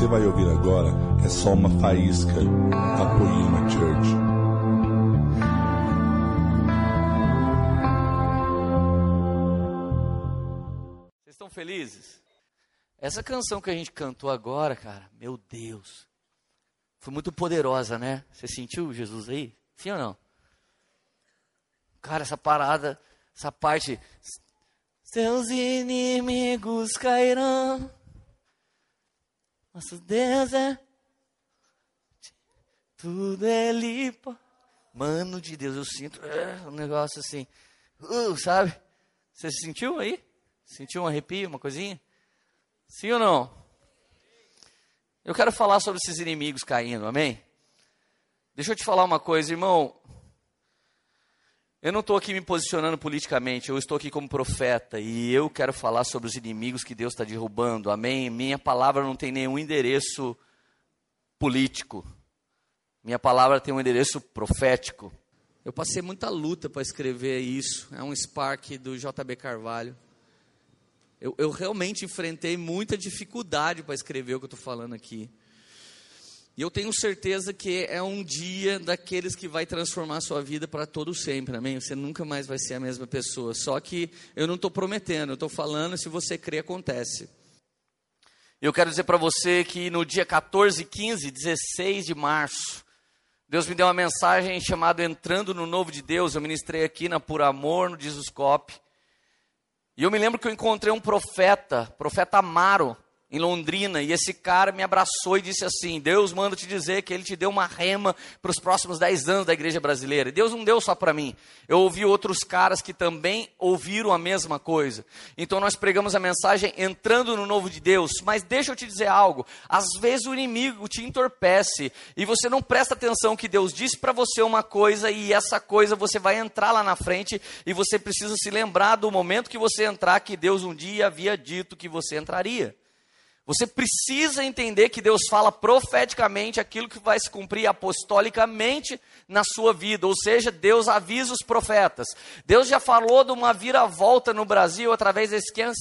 você vai ouvir agora é só uma faísca da Poema Church. Vocês estão felizes? Essa canção que a gente cantou agora, cara, meu Deus, foi muito poderosa, né? Você sentiu Jesus aí? Sim ou não? Cara, essa parada, essa parte. Seus inimigos cairão. Nosso Deus é. Tudo é limpo. Mano de Deus, eu sinto é, um negócio assim. Uh, sabe? Você sentiu aí? Sentiu um arrepio, uma coisinha? Sim ou não? Eu quero falar sobre esses inimigos caindo, amém? Deixa eu te falar uma coisa, irmão. Eu não estou aqui me posicionando politicamente, eu estou aqui como profeta e eu quero falar sobre os inimigos que Deus está derrubando, amém? Minha palavra não tem nenhum endereço político, minha palavra tem um endereço profético. Eu passei muita luta para escrever isso, é um spark do JB Carvalho. Eu, eu realmente enfrentei muita dificuldade para escrever o que eu estou falando aqui. E eu tenho certeza que é um dia daqueles que vai transformar a sua vida para todo sempre, amém? Você nunca mais vai ser a mesma pessoa. Só que eu não estou prometendo, eu estou falando, se você crê, acontece. Eu quero dizer para você que no dia 14, 15, 16 de março, Deus me deu uma mensagem chamada Entrando no Novo de Deus. Eu ministrei aqui na Por Amor, no Jesuscope. E eu me lembro que eu encontrei um profeta, profeta Amaro, em Londrina, e esse cara me abraçou e disse assim: Deus manda te dizer que ele te deu uma rema para os próximos 10 anos da igreja brasileira. E Deus não deu só para mim. Eu ouvi outros caras que também ouviram a mesma coisa. Então nós pregamos a mensagem entrando no novo de Deus. Mas deixa eu te dizer algo: às vezes o inimigo te entorpece e você não presta atenção que Deus disse para você uma coisa e essa coisa você vai entrar lá na frente e você precisa se lembrar do momento que você entrar que Deus um dia havia dito que você entraria. Você precisa entender que Deus fala profeticamente aquilo que vai se cumprir apostolicamente na sua vida, ou seja, Deus avisa os profetas. Deus já falou de uma viravolta no Brasil através de Stens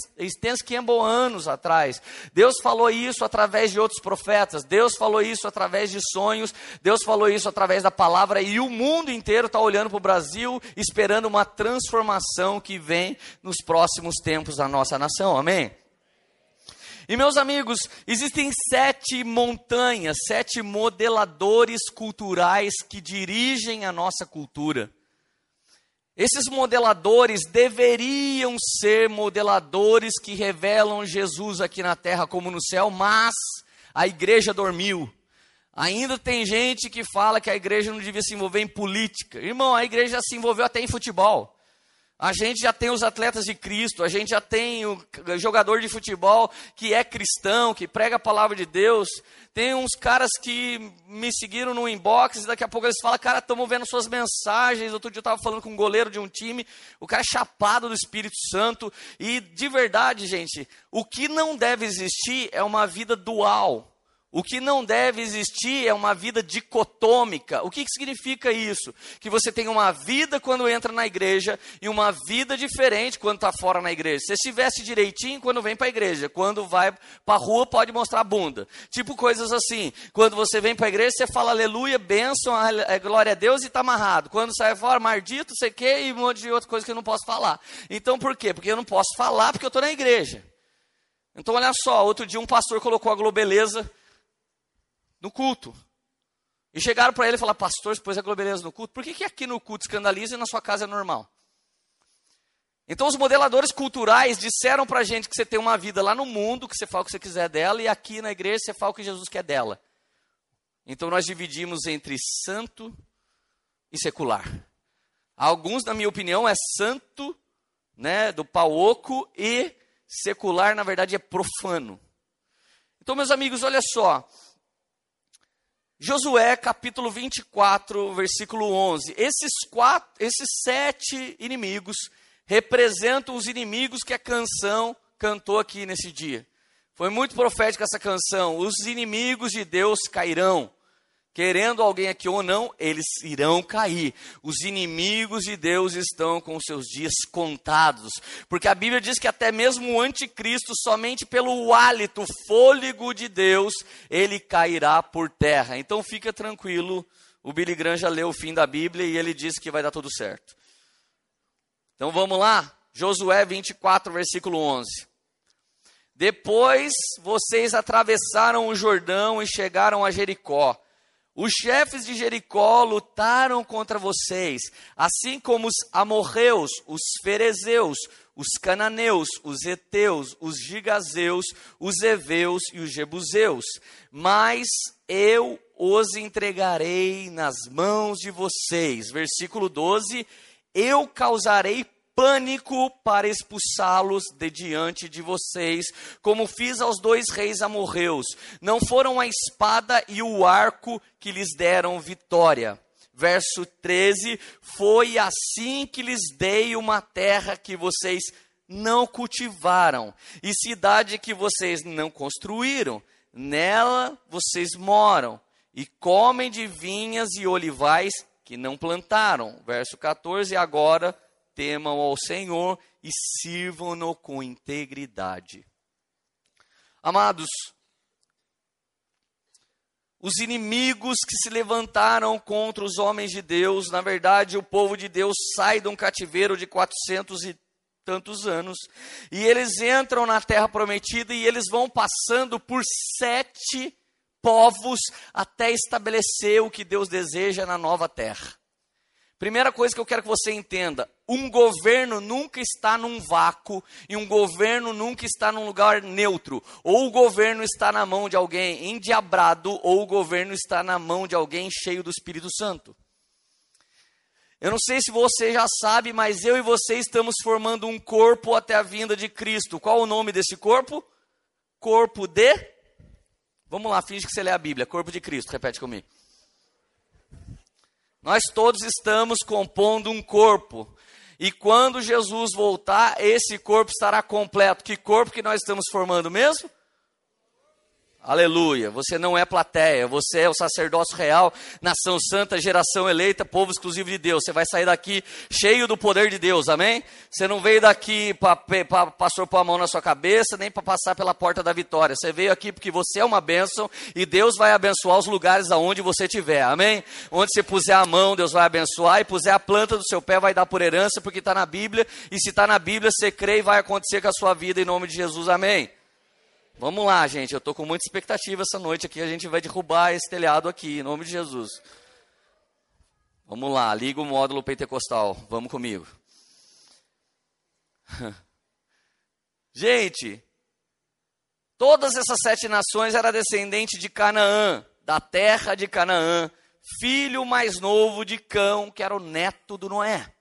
anos atrás. Deus falou isso através de outros profetas. Deus falou isso através de sonhos. Deus falou isso através da palavra. E o mundo inteiro está olhando para o Brasil, esperando uma transformação que vem nos próximos tempos da nossa nação. Amém? E meus amigos, existem sete montanhas, sete modeladores culturais que dirigem a nossa cultura. Esses modeladores deveriam ser modeladores que revelam Jesus aqui na terra como no céu, mas a igreja dormiu. Ainda tem gente que fala que a igreja não devia se envolver em política. Irmão, a igreja se envolveu até em futebol. A gente já tem os atletas de Cristo, a gente já tem o jogador de futebol que é cristão, que prega a palavra de Deus. Tem uns caras que me seguiram no inbox e daqui a pouco eles falam, cara, estamos vendo suas mensagens. Outro dia eu estava falando com um goleiro de um time, o cara é chapado do Espírito Santo. E de verdade, gente, o que não deve existir é uma vida dual. O que não deve existir é uma vida dicotômica. O que, que significa isso? Que você tem uma vida quando entra na igreja e uma vida diferente quando está fora na igreja. Você se veste direitinho quando vem para a igreja. Quando vai para a rua, pode mostrar a bunda. Tipo coisas assim. Quando você vem para a igreja, você fala aleluia, bênção, glória a Deus e está amarrado. Quando sai fora, maldito, sei o quê, e um monte de outras coisas que eu não posso falar. Então por quê? Porque eu não posso falar porque eu estou na igreja. Então olha só, outro dia um pastor colocou a globeleza no culto. E chegaram para ele e falaram, pastor, pôs a globeleza no culto, por que, que aqui no culto escandaliza e na sua casa é normal? Então os modeladores culturais disseram para a gente que você tem uma vida lá no mundo, que você fala o que você quiser dela, e aqui na igreja você fala o que Jesus quer dela. Então nós dividimos entre santo e secular. Alguns, na minha opinião, é santo, né, do pau oco, e secular, na verdade, é profano. Então, meus amigos, olha só, Josué capítulo 24, versículo 11. Esses, quatro, esses sete inimigos representam os inimigos que a canção cantou aqui nesse dia. Foi muito profética essa canção. Os inimigos de Deus cairão. Querendo alguém aqui ou não, eles irão cair. Os inimigos de Deus estão com seus dias contados, porque a Bíblia diz que até mesmo o anticristo, somente pelo hálito, fôlego de Deus, ele cairá por terra. Então fica tranquilo, o Billy Graham já leu o fim da Bíblia e ele disse que vai dar tudo certo. Então vamos lá, Josué 24, versículo 11. Depois vocês atravessaram o Jordão e chegaram a Jericó. Os chefes de Jericó lutaram contra vocês, assim como os amorreus, os ferezeus, os cananeus, os heteus, os gigazeus, os heveus e os jebuseus. Mas eu os entregarei nas mãos de vocês. Versículo 12: Eu causarei pânico para expulsá-los de diante de vocês, como fiz aos dois reis amorreus. Não foram a espada e o arco que lhes deram vitória. Verso 13: Foi assim que lhes dei uma terra que vocês não cultivaram, e cidade que vocês não construíram. Nela vocês moram, e comem de vinhas e olivais que não plantaram. Verso 14: Agora temam ao Senhor e sirvam-no com integridade. Amados, os inimigos que se levantaram contra os homens de Deus, na verdade, o povo de Deus sai de um cativeiro de 400 e tantos anos, e eles entram na terra prometida e eles vão passando por sete povos até estabelecer o que Deus deseja na nova terra. Primeira coisa que eu quero que você entenda: um governo nunca está num vácuo e um governo nunca está num lugar neutro. Ou o governo está na mão de alguém endiabrado, ou o governo está na mão de alguém cheio do Espírito Santo. Eu não sei se você já sabe, mas eu e você estamos formando um corpo até a vinda de Cristo. Qual o nome desse corpo? Corpo de. Vamos lá, finge que você lê a Bíblia. Corpo de Cristo, repete comigo. Nós todos estamos compondo um corpo. E quando Jesus voltar, esse corpo estará completo. Que corpo que nós estamos formando mesmo? Aleluia. Você não é plateia, você é o sacerdócio real, nação santa, geração eleita, povo exclusivo de Deus. Você vai sair daqui cheio do poder de Deus, amém? Você não veio daqui para passou pôr a mão na sua cabeça, nem para passar pela porta da vitória. Você veio aqui porque você é uma bênção e Deus vai abençoar os lugares aonde você estiver, amém? Onde você puser a mão, Deus vai abençoar, e puser a planta do seu pé, vai dar por herança, porque está na Bíblia, e se está na Bíblia, você crê e vai acontecer com a sua vida em nome de Jesus, amém? Vamos lá, gente. Eu estou com muita expectativa essa noite aqui. A gente vai derrubar esse telhado aqui, em nome de Jesus. Vamos lá, liga o módulo pentecostal. Vamos comigo. Gente, todas essas sete nações eram descendentes de Canaã, da terra de Canaã, filho mais novo de Cão, que era o neto do Noé.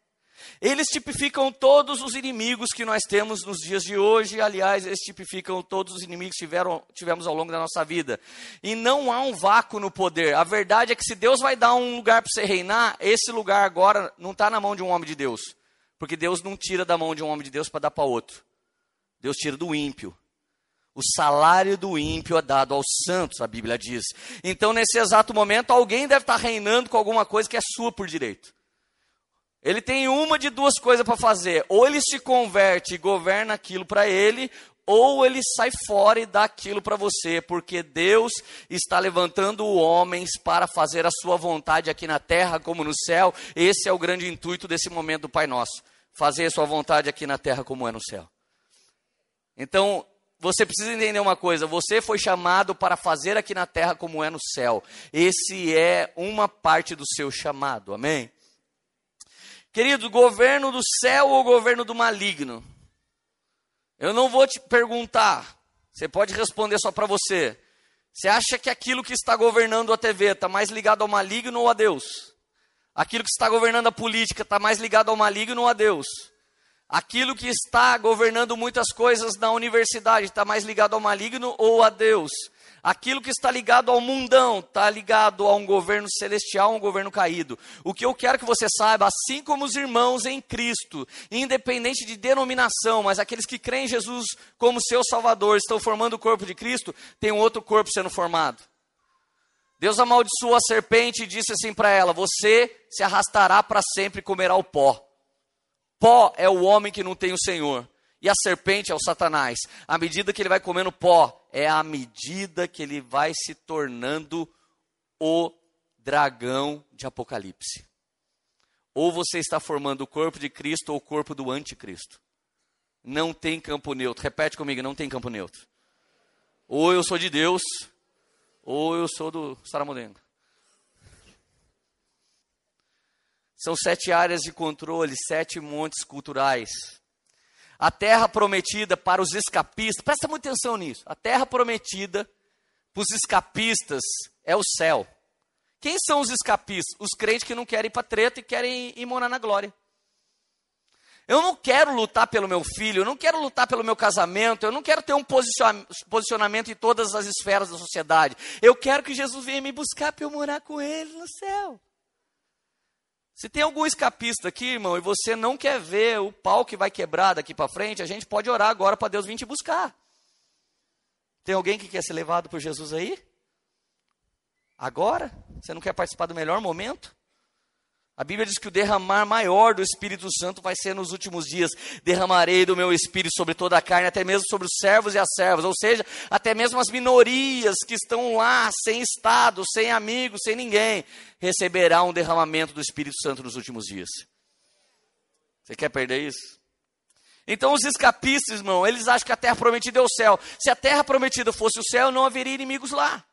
Eles tipificam todos os inimigos que nós temos nos dias de hoje, aliás, eles tipificam todos os inimigos que tiveram, tivemos ao longo da nossa vida. E não há um vácuo no poder. A verdade é que se Deus vai dar um lugar para você reinar, esse lugar agora não está na mão de um homem de Deus. Porque Deus não tira da mão de um homem de Deus para dar para outro. Deus tira do ímpio. O salário do ímpio é dado aos santos, a Bíblia diz. Então, nesse exato momento, alguém deve estar reinando com alguma coisa que é sua por direito. Ele tem uma de duas coisas para fazer: ou ele se converte e governa aquilo para ele, ou ele sai fora e dá aquilo para você, porque Deus está levantando homens para fazer a sua vontade aqui na terra como no céu. Esse é o grande intuito desse momento do Pai Nosso: fazer a sua vontade aqui na terra como é no céu. Então, você precisa entender uma coisa: você foi chamado para fazer aqui na terra como é no céu. Esse é uma parte do seu chamado, amém? Querido, governo do céu ou governo do maligno? Eu não vou te perguntar. Você pode responder só para você. Você acha que aquilo que está governando a TV está mais ligado ao maligno ou a Deus? Aquilo que está governando a política está mais ligado ao maligno ou a Deus? Aquilo que está governando muitas coisas na universidade está mais ligado ao maligno ou a Deus? Aquilo que está ligado ao mundão está ligado a um governo celestial, um governo caído. O que eu quero que você saiba, assim como os irmãos em Cristo, independente de denominação, mas aqueles que creem em Jesus como seu Salvador, estão formando o corpo de Cristo, tem um outro corpo sendo formado. Deus amaldiçoou a serpente e disse assim para ela: Você se arrastará para sempre e comerá o pó. Pó é o homem que não tem o Senhor. E a serpente é o Satanás. À medida que ele vai comendo pó, é à medida que ele vai se tornando o dragão de Apocalipse. Ou você está formando o corpo de Cristo ou o corpo do anticristo. Não tem campo neutro. Repete comigo, não tem campo neutro. Ou eu sou de Deus, ou eu sou do Saramodengo. São sete áreas de controle, sete montes culturais. A terra prometida para os escapistas, presta muita atenção nisso. A terra prometida para os escapistas é o céu. Quem são os escapistas? Os crentes que não querem ir para treta e querem ir morar na glória. Eu não quero lutar pelo meu filho, eu não quero lutar pelo meu casamento, eu não quero ter um posicionamento em todas as esferas da sociedade. Eu quero que Jesus venha me buscar para eu morar com ele no céu. Se tem algum escapista aqui, irmão, e você não quer ver o pau que vai quebrar daqui para frente, a gente pode orar agora para Deus vir te buscar. Tem alguém que quer ser levado por Jesus aí? Agora? Você não quer participar do melhor momento? A Bíblia diz que o derramar maior do Espírito Santo vai ser nos últimos dias. Derramarei do meu Espírito sobre toda a carne, até mesmo sobre os servos e as servas, ou seja, até mesmo as minorias que estão lá, sem Estado, sem amigos, sem ninguém, receberá um derramamento do Espírito Santo nos últimos dias. Você quer perder isso? Então os escapistas, irmão, eles acham que a terra prometida é o céu. Se a terra prometida fosse o céu, não haveria inimigos lá.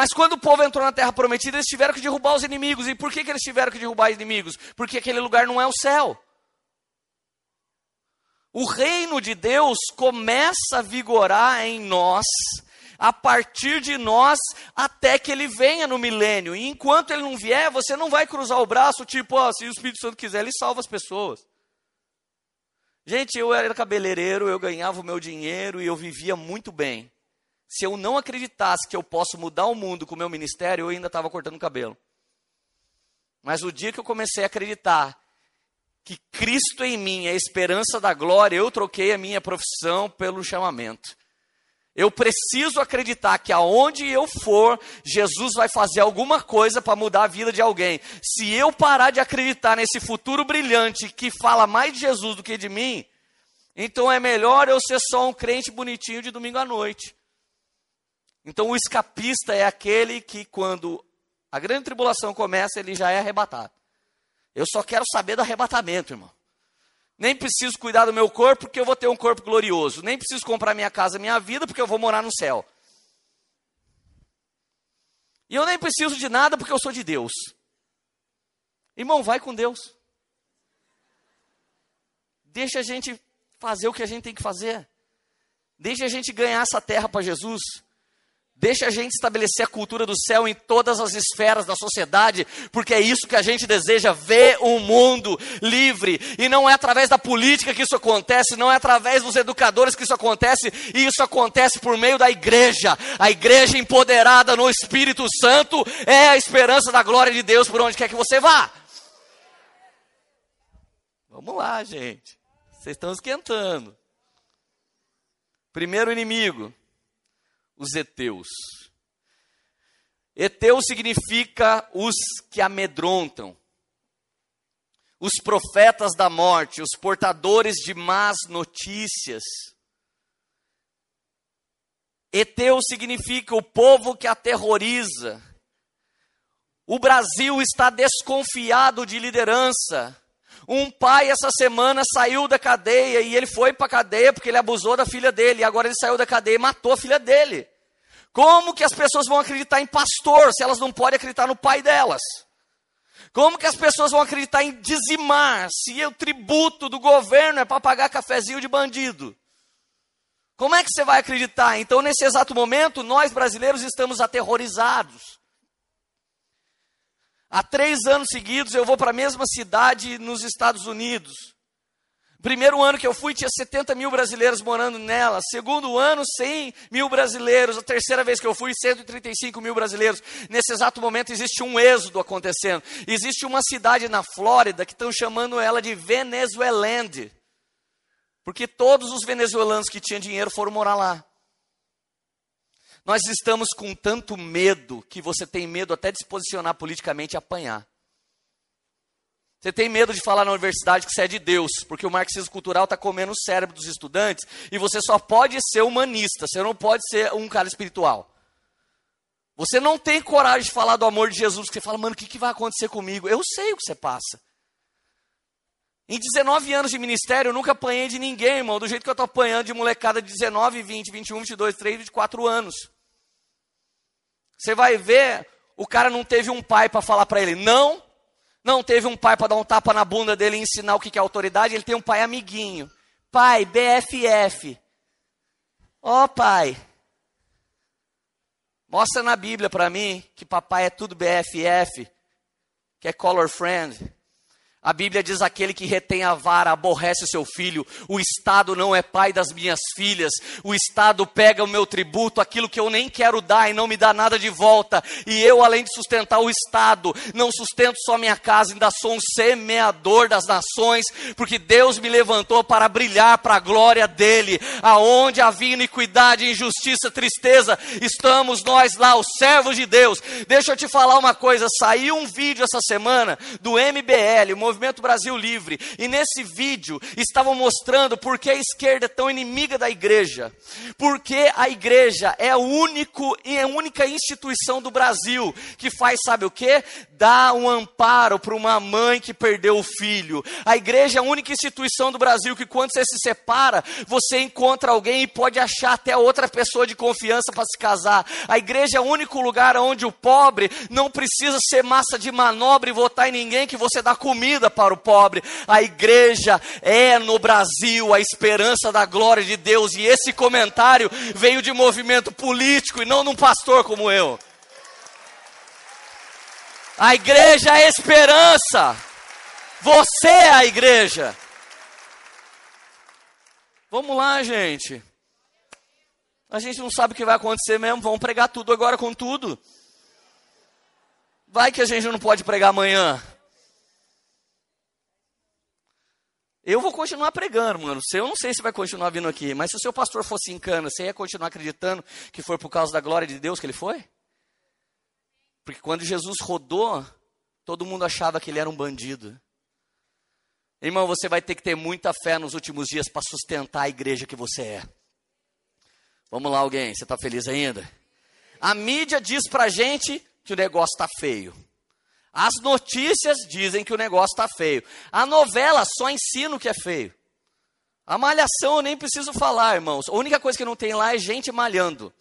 Mas quando o povo entrou na terra prometida, eles tiveram que derrubar os inimigos. E por que, que eles tiveram que derrubar os inimigos? Porque aquele lugar não é o céu. O reino de Deus começa a vigorar em nós, a partir de nós, até que ele venha no milênio. E enquanto ele não vier, você não vai cruzar o braço, tipo, ó, se o Espírito Santo quiser, ele salva as pessoas. Gente, eu era cabeleireiro, eu ganhava o meu dinheiro e eu vivia muito bem se eu não acreditasse que eu posso mudar o mundo com o meu ministério, eu ainda estava cortando cabelo. Mas o dia que eu comecei a acreditar que Cristo em mim é a esperança da glória, eu troquei a minha profissão pelo chamamento. Eu preciso acreditar que aonde eu for, Jesus vai fazer alguma coisa para mudar a vida de alguém. Se eu parar de acreditar nesse futuro brilhante que fala mais de Jesus do que de mim, então é melhor eu ser só um crente bonitinho de domingo à noite. Então o escapista é aquele que, quando a grande tribulação começa, ele já é arrebatado. Eu só quero saber do arrebatamento, irmão. Nem preciso cuidar do meu corpo, porque eu vou ter um corpo glorioso. Nem preciso comprar minha casa, minha vida, porque eu vou morar no céu. E eu nem preciso de nada, porque eu sou de Deus. Irmão, vai com Deus. Deixa a gente fazer o que a gente tem que fazer. Deixa a gente ganhar essa terra para Jesus. Deixa a gente estabelecer a cultura do céu em todas as esferas da sociedade, porque é isso que a gente deseja, ver um mundo livre. E não é através da política que isso acontece, não é através dos educadores que isso acontece, e isso acontece por meio da igreja. A igreja empoderada no Espírito Santo é a esperança da glória de Deus por onde quer que você vá. Vamos lá, gente. Vocês estão esquentando. Primeiro inimigo os heteus. Heteu significa os que amedrontam, os profetas da morte, os portadores de más notícias. Eteu significa o povo que aterroriza. O Brasil está desconfiado de liderança. Um pai essa semana saiu da cadeia e ele foi para a cadeia porque ele abusou da filha dele. E agora ele saiu da cadeia e matou a filha dele. Como que as pessoas vão acreditar em pastor se elas não podem acreditar no pai delas? Como que as pessoas vão acreditar em dizimar se o tributo do governo é para pagar cafezinho de bandido? Como é que você vai acreditar? Então, nesse exato momento, nós brasileiros estamos aterrorizados. Há três anos seguidos eu vou para a mesma cidade nos Estados Unidos. Primeiro ano que eu fui, tinha 70 mil brasileiros morando nela. Segundo ano, 100 mil brasileiros. A terceira vez que eu fui, 135 mil brasileiros. Nesse exato momento, existe um êxodo acontecendo. Existe uma cidade na Flórida que estão chamando ela de Venezueland. Porque todos os venezuelanos que tinham dinheiro foram morar lá. Nós estamos com tanto medo que você tem medo até de se posicionar politicamente e apanhar. Você tem medo de falar na universidade que você é de Deus, porque o marxismo cultural está comendo o cérebro dos estudantes e você só pode ser humanista, você não pode ser um cara espiritual. Você não tem coragem de falar do amor de Jesus, porque você fala, mano, o que, que vai acontecer comigo? Eu sei o que você passa. Em 19 anos de ministério, eu nunca apanhei de ninguém, irmão, do jeito que eu estou apanhando de molecada de 19, 20, 21, 22, 23, 24 anos. Você vai ver, o cara não teve um pai para falar para ele, não, não teve um pai para dar um tapa na bunda dele e ensinar o que é autoridade, ele tem um pai amiguinho. Pai, BFF. Ó oh, pai. Mostra na Bíblia para mim que papai é tudo BFF, que é color friend. A Bíblia diz: aquele que retém a vara aborrece o seu filho. O Estado não é pai das minhas filhas. O Estado pega o meu tributo, aquilo que eu nem quero dar e não me dá nada de volta. E eu, além de sustentar o Estado, não sustento só minha casa, ainda sou um semeador das nações, porque Deus me levantou para brilhar para a glória dele. Aonde havia iniquidade, injustiça, tristeza, estamos nós lá, os servos de Deus. Deixa eu te falar uma coisa: saiu um vídeo essa semana do MBL, Movimento Brasil Livre. E nesse vídeo estavam mostrando por que a esquerda é tão inimiga da igreja. Porque a igreja é, o único, é a única instituição do Brasil que faz, sabe o que? Dá um amparo para uma mãe que perdeu o filho. A igreja é a única instituição do Brasil que quando você se separa, você encontra alguém e pode achar até outra pessoa de confiança para se casar. A igreja é o único lugar onde o pobre não precisa ser massa de manobra e votar em ninguém que você dá comida para o pobre. A igreja é no Brasil a esperança da glória de Deus. E esse comentário veio de movimento político e não de um pastor como eu. A igreja é esperança. Você é a igreja. Vamos lá, gente. A gente não sabe o que vai acontecer mesmo. Vamos pregar tudo agora com tudo. Vai que a gente não pode pregar amanhã. Eu vou continuar pregando, mano. Eu não sei se vai continuar vindo aqui, mas se o seu pastor fosse em cana, você ia continuar acreditando que foi por causa da glória de Deus que ele foi? Porque quando Jesus rodou, todo mundo achava que ele era um bandido. Irmão, você vai ter que ter muita fé nos últimos dias para sustentar a igreja que você é. Vamos lá, alguém, você está feliz ainda? A mídia diz pra gente que o negócio está feio. As notícias dizem que o negócio está feio. A novela só ensina o que é feio. A malhação eu nem preciso falar, irmãos. A única coisa que não tem lá é gente malhando.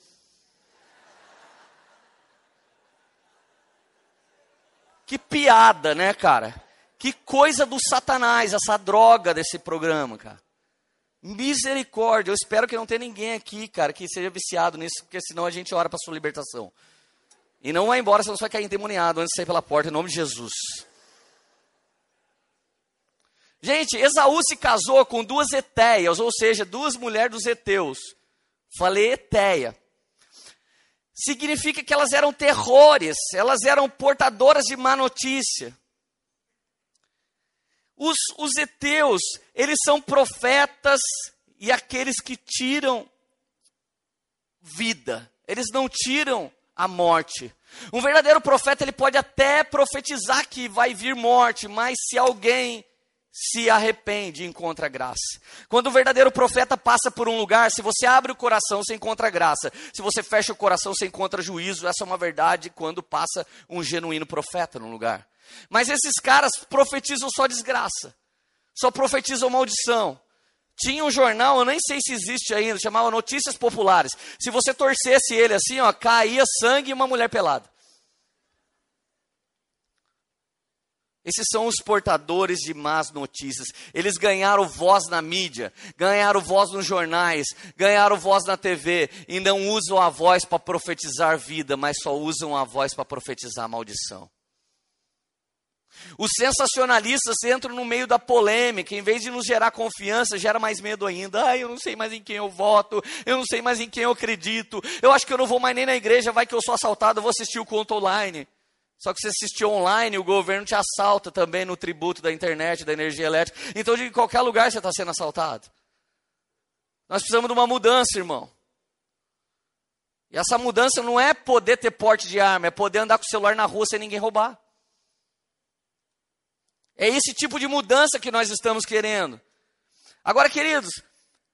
Que piada, né, cara? Que coisa do satanás, essa droga desse programa, cara. Misericórdia. Eu espero que não tenha ninguém aqui, cara, que seja viciado nisso, porque senão a gente ora para sua libertação. E não vai embora, senão você vai cair endemoniado antes de sair pela porta, em nome de Jesus. Gente, Esaú se casou com duas Etéias, ou seja, duas mulheres dos Eteus. Falei Eteia. Significa que elas eram terrores, elas eram portadoras de má notícia. Os, os Eteus, eles são profetas e aqueles que tiram vida. Eles não tiram a morte. Um verdadeiro profeta, ele pode até profetizar que vai vir morte, mas se alguém se arrepende, encontra graça. Quando o verdadeiro profeta passa por um lugar, se você abre o coração, você encontra graça. Se você fecha o coração, você encontra juízo. Essa é uma verdade quando passa um genuíno profeta no lugar. Mas esses caras profetizam só desgraça, só profetizam maldição. Tinha um jornal, eu nem sei se existe ainda, chamava Notícias Populares. Se você torcesse ele assim, ó, caía sangue e uma mulher pelada. Esses são os portadores de más notícias. Eles ganharam voz na mídia, ganharam voz nos jornais, ganharam voz na TV e não usam a voz para profetizar vida, mas só usam a voz para profetizar maldição. Os sensacionalistas entram no meio da polêmica, em vez de nos gerar confiança, gera mais medo ainda. Ah, eu não sei mais em quem eu voto, eu não sei mais em quem eu acredito, eu acho que eu não vou mais nem na igreja, vai que eu sou assaltado, eu vou assistir o conto online. Só que você assistir online, o governo te assalta também no tributo da internet, da energia elétrica. Então, de qualquer lugar você está sendo assaltado. Nós precisamos de uma mudança, irmão. E essa mudança não é poder ter porte de arma, é poder andar com o celular na rua sem ninguém roubar. É esse tipo de mudança que nós estamos querendo. Agora, queridos,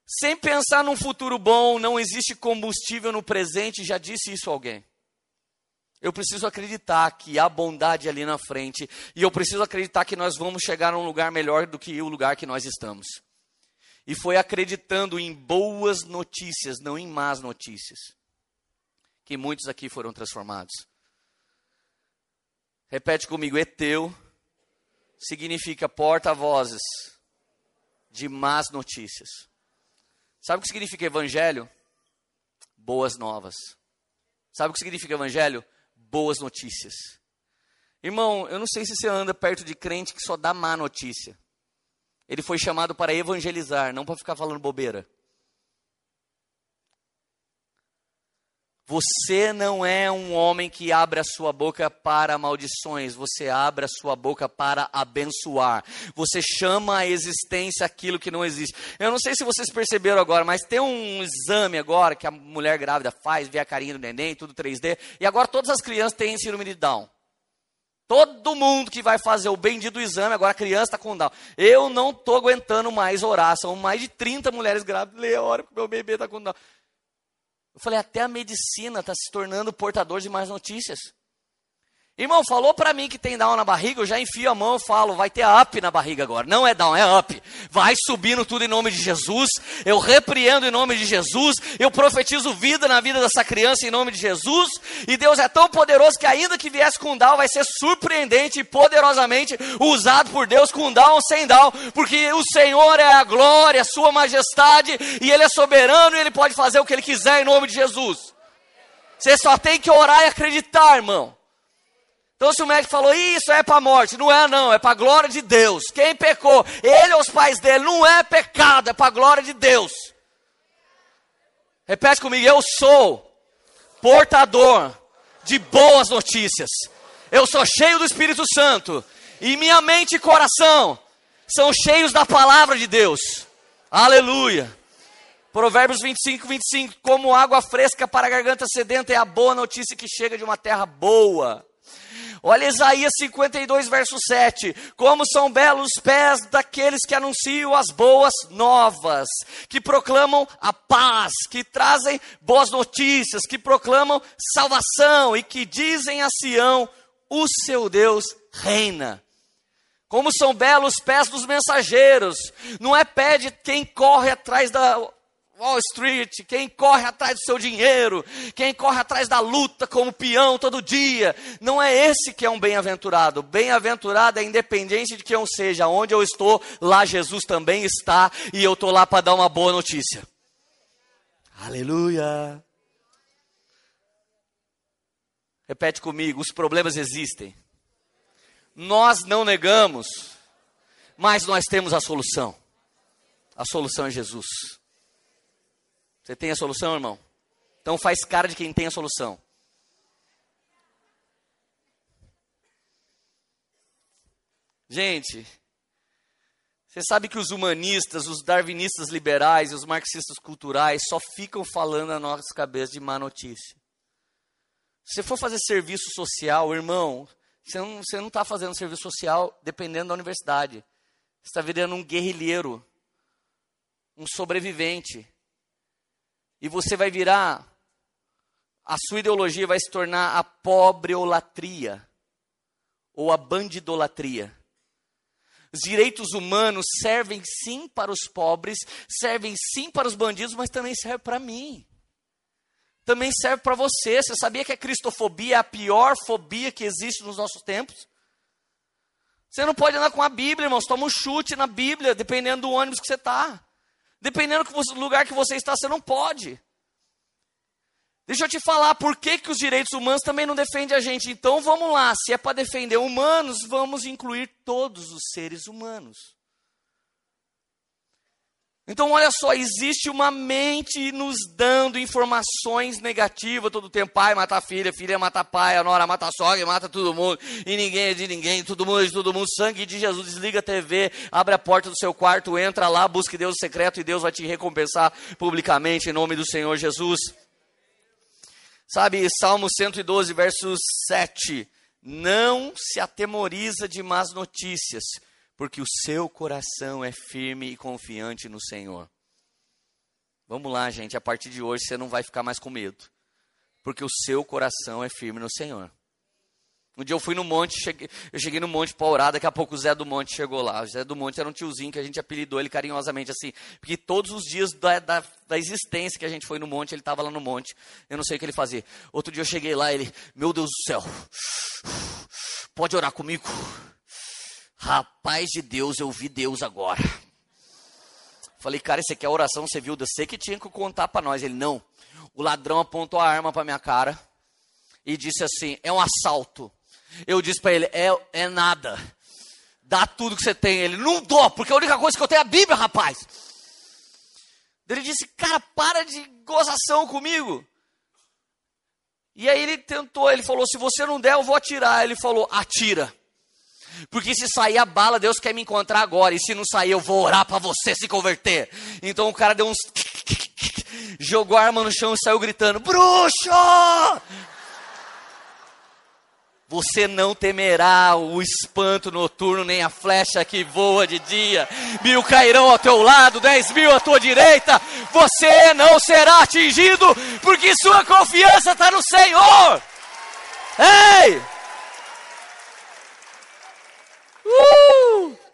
sem pensar num futuro bom, não existe combustível no presente, já disse isso alguém. Eu preciso acreditar que há bondade ali na frente, e eu preciso acreditar que nós vamos chegar a um lugar melhor do que o lugar que nós estamos. E foi acreditando em boas notícias, não em más notícias que muitos aqui foram transformados. Repete comigo: Eteu significa porta-vozes de más notícias. Sabe o que significa evangelho? Boas novas. Sabe o que significa evangelho? Boas notícias. Irmão, eu não sei se você anda perto de crente que só dá má notícia. Ele foi chamado para evangelizar, não para ficar falando bobeira. Você não é um homem que abre a sua boca para maldições, você abre a sua boca para abençoar. Você chama a existência aquilo que não existe. Eu não sei se vocês perceberam agora, mas tem um exame agora que a mulher grávida faz, vê a carinha do neném, tudo 3D, e agora todas as crianças têm síndrome de Down. Todo mundo que vai fazer o bendito exame, agora a criança está com Down. Eu não estou aguentando mais orar. São mais de 30 mulheres grávidas. Lê a hora que meu bebê está com Down. Eu falei, até a medicina está se tornando portador de mais notícias. Irmão, falou para mim que tem down na barriga, eu já enfio a mão e falo, vai ter up na barriga agora. Não é down, é up. Vai subindo tudo em nome de Jesus. Eu repreendo em nome de Jesus. Eu profetizo vida na vida dessa criança em nome de Jesus. E Deus é tão poderoso que ainda que viesse com down, vai ser surpreendente e poderosamente usado por Deus com down ou sem down. Porque o Senhor é a glória, a sua majestade, e Ele é soberano e Ele pode fazer o que Ele quiser em nome de Jesus. Você só tem que orar e acreditar, irmão. Então, se o médico falou, isso é para a morte, não é não, é para a glória de Deus. Quem pecou, ele ou os pais dele, não é pecado, é para a glória de Deus. Repete comigo, eu sou portador de boas notícias. Eu sou cheio do Espírito Santo. E minha mente e coração são cheios da palavra de Deus. Aleluia. Provérbios 25, 25. Como água fresca para a garganta sedenta é a boa notícia que chega de uma terra boa. Olha Isaías 52, verso 7. Como são belos os pés daqueles que anunciam as boas novas, que proclamam a paz, que trazem boas notícias, que proclamam salvação e que dizem a Sião: o seu Deus reina. Como são belos os pés dos mensageiros, não é pé de quem corre atrás da Wall Street, quem corre atrás do seu dinheiro, quem corre atrás da luta como peão todo dia, não é esse que é um bem-aventurado. Bem-aventurado é independente de quem eu seja, onde eu estou, lá Jesus também está e eu estou lá para dar uma boa notícia. Aleluia. Repete comigo: os problemas existem. Nós não negamos, mas nós temos a solução. A solução é Jesus. Você tem a solução, irmão? Então faz cara de quem tem a solução. Gente, você sabe que os humanistas, os darwinistas liberais e os marxistas culturais só ficam falando na nossa cabeça de má notícia. Se você for fazer serviço social, irmão, você não está fazendo serviço social dependendo da universidade. Você está virando um guerrilheiro, um sobrevivente. E você vai virar, a sua ideologia vai se tornar a pobreolatria, ou a bandidolatria. Os direitos humanos servem sim para os pobres, servem sim para os bandidos, mas também serve para mim. Também serve para você. Você sabia que a cristofobia é a pior fobia que existe nos nossos tempos? Você não pode andar com a Bíblia, irmãos. Toma um chute na Bíblia, dependendo do ônibus que você está. Dependendo do lugar que você está, você não pode. Deixa eu te falar por que, que os direitos humanos também não defendem a gente. Então vamos lá, se é para defender humanos, vamos incluir todos os seres humanos. Então, olha só, existe uma mente nos dando informações negativas todo o tempo. Pai mata filha, filha mata pai, a nora mata a sogra, mata todo mundo. E ninguém é de ninguém, todo mundo é de todo mundo. Sangue de Jesus, desliga a TV, abre a porta do seu quarto, entra lá, busque Deus secreto e Deus vai te recompensar publicamente em nome do Senhor Jesus. Sabe, Salmo 112, verso 7. Não se atemoriza de más notícias, porque o seu coração é firme e confiante no Senhor. Vamos lá, gente, a partir de hoje você não vai ficar mais com medo, porque o seu coração é firme no Senhor. Um dia eu fui no monte, cheguei, eu cheguei no monte para orar, daqui a pouco o Zé do Monte chegou lá. O Zé do Monte era um tiozinho que a gente apelidou ele carinhosamente assim, porque todos os dias da, da, da existência que a gente foi no monte, ele estava lá no monte. Eu não sei o que ele fazia. Outro dia eu cheguei lá, ele, meu Deus do céu, pode orar comigo? Rapaz de Deus, eu vi Deus agora. Falei, cara, esse aqui é a oração, você viu? Você que tinha que contar para nós. Ele, não. O ladrão apontou a arma para minha cara e disse assim: é um assalto. Eu disse para ele: é, é nada. Dá tudo que você tem. Ele: não dou, porque a única coisa que eu tenho é a Bíblia, rapaz. Ele disse: cara, para de gozação comigo. E aí ele tentou, ele falou: se você não der, eu vou atirar. Ele falou: atira. Porque se sair a bala, Deus quer me encontrar agora. E se não sair, eu vou orar para você se converter. Então o cara deu uns. Jogou a arma no chão e saiu gritando: Bruxo! Você não temerá o espanto noturno, nem a flecha que voa de dia. Mil cairão ao teu lado, dez mil à tua direita. Você não será atingido, porque sua confiança está no Senhor. Ei! Uh!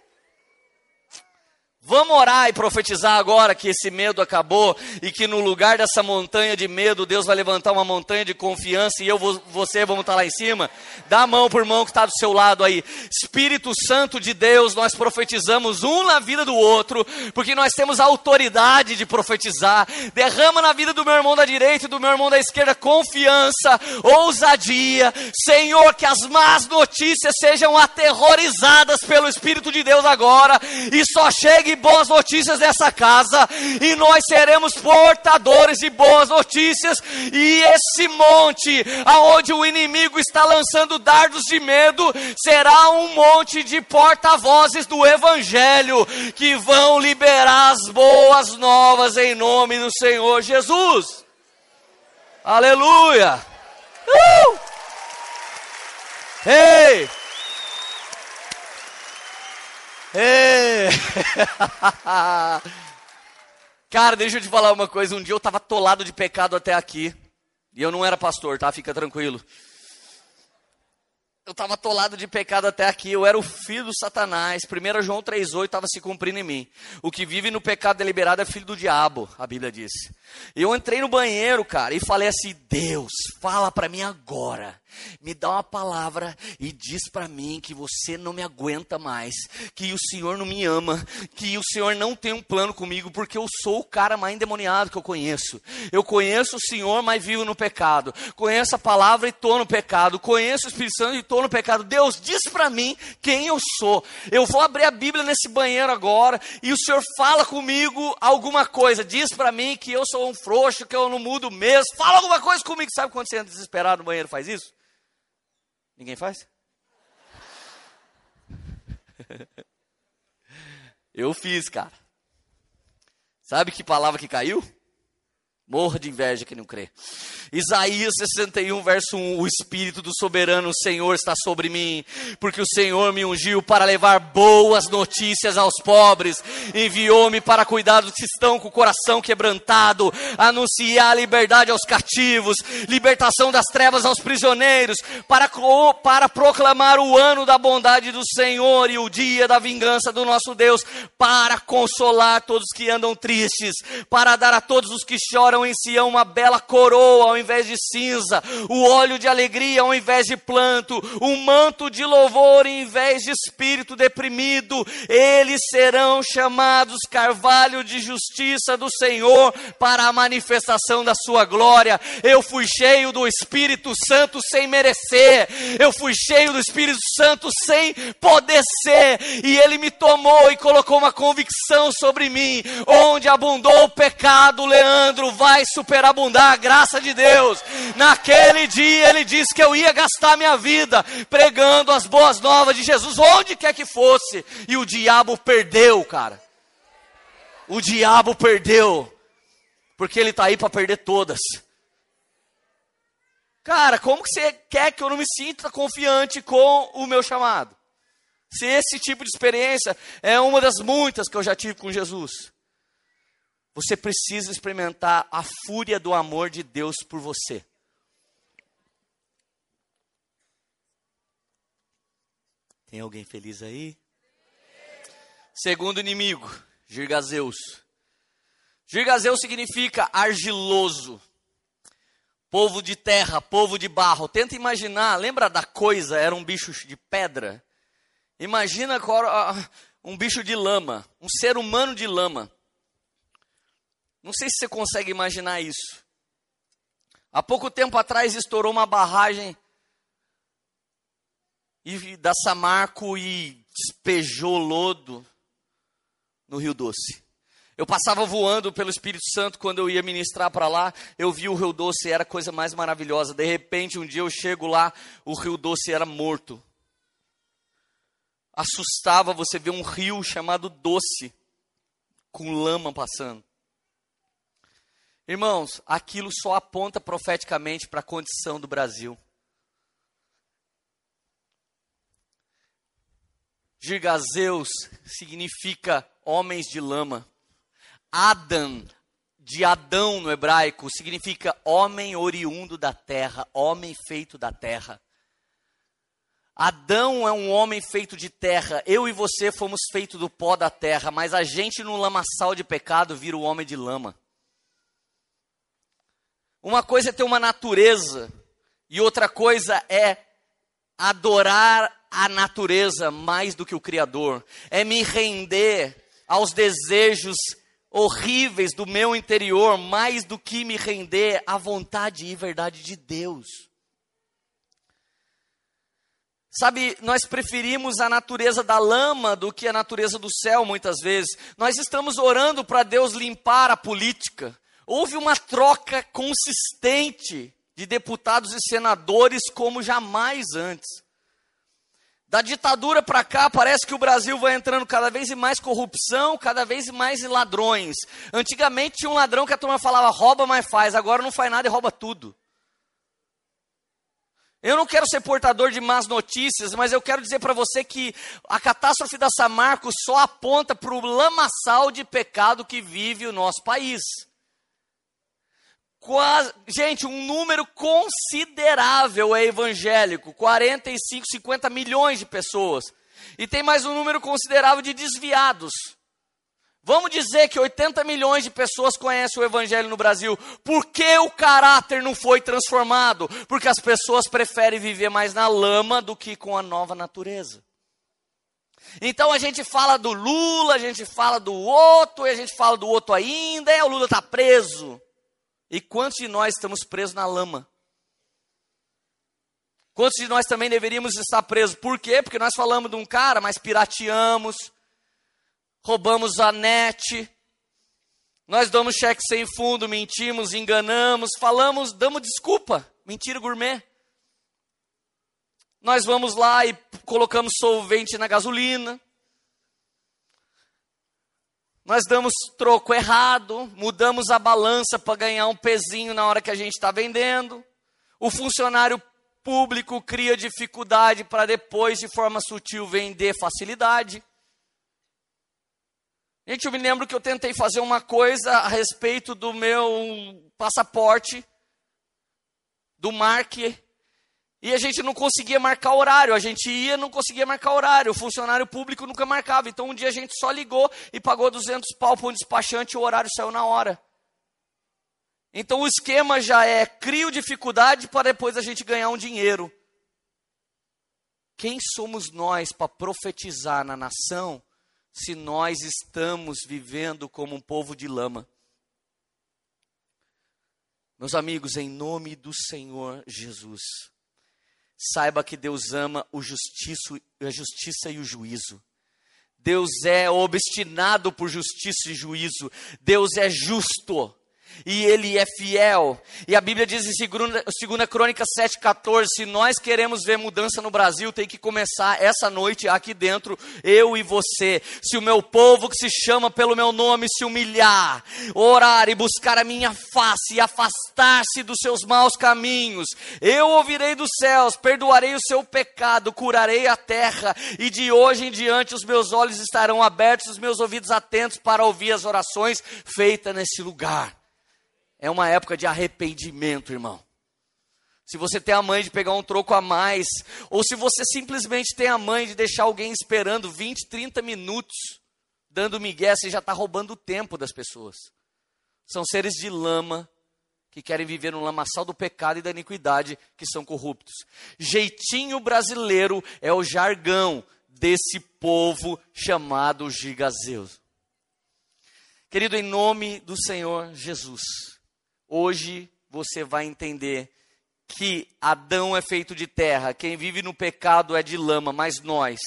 Vamos orar e profetizar agora que esse medo acabou e que no lugar dessa montanha de medo, Deus vai levantar uma montanha de confiança e eu, você vamos estar lá em cima. Dá a mão por mão que está do seu lado aí. Espírito Santo de Deus, nós profetizamos um na vida do outro, porque nós temos a autoridade de profetizar. Derrama na vida do meu irmão da direita e do meu irmão da esquerda confiança, ousadia. Senhor, que as más notícias sejam aterrorizadas pelo Espírito de Deus agora e só chegue boas notícias nessa casa e nós seremos portadores de boas notícias. E esse monte, aonde o inimigo está lançando dardos de medo, será um monte de porta-vozes do Evangelho que vão liberar as boas novas em nome do Senhor Jesus. Aleluia! Uh! Ei! Ei! Cara, deixa eu te falar uma coisa. Um dia eu estava atolado de pecado até aqui. E eu não era pastor, tá? Fica tranquilo. Eu estava atolado de pecado até aqui, eu era o filho do Satanás. 1 João 3,8 estava se cumprindo em mim. O que vive no pecado deliberado é filho do diabo, a Bíblia diz. Eu entrei no banheiro, cara, e falei assim: Deus, fala para mim agora me dá uma palavra e diz para mim que você não me aguenta mais, que o Senhor não me ama, que o Senhor não tem um plano comigo, porque eu sou o cara mais endemoniado que eu conheço. Eu conheço o Senhor, mas vivo no pecado. Conheço a palavra e estou no pecado. Conheço o Espírito Santo e estou no pecado. Deus, diz para mim quem eu sou. Eu vou abrir a Bíblia nesse banheiro agora e o Senhor fala comigo alguma coisa. Diz para mim que eu sou um frouxo, que eu não mudo mesmo. Fala alguma coisa comigo. Sabe quando você entra desesperado no banheiro faz isso? Ninguém faz? Eu fiz, cara. Sabe que palavra que caiu? Morra de inveja que não crê. Isaías 61, verso 1: O Espírito do soberano Senhor está sobre mim, porque o Senhor me ungiu para levar boas notícias aos pobres, enviou-me para cuidar dos que estão com o coração quebrantado, anunciar liberdade aos cativos, libertação das trevas aos prisioneiros, para, para proclamar o ano da bondade do Senhor e o dia da vingança do nosso Deus, para consolar todos que andam tristes, para dar a todos os que choram em Sião uma bela coroa ao invés de cinza, o óleo de alegria ao invés de planto, um manto de louvor em vez de espírito deprimido. Eles serão chamados carvalho de justiça do Senhor para a manifestação da sua glória. Eu fui cheio do Espírito Santo sem merecer, eu fui cheio do Espírito Santo sem poder ser, e ele me tomou e colocou uma convicção sobre mim, onde abundou o pecado, Leandro, vai superabundar a graça de Deus. Naquele dia ele disse que eu ia gastar minha vida pregando as boas novas de Jesus, onde quer que fosse. E o diabo perdeu, cara. O diabo perdeu. Porque ele está aí para perder todas. Cara, como que você quer que eu não me sinta confiante com o meu chamado? Se esse tipo de experiência é uma das muitas que eu já tive com Jesus. Você precisa experimentar a fúria do amor de Deus por você. Tem alguém feliz aí? Segundo inimigo, Girgazeus. Girgazeus significa argiloso. Povo de terra, povo de barro. Tenta imaginar, lembra da coisa? Era um bicho de pedra. Imagina um bicho de lama, um ser humano de lama. Não sei se você consegue imaginar isso. Há pouco tempo atrás estourou uma barragem da Samarco e despejou lodo no Rio Doce. Eu passava voando pelo Espírito Santo quando eu ia ministrar para lá, eu vi o Rio Doce, era a coisa mais maravilhosa. De repente, um dia eu chego lá, o Rio Doce era morto. Assustava você ver um rio chamado Doce, com lama passando. Irmãos, aquilo só aponta profeticamente para a condição do Brasil. Girgazeus significa homens de lama. Adam, de Adão no hebraico, significa homem oriundo da terra, homem feito da terra. Adão é um homem feito de terra, eu e você fomos feitos do pó da terra, mas a gente no lamaçal de pecado vira o homem de lama. Uma coisa é ter uma natureza, e outra coisa é adorar a natureza mais do que o Criador, é me render aos desejos horríveis do meu interior, mais do que me render à vontade e verdade de Deus. Sabe, nós preferimos a natureza da lama do que a natureza do céu, muitas vezes. Nós estamos orando para Deus limpar a política. Houve uma troca consistente de deputados e senadores como jamais antes. Da ditadura para cá, parece que o Brasil vai entrando cada vez mais corrupção, cada vez mais ladrões. Antigamente tinha um ladrão que a turma falava rouba, mas faz. Agora não faz nada e rouba tudo. Eu não quero ser portador de más notícias, mas eu quero dizer para você que a catástrofe da Samarco só aponta para o lamaçal de pecado que vive o nosso país. Quase, gente, um número considerável é evangélico, 45, 50 milhões de pessoas. E tem mais um número considerável de desviados. Vamos dizer que 80 milhões de pessoas conhecem o Evangelho no Brasil. Por que o caráter não foi transformado? Porque as pessoas preferem viver mais na lama do que com a nova natureza. Então a gente fala do Lula, a gente fala do outro, e a gente fala do outro ainda, é o Lula está preso. E quantos de nós estamos presos na lama? Quantos de nós também deveríamos estar presos? Por quê? Porque nós falamos de um cara, mas pirateamos, roubamos a net, nós damos cheque sem fundo, mentimos, enganamos, falamos, damos desculpa, mentira gourmet. Nós vamos lá e colocamos solvente na gasolina. Nós damos troco errado, mudamos a balança para ganhar um pezinho na hora que a gente está vendendo. O funcionário público cria dificuldade para depois, de forma sutil, vender facilidade. Gente, eu me lembro que eu tentei fazer uma coisa a respeito do meu passaporte, do marque e a gente não conseguia marcar horário. A gente ia não conseguia marcar horário. O funcionário público nunca marcava. Então um dia a gente só ligou e pagou 200 pau para um despachante e o horário saiu na hora. Então o esquema já é crio dificuldade para depois a gente ganhar um dinheiro. Quem somos nós para profetizar na nação se nós estamos vivendo como um povo de lama? Meus amigos, em nome do Senhor Jesus saiba que Deus ama o justiço, a justiça e o juízo. Deus é obstinado por justiça e juízo. Deus é justo. E ele é fiel. E a Bíblia diz em 2 Crônica 7,14: se nós queremos ver mudança no Brasil, tem que começar essa noite aqui dentro, eu e você. Se o meu povo que se chama pelo meu nome se humilhar, orar e buscar a minha face e afastar-se dos seus maus caminhos, eu ouvirei dos céus, perdoarei o seu pecado, curarei a terra, e de hoje em diante os meus olhos estarão abertos, os meus ouvidos atentos para ouvir as orações feitas nesse lugar. É uma época de arrependimento, irmão. Se você tem a mãe de pegar um troco a mais, ou se você simplesmente tem a mãe de deixar alguém esperando 20, 30 minutos, dando migué, você já está roubando o tempo das pessoas. São seres de lama que querem viver no lamaçal do pecado e da iniquidade, que são corruptos. Jeitinho brasileiro é o jargão desse povo chamado gigazeus. Querido, em nome do Senhor Jesus, Hoje você vai entender que Adão é feito de terra, quem vive no pecado é de lama, mas nós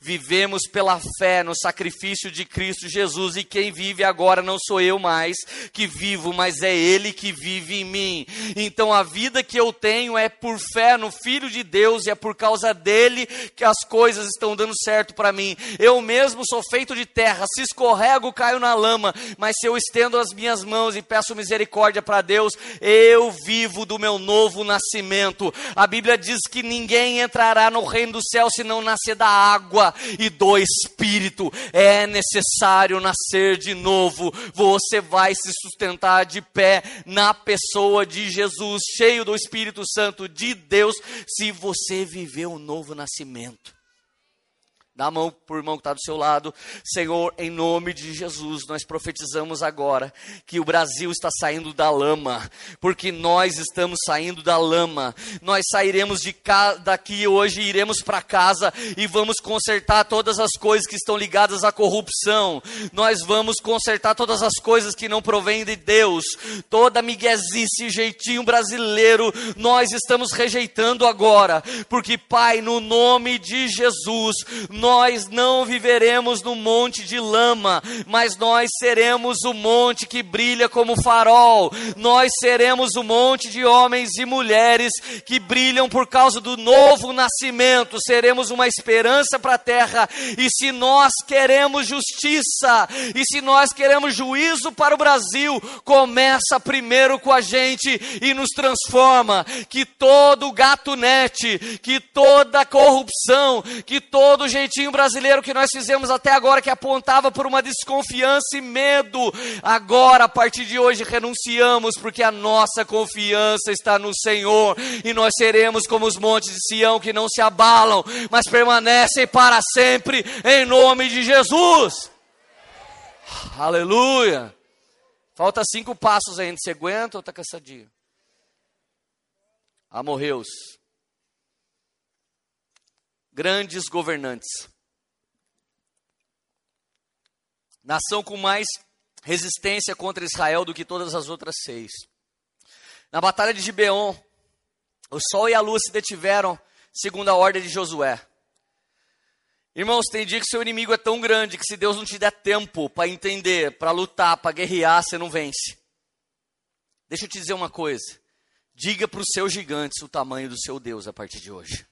vivemos pela fé no sacrifício de Cristo Jesus e quem vive agora não sou eu mais que vivo, mas é Ele que vive em mim. Então a vida que eu tenho é por fé no Filho de Deus e é por causa dele que as coisas estão dando certo para mim. Eu mesmo sou feito de terra, se escorrego, caio na lama, mas se eu estendo as minhas mãos e peço misericórdia para Deus, eu vivo do meu novo nascimento nascimento. A Bíblia diz que ninguém entrará no reino do céu se não nascer da água e do Espírito. É necessário nascer de novo. Você vai se sustentar de pé na pessoa de Jesus, cheio do Espírito Santo de Deus, se você viver um novo nascimento. Dá a mão por irmão que está do seu lado. Senhor, em nome de Jesus, nós profetizamos agora que o Brasil está saindo da lama, porque nós estamos saindo da lama. Nós sairemos de daqui hoje, iremos para casa e vamos consertar todas as coisas que estão ligadas à corrupção. Nós vamos consertar todas as coisas que não provêm de Deus. Toda miguezice, jeitinho brasileiro, nós estamos rejeitando agora, porque Pai, no nome de Jesus, nós nós não viveremos no monte de lama, mas nós seremos o monte que brilha como farol. Nós seremos o monte de homens e mulheres que brilham por causa do novo nascimento. Seremos uma esperança para a terra. E se nós queremos justiça, e se nós queremos juízo para o Brasil, começa primeiro com a gente e nos transforma. Que todo gatunete, que toda corrupção, que todo jeitinho jeitinho brasileiro que nós fizemos até agora, que apontava por uma desconfiança e medo. Agora, a partir de hoje, renunciamos, porque a nossa confiança está no Senhor, e nós seremos como os montes de Sião que não se abalam, mas permanecem para sempre, em nome de Jesus. Aleluia. Falta cinco passos ainda. Você aguenta ou está cansadinho? Amorreus grandes governantes. Nação com mais resistência contra Israel do que todas as outras seis. Na batalha de Gibeon, o sol e a lua se detiveram, segundo a ordem de Josué. Irmãos, tem dia que seu inimigo é tão grande que se Deus não te der tempo para entender, para lutar, para guerrear, você não vence. Deixa eu te dizer uma coisa. Diga para os seus gigantes o tamanho do seu Deus a partir de hoje.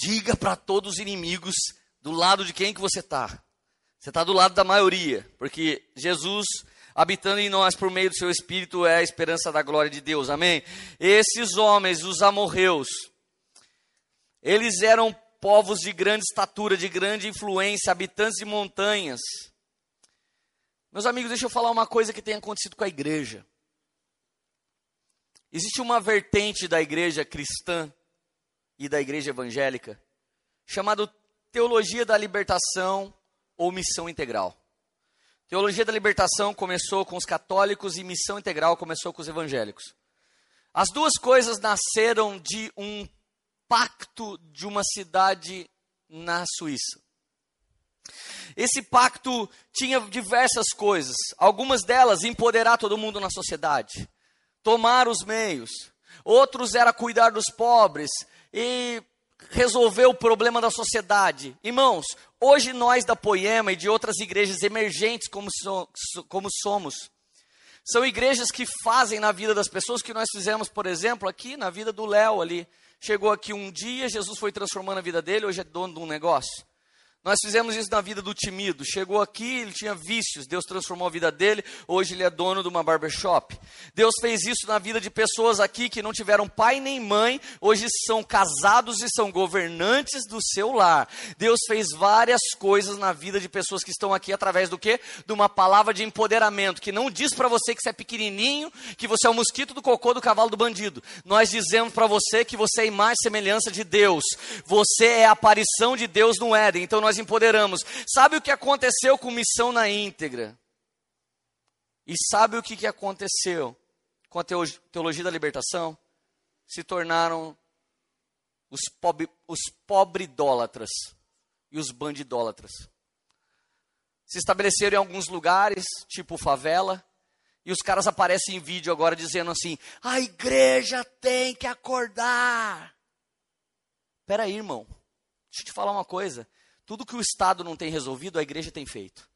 Diga para todos os inimigos do lado de quem que você está. Você está do lado da maioria, porque Jesus habitando em nós por meio do seu Espírito é a esperança da glória de Deus. Amém? Esses homens, os amorreus, eles eram povos de grande estatura, de grande influência, habitantes de montanhas. Meus amigos, deixa eu falar uma coisa que tem acontecido com a igreja. Existe uma vertente da igreja cristã e da igreja evangélica, chamado Teologia da Libertação ou Missão Integral. Teologia da Libertação começou com os católicos e Missão Integral começou com os evangélicos. As duas coisas nasceram de um pacto de uma cidade na Suíça. Esse pacto tinha diversas coisas, algumas delas empoderar todo mundo na sociedade, tomar os meios, outros era cuidar dos pobres, e resolver o problema da sociedade. Irmãos, hoje nós da Poema e de outras igrejas emergentes como, so, como somos, São igrejas que fazem na vida das pessoas que nós fizemos, por exemplo, aqui na vida do Léo ali. Chegou aqui um dia, Jesus foi transformando a vida dele, hoje é dono de um negócio. Nós fizemos isso na vida do timido. Chegou aqui, ele tinha vícios. Deus transformou a vida dele. Hoje ele é dono de uma barbershop. Deus fez isso na vida de pessoas aqui que não tiveram pai nem mãe. Hoje são casados e são governantes do seu lar. Deus fez várias coisas na vida de pessoas que estão aqui através do quê? De uma palavra de empoderamento que não diz para você que você é pequenininho, que você é o mosquito do cocô do cavalo do bandido. Nós dizemos para você que você é imagem e semelhança de Deus. Você é a aparição de Deus no Éden. Então nós nós empoderamos. Sabe o que aconteceu com missão na íntegra? E sabe o que, que aconteceu com a teologia da libertação? Se tornaram os, pobre, os pobridólatras e os bandidólatras. Se estabeleceram em alguns lugares, tipo favela, e os caras aparecem em vídeo agora dizendo assim: a igreja tem que acordar. Peraí, irmão, deixa eu te falar uma coisa. Tudo que o Estado não tem resolvido, a igreja tem feito.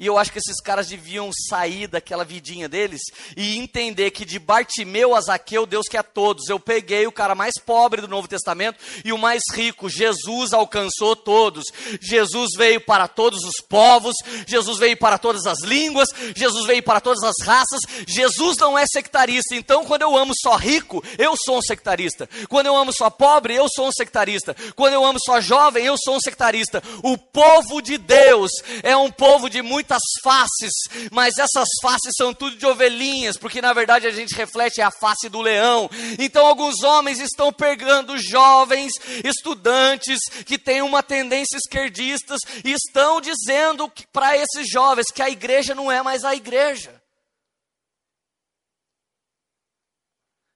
E eu acho que esses caras deviam sair daquela vidinha deles e entender que de Bartimeu a Zaqueu, Deus quer todos. Eu peguei o cara mais pobre do Novo Testamento e o mais rico. Jesus alcançou todos. Jesus veio para todos os povos. Jesus veio para todas as línguas. Jesus veio para todas as raças. Jesus não é sectarista. Então, quando eu amo só rico, eu sou um sectarista. Quando eu amo só pobre, eu sou um sectarista. Quando eu amo só jovem, eu sou um sectarista. O povo de Deus é um povo de muito muitas faces, mas essas faces são tudo de ovelhinhas, porque na verdade a gente reflete a face do leão. Então alguns homens estão pegando jovens, estudantes que têm uma tendência esquerdista e estão dizendo para esses jovens que a igreja não é mais a igreja.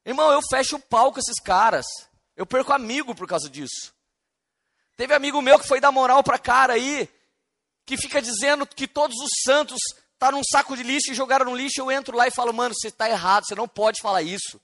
Irmão, eu fecho o pau com esses caras. Eu perco amigo por causa disso. Teve amigo meu que foi dar moral para cara aí, que fica dizendo que todos os santos tá num saco de lixo e jogaram no lixo, eu entro lá e falo, mano, você está errado, você não pode falar isso.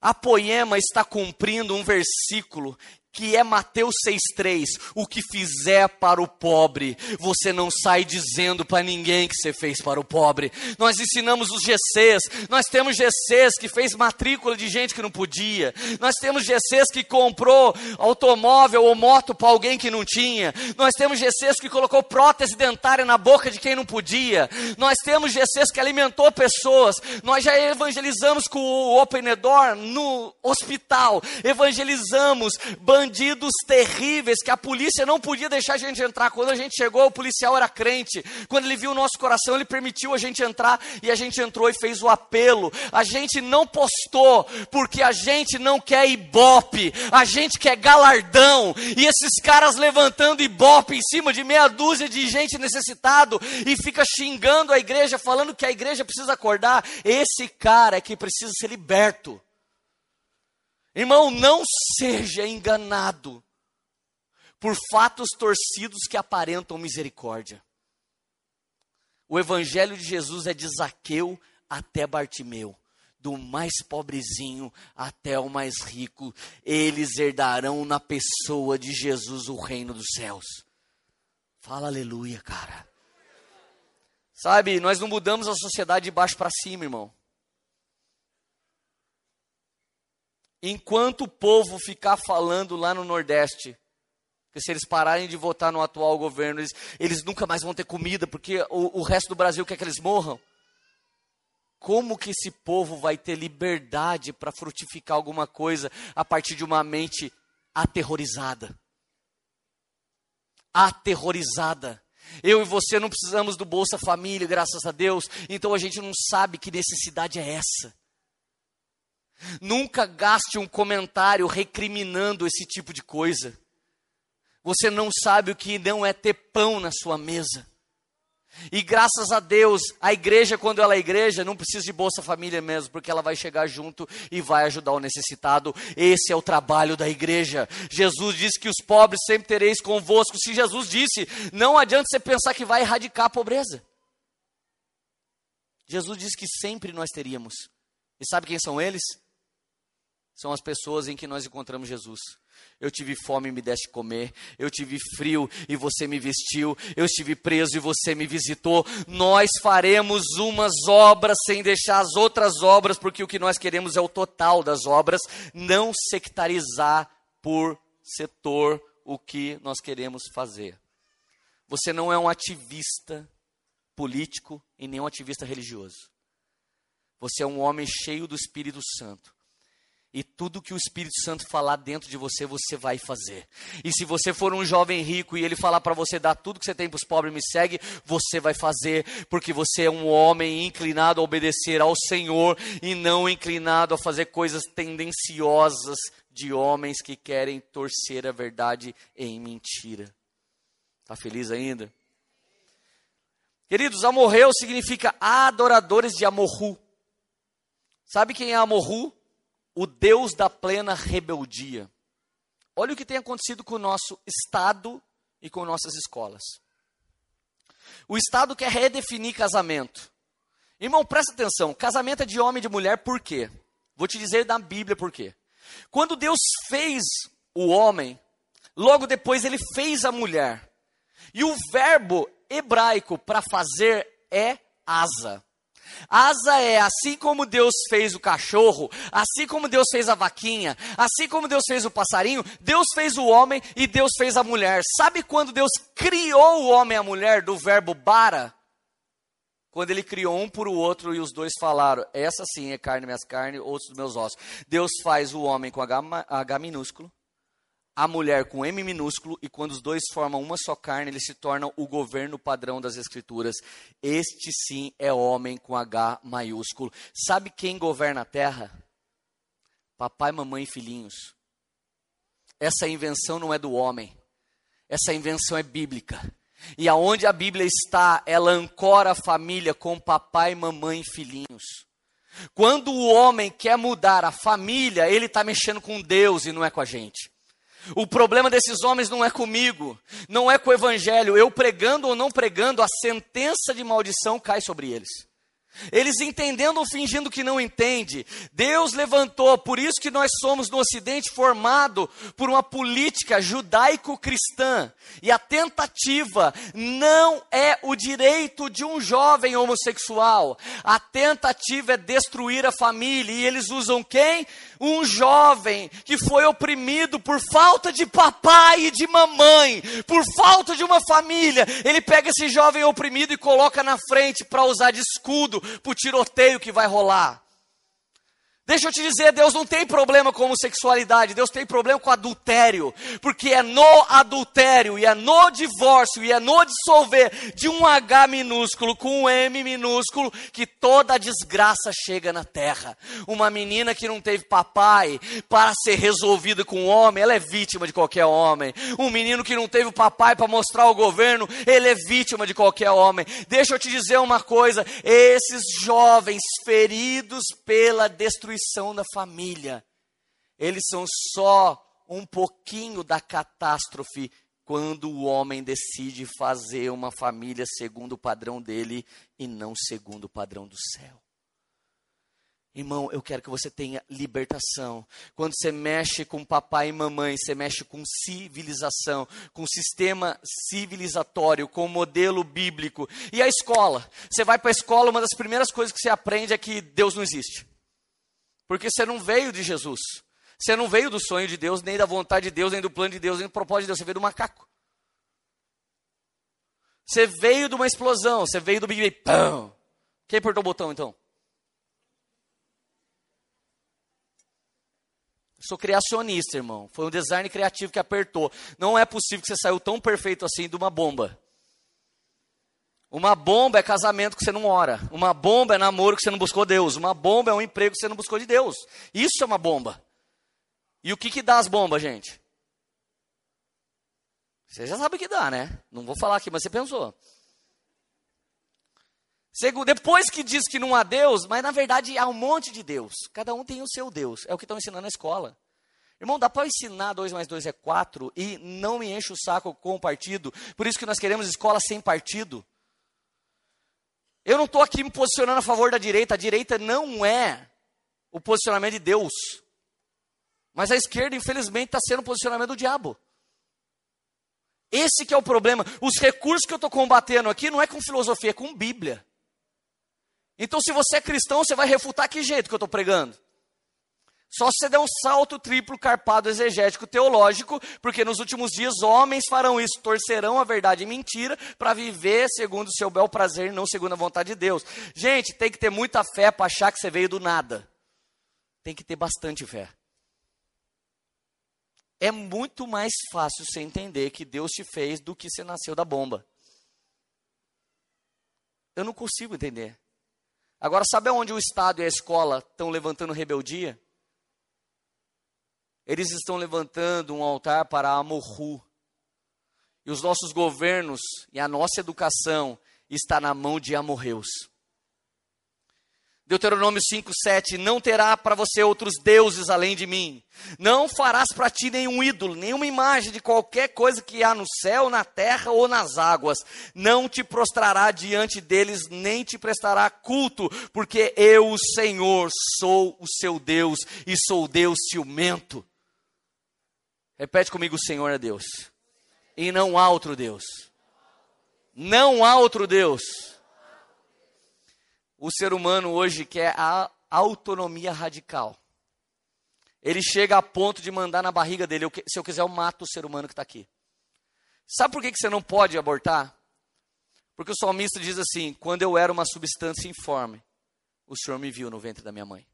A poema está cumprindo um versículo que é Mateus 6,3: o que fizer para o pobre, você não sai dizendo para ninguém que você fez para o pobre. Nós ensinamos os GCs, nós temos GCs que fez matrícula de gente que não podia, nós temos GCs que comprou automóvel ou moto para alguém que não tinha, nós temos GCs que colocou prótese dentária na boca de quem não podia, nós temos GCs que alimentou pessoas, nós já evangelizamos com o Open Door no hospital, evangelizamos bandidos bandidos terríveis que a polícia não podia deixar a gente entrar. Quando a gente chegou, o policial era crente. Quando ele viu o nosso coração, ele permitiu a gente entrar e a gente entrou e fez o apelo. A gente não postou porque a gente não quer ibope, a gente quer galardão. E esses caras levantando ibope em cima de meia dúzia de gente necessitado e fica xingando a igreja, falando que a igreja precisa acordar. Esse cara é que precisa ser liberto. Irmão, não seja enganado por fatos torcidos que aparentam misericórdia. O evangelho de Jesus é de Zaqueu até Bartimeu, do mais pobrezinho até o mais rico. Eles herdarão na pessoa de Jesus o reino dos céus. Fala aleluia, cara. Sabe, nós não mudamos a sociedade de baixo para cima, irmão. Enquanto o povo ficar falando lá no Nordeste, que se eles pararem de votar no atual governo, eles, eles nunca mais vão ter comida, porque o, o resto do Brasil quer que eles morram. Como que esse povo vai ter liberdade para frutificar alguma coisa a partir de uma mente aterrorizada? Aterrorizada. Eu e você não precisamos do Bolsa Família, graças a Deus, então a gente não sabe que necessidade é essa. Nunca gaste um comentário recriminando esse tipo de coisa. Você não sabe o que não é ter pão na sua mesa. E graças a Deus, a igreja, quando ela é igreja, não precisa de Bolsa Família mesmo, porque ela vai chegar junto e vai ajudar o necessitado. Esse é o trabalho da igreja. Jesus disse que os pobres sempre tereis convosco. Se Jesus disse, não adianta você pensar que vai erradicar a pobreza. Jesus disse que sempre nós teríamos. E sabe quem são eles? São as pessoas em que nós encontramos Jesus. Eu tive fome e me deste comer. Eu tive frio e você me vestiu. Eu estive preso e você me visitou. Nós faremos umas obras sem deixar as outras obras, porque o que nós queremos é o total das obras, não sectarizar por setor o que nós queremos fazer. Você não é um ativista político e nem um ativista religioso. Você é um homem cheio do Espírito Santo e tudo que o Espírito Santo falar dentro de você, você vai fazer. E se você for um jovem rico e ele falar para você dar tudo que você tem para os pobres, me segue, você vai fazer, porque você é um homem inclinado a obedecer ao Senhor e não inclinado a fazer coisas tendenciosas de homens que querem torcer a verdade em mentira. Está feliz ainda? Queridos, Amorreu significa adoradores de Amorru. Sabe quem é Amorru? O Deus da plena rebeldia. Olha o que tem acontecido com o nosso Estado e com nossas escolas. O Estado quer redefinir casamento. Irmão, presta atenção: casamento é de homem e de mulher, por quê? Vou te dizer da Bíblia por quê. Quando Deus fez o homem, logo depois ele fez a mulher. E o verbo hebraico para fazer é asa. Asa é assim como Deus fez o cachorro, assim como Deus fez a vaquinha, assim como Deus fez o passarinho, Deus fez o homem e Deus fez a mulher. Sabe quando Deus criou o homem e a mulher do verbo bara? Quando ele criou um por o outro e os dois falaram: Essa sim é carne, minhas carnes, outros dos meus ossos. Deus faz o homem com H, H minúsculo a mulher com M minúsculo, e quando os dois formam uma só carne, eles se tornam o governo padrão das Escrituras. Este sim é homem com H maiúsculo. Sabe quem governa a terra? Papai, mamãe e filhinhos. Essa invenção não é do homem, essa invenção é bíblica. E aonde a Bíblia está, ela ancora a família com papai, mamãe e filhinhos. Quando o homem quer mudar a família, ele está mexendo com Deus e não é com a gente. O problema desses homens não é comigo, não é com o evangelho. Eu pregando ou não pregando, a sentença de maldição cai sobre eles. Eles entendendo ou fingindo que não entende. Deus levantou, por isso que nós somos no Ocidente formado por uma política judaico-cristã. E a tentativa não é o direito de um jovem homossexual. A tentativa é destruir a família. E eles usam quem? Um jovem que foi oprimido por falta de papai e de mamãe, por falta de uma família. Ele pega esse jovem oprimido e coloca na frente para usar de escudo para o tiroteio que vai rolar. Deixa eu te dizer, Deus não tem problema com homossexualidade, Deus tem problema com adultério, porque é no adultério, e é no divórcio, e é no dissolver de um H minúsculo com um M minúsculo que toda a desgraça chega na terra. Uma menina que não teve papai para ser resolvida com um homem, ela é vítima de qualquer homem. Um menino que não teve papai para mostrar ao governo, ele é vítima de qualquer homem. Deixa eu te dizer uma coisa, esses jovens feridos pela destruição destruição da família. Eles são só um pouquinho da catástrofe quando o homem decide fazer uma família segundo o padrão dele e não segundo o padrão do céu. Irmão, eu quero que você tenha libertação. Quando você mexe com papai e mamãe, você mexe com civilização, com sistema civilizatório, com modelo bíblico. E a escola? Você vai para a escola, uma das primeiras coisas que você aprende é que Deus não existe. Porque você não veio de Jesus. Você não veio do sonho de Deus, nem da vontade de Deus, nem do plano de Deus, nem do propósito de Deus. Você veio do macaco. Você veio de uma explosão. Você veio do Big Bang. Pão. Quem apertou o botão então? sou criacionista, irmão. Foi um design criativo que apertou. Não é possível que você saiu tão perfeito assim de uma bomba. Uma bomba é casamento que você não ora. Uma bomba é namoro que você não buscou Deus. Uma bomba é um emprego que você não buscou de Deus. Isso é uma bomba. E o que, que dá as bombas, gente? Você já sabe o que dá, né? Não vou falar aqui, mas você pensou. Depois que diz que não há Deus, mas na verdade há um monte de Deus. Cada um tem o seu Deus. É o que estão ensinando na escola. Irmão, dá para ensinar 2 mais 2 é 4 e não me enche o saco com o partido. Por isso que nós queremos escola sem partido. Eu não estou aqui me posicionando a favor da direita. A direita não é o posicionamento de Deus. Mas a esquerda, infelizmente, está sendo o posicionamento do diabo. Esse que é o problema. Os recursos que eu estou combatendo aqui não é com filosofia, é com Bíblia. Então, se você é cristão, você vai refutar que jeito que eu estou pregando? Só se você der um salto triplo carpado exegético teológico, porque nos últimos dias homens farão isso, torcerão a verdade em mentira para viver segundo o seu bel prazer e não segundo a vontade de Deus. Gente, tem que ter muita fé para achar que você veio do nada. Tem que ter bastante fé. É muito mais fácil você entender que Deus te fez do que você nasceu da bomba. Eu não consigo entender. Agora, sabe onde o Estado e a escola estão levantando rebeldia? Eles estão levantando um altar para Amorru. E os nossos governos e a nossa educação está na mão de amorreus. Deuteronômio 5, 7, não terá para você outros deuses além de mim. Não farás para ti nenhum ídolo, nenhuma imagem de qualquer coisa que há no céu, na terra ou nas águas. Não te prostrará diante deles, nem te prestará culto, porque eu, o Senhor, sou o seu Deus e sou Deus ciumento. Repete comigo: o Senhor é Deus. E não há outro Deus. Não há outro Deus. O ser humano hoje quer a autonomia radical. Ele chega a ponto de mandar na barriga dele: se eu quiser, eu mato o ser humano que está aqui. Sabe por que você não pode abortar? Porque o salmista diz assim: quando eu era uma substância informe, o Senhor me viu no ventre da minha mãe.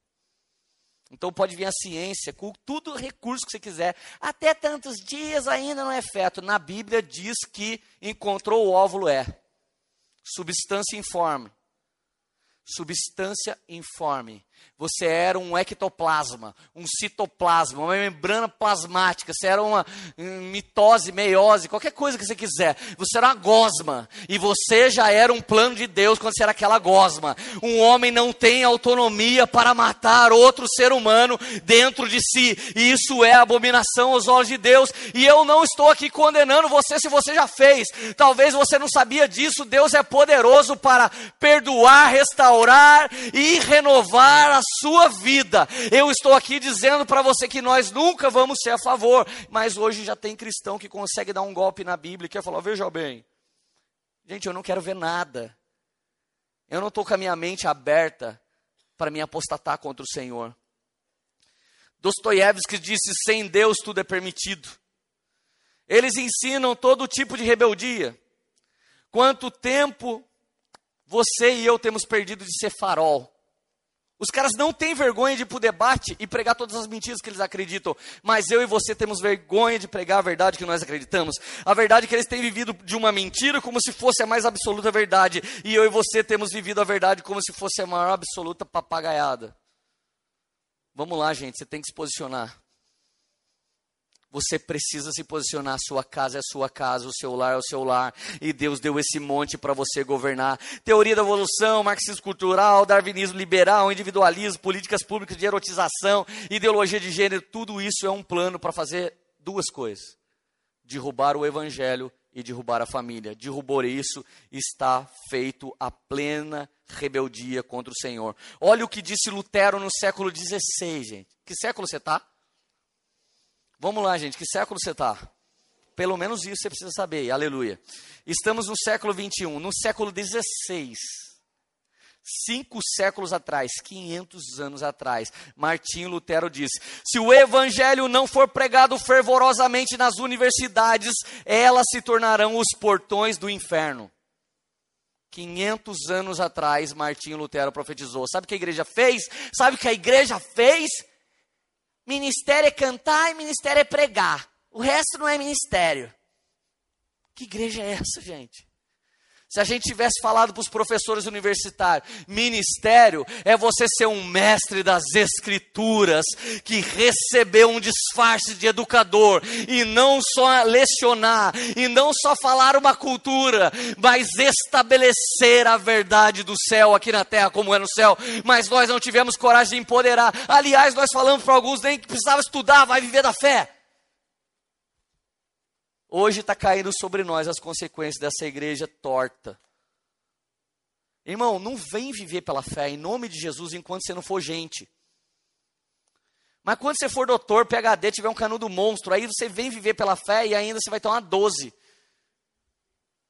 Então pode vir a ciência, tudo recurso que você quiser. Até tantos dias ainda não é feto. Na Bíblia diz que encontrou o óvulo é substância informe. Substância informe. Você era um ectoplasma, um citoplasma, uma membrana plasmática, você era uma mitose, meiose, qualquer coisa que você quiser. Você era uma gosma. E você já era um plano de Deus quando você era aquela gosma. Um homem não tem autonomia para matar outro ser humano dentro de si. E isso é abominação aos olhos de Deus. E eu não estou aqui condenando você se você já fez. Talvez você não sabia disso. Deus é poderoso para perdoar, restaurar e renovar a sua vida. Eu estou aqui dizendo para você que nós nunca vamos ser a favor, mas hoje já tem cristão que consegue dar um golpe na Bíblia e quer falar: veja bem, gente, eu não quero ver nada. Eu não estou com a minha mente aberta para me apostatar contra o Senhor. Dostoiévski disse: sem Deus tudo é permitido. Eles ensinam todo tipo de rebeldia. Quanto tempo você e eu temos perdido de ser farol? Os caras não têm vergonha de ir para o debate e pregar todas as mentiras que eles acreditam, mas eu e você temos vergonha de pregar a verdade que nós acreditamos. A verdade é que eles têm vivido de uma mentira como se fosse a mais absoluta verdade, e eu e você temos vivido a verdade como se fosse a maior absoluta papagaiada. Vamos lá, gente, você tem que se posicionar. Você precisa se posicionar. Sua casa é sua casa, o seu lar é o seu lar. E Deus deu esse monte para você governar. Teoria da evolução, marxismo cultural, darwinismo liberal, individualismo, políticas públicas de erotização, ideologia de gênero. Tudo isso é um plano para fazer duas coisas: derrubar o evangelho e derrubar a família. Derrubou isso, está feito a plena rebeldia contra o Senhor. Olha o que disse Lutero no século XVI, gente. Que século você está? Vamos lá, gente, que século você está? Pelo menos isso você precisa saber, aleluia. Estamos no século 21, no século 16. Cinco séculos atrás, 500 anos atrás, Martinho Lutero disse: se o evangelho não for pregado fervorosamente nas universidades, elas se tornarão os portões do inferno. 500 anos atrás, Martinho Lutero profetizou. Sabe o que a igreja fez? Sabe o que a igreja fez? Ministério é cantar e ministério é pregar. O resto não é ministério. Que igreja é essa, gente? Se a gente tivesse falado para os professores universitários, ministério é você ser um mestre das escrituras, que recebeu um disfarce de educador, e não só lecionar, e não só falar uma cultura, mas estabelecer a verdade do céu aqui na terra, como é no céu. Mas nós não tivemos coragem de empoderar. Aliás, nós falamos para alguns nem que precisava estudar, vai viver da fé. Hoje está caindo sobre nós as consequências dessa igreja torta. Irmão, não vem viver pela fé em nome de Jesus enquanto você não for gente. Mas quando você for doutor, PHD, tiver um canudo monstro, aí você vem viver pela fé e ainda você vai uma 12.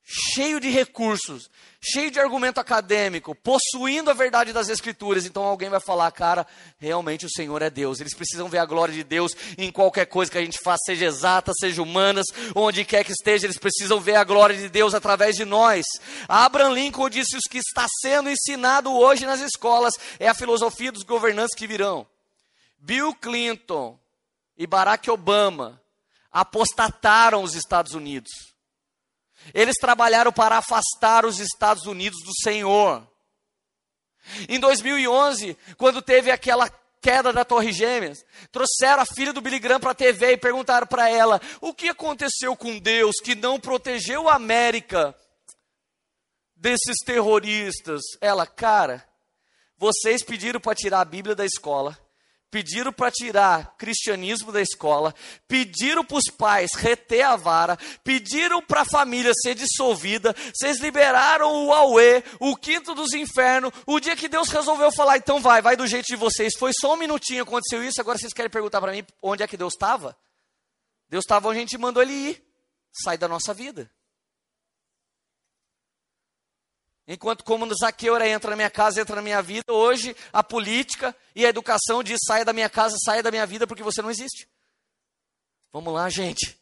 Cheio de recursos, cheio de argumento acadêmico, possuindo a verdade das Escrituras. Então alguém vai falar, cara, realmente o Senhor é Deus. Eles precisam ver a glória de Deus em qualquer coisa que a gente faça, seja exata, seja humanas, onde quer que esteja, eles precisam ver a glória de Deus através de nós. Abraham Lincoln disse: o que está sendo ensinado hoje nas escolas é a filosofia dos governantes que virão. Bill Clinton e Barack Obama apostataram os Estados Unidos. Eles trabalharam para afastar os Estados Unidos do Senhor. Em 2011, quando teve aquela queda da Torre Gêmeas, trouxeram a filha do Billy Graham para a TV e perguntaram para ela: o que aconteceu com Deus que não protegeu a América desses terroristas? Ela, cara, vocês pediram para tirar a Bíblia da escola, pediram para tirar cristianismo da escola, pediram para os pais reter a vara, pediram para a família ser dissolvida, vocês liberaram o Aue, o quinto dos infernos, o dia que Deus resolveu falar, então vai, vai do jeito de vocês, foi só um minutinho aconteceu isso, agora vocês querem perguntar para mim onde é que Deus estava? Deus estava onde a gente mandou ele ir, sai da nossa vida. Enquanto como no Zaqueu entra na minha casa, entra na minha vida, hoje a política e a educação diz saia da minha casa, saia da minha vida porque você não existe. Vamos lá, gente.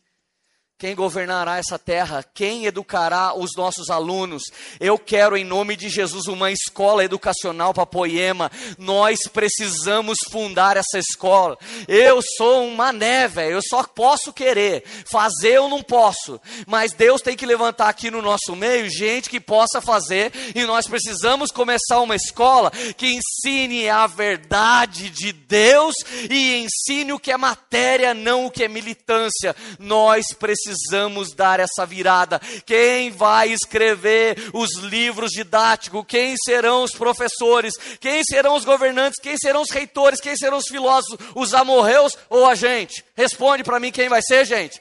Quem governará essa terra? Quem educará os nossos alunos? Eu quero, em nome de Jesus, uma escola educacional para Poema. Nós precisamos fundar essa escola. Eu sou um mané, velho. Eu só posso querer. Fazer eu não posso. Mas Deus tem que levantar aqui no nosso meio gente que possa fazer. E nós precisamos começar uma escola que ensine a verdade de Deus e ensine o que é matéria, não o que é militância. Nós precisamos precisamos dar essa virada. Quem vai escrever os livros didáticos? Quem serão os professores? Quem serão os governantes? Quem serão os reitores? Quem serão os filósofos? Os amorreus ou a gente? Responde para mim quem vai ser, gente.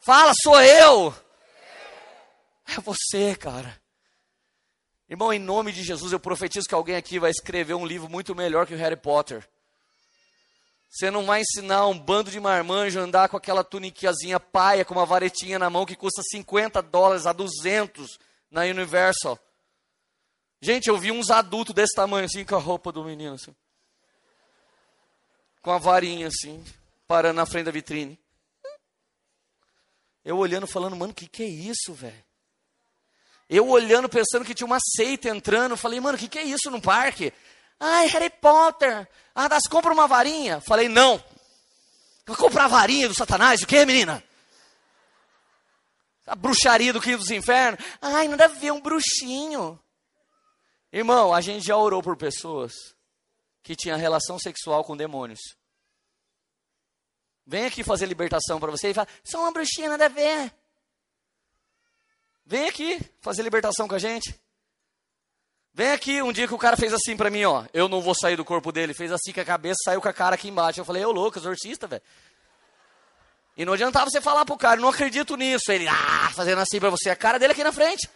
Fala, sou eu. É você, cara. Irmão, em nome de Jesus, eu profetizo que alguém aqui vai escrever um livro muito melhor que o Harry Potter. Você não vai ensinar um bando de marmanjo a andar com aquela tuniquezinha paia, com uma varetinha na mão que custa 50 dólares a 200 na Universal. Gente, eu vi uns adultos desse tamanho assim, com a roupa do menino assim. Com a varinha assim, parando na frente da vitrine. Eu olhando, falando, mano, o que, que é isso, velho? Eu olhando, pensando que tinha uma seita entrando, falei, mano, o que, que é isso no parque? Ai, Harry Potter. Ah, das compra uma varinha. Falei, não. Vai comprar a varinha do Satanás? O que, menina? A bruxaria do quinto dos infernos. Ai, nada a ver, um bruxinho. Irmão, a gente já orou por pessoas que tinham relação sexual com demônios. Vem aqui fazer libertação para você e fala, sou uma bruxinha, nada a ver. Vem aqui fazer libertação com a gente. Vem aqui, um dia que o cara fez assim para mim, ó. Eu não vou sair do corpo dele. Fez assim com a cabeça, saiu com a cara aqui embaixo. Eu falei, eu louco, exorcista, velho. E não adiantava você falar pro cara, não acredito nisso. Ele, ah, fazendo assim pra você, a cara dele aqui na frente.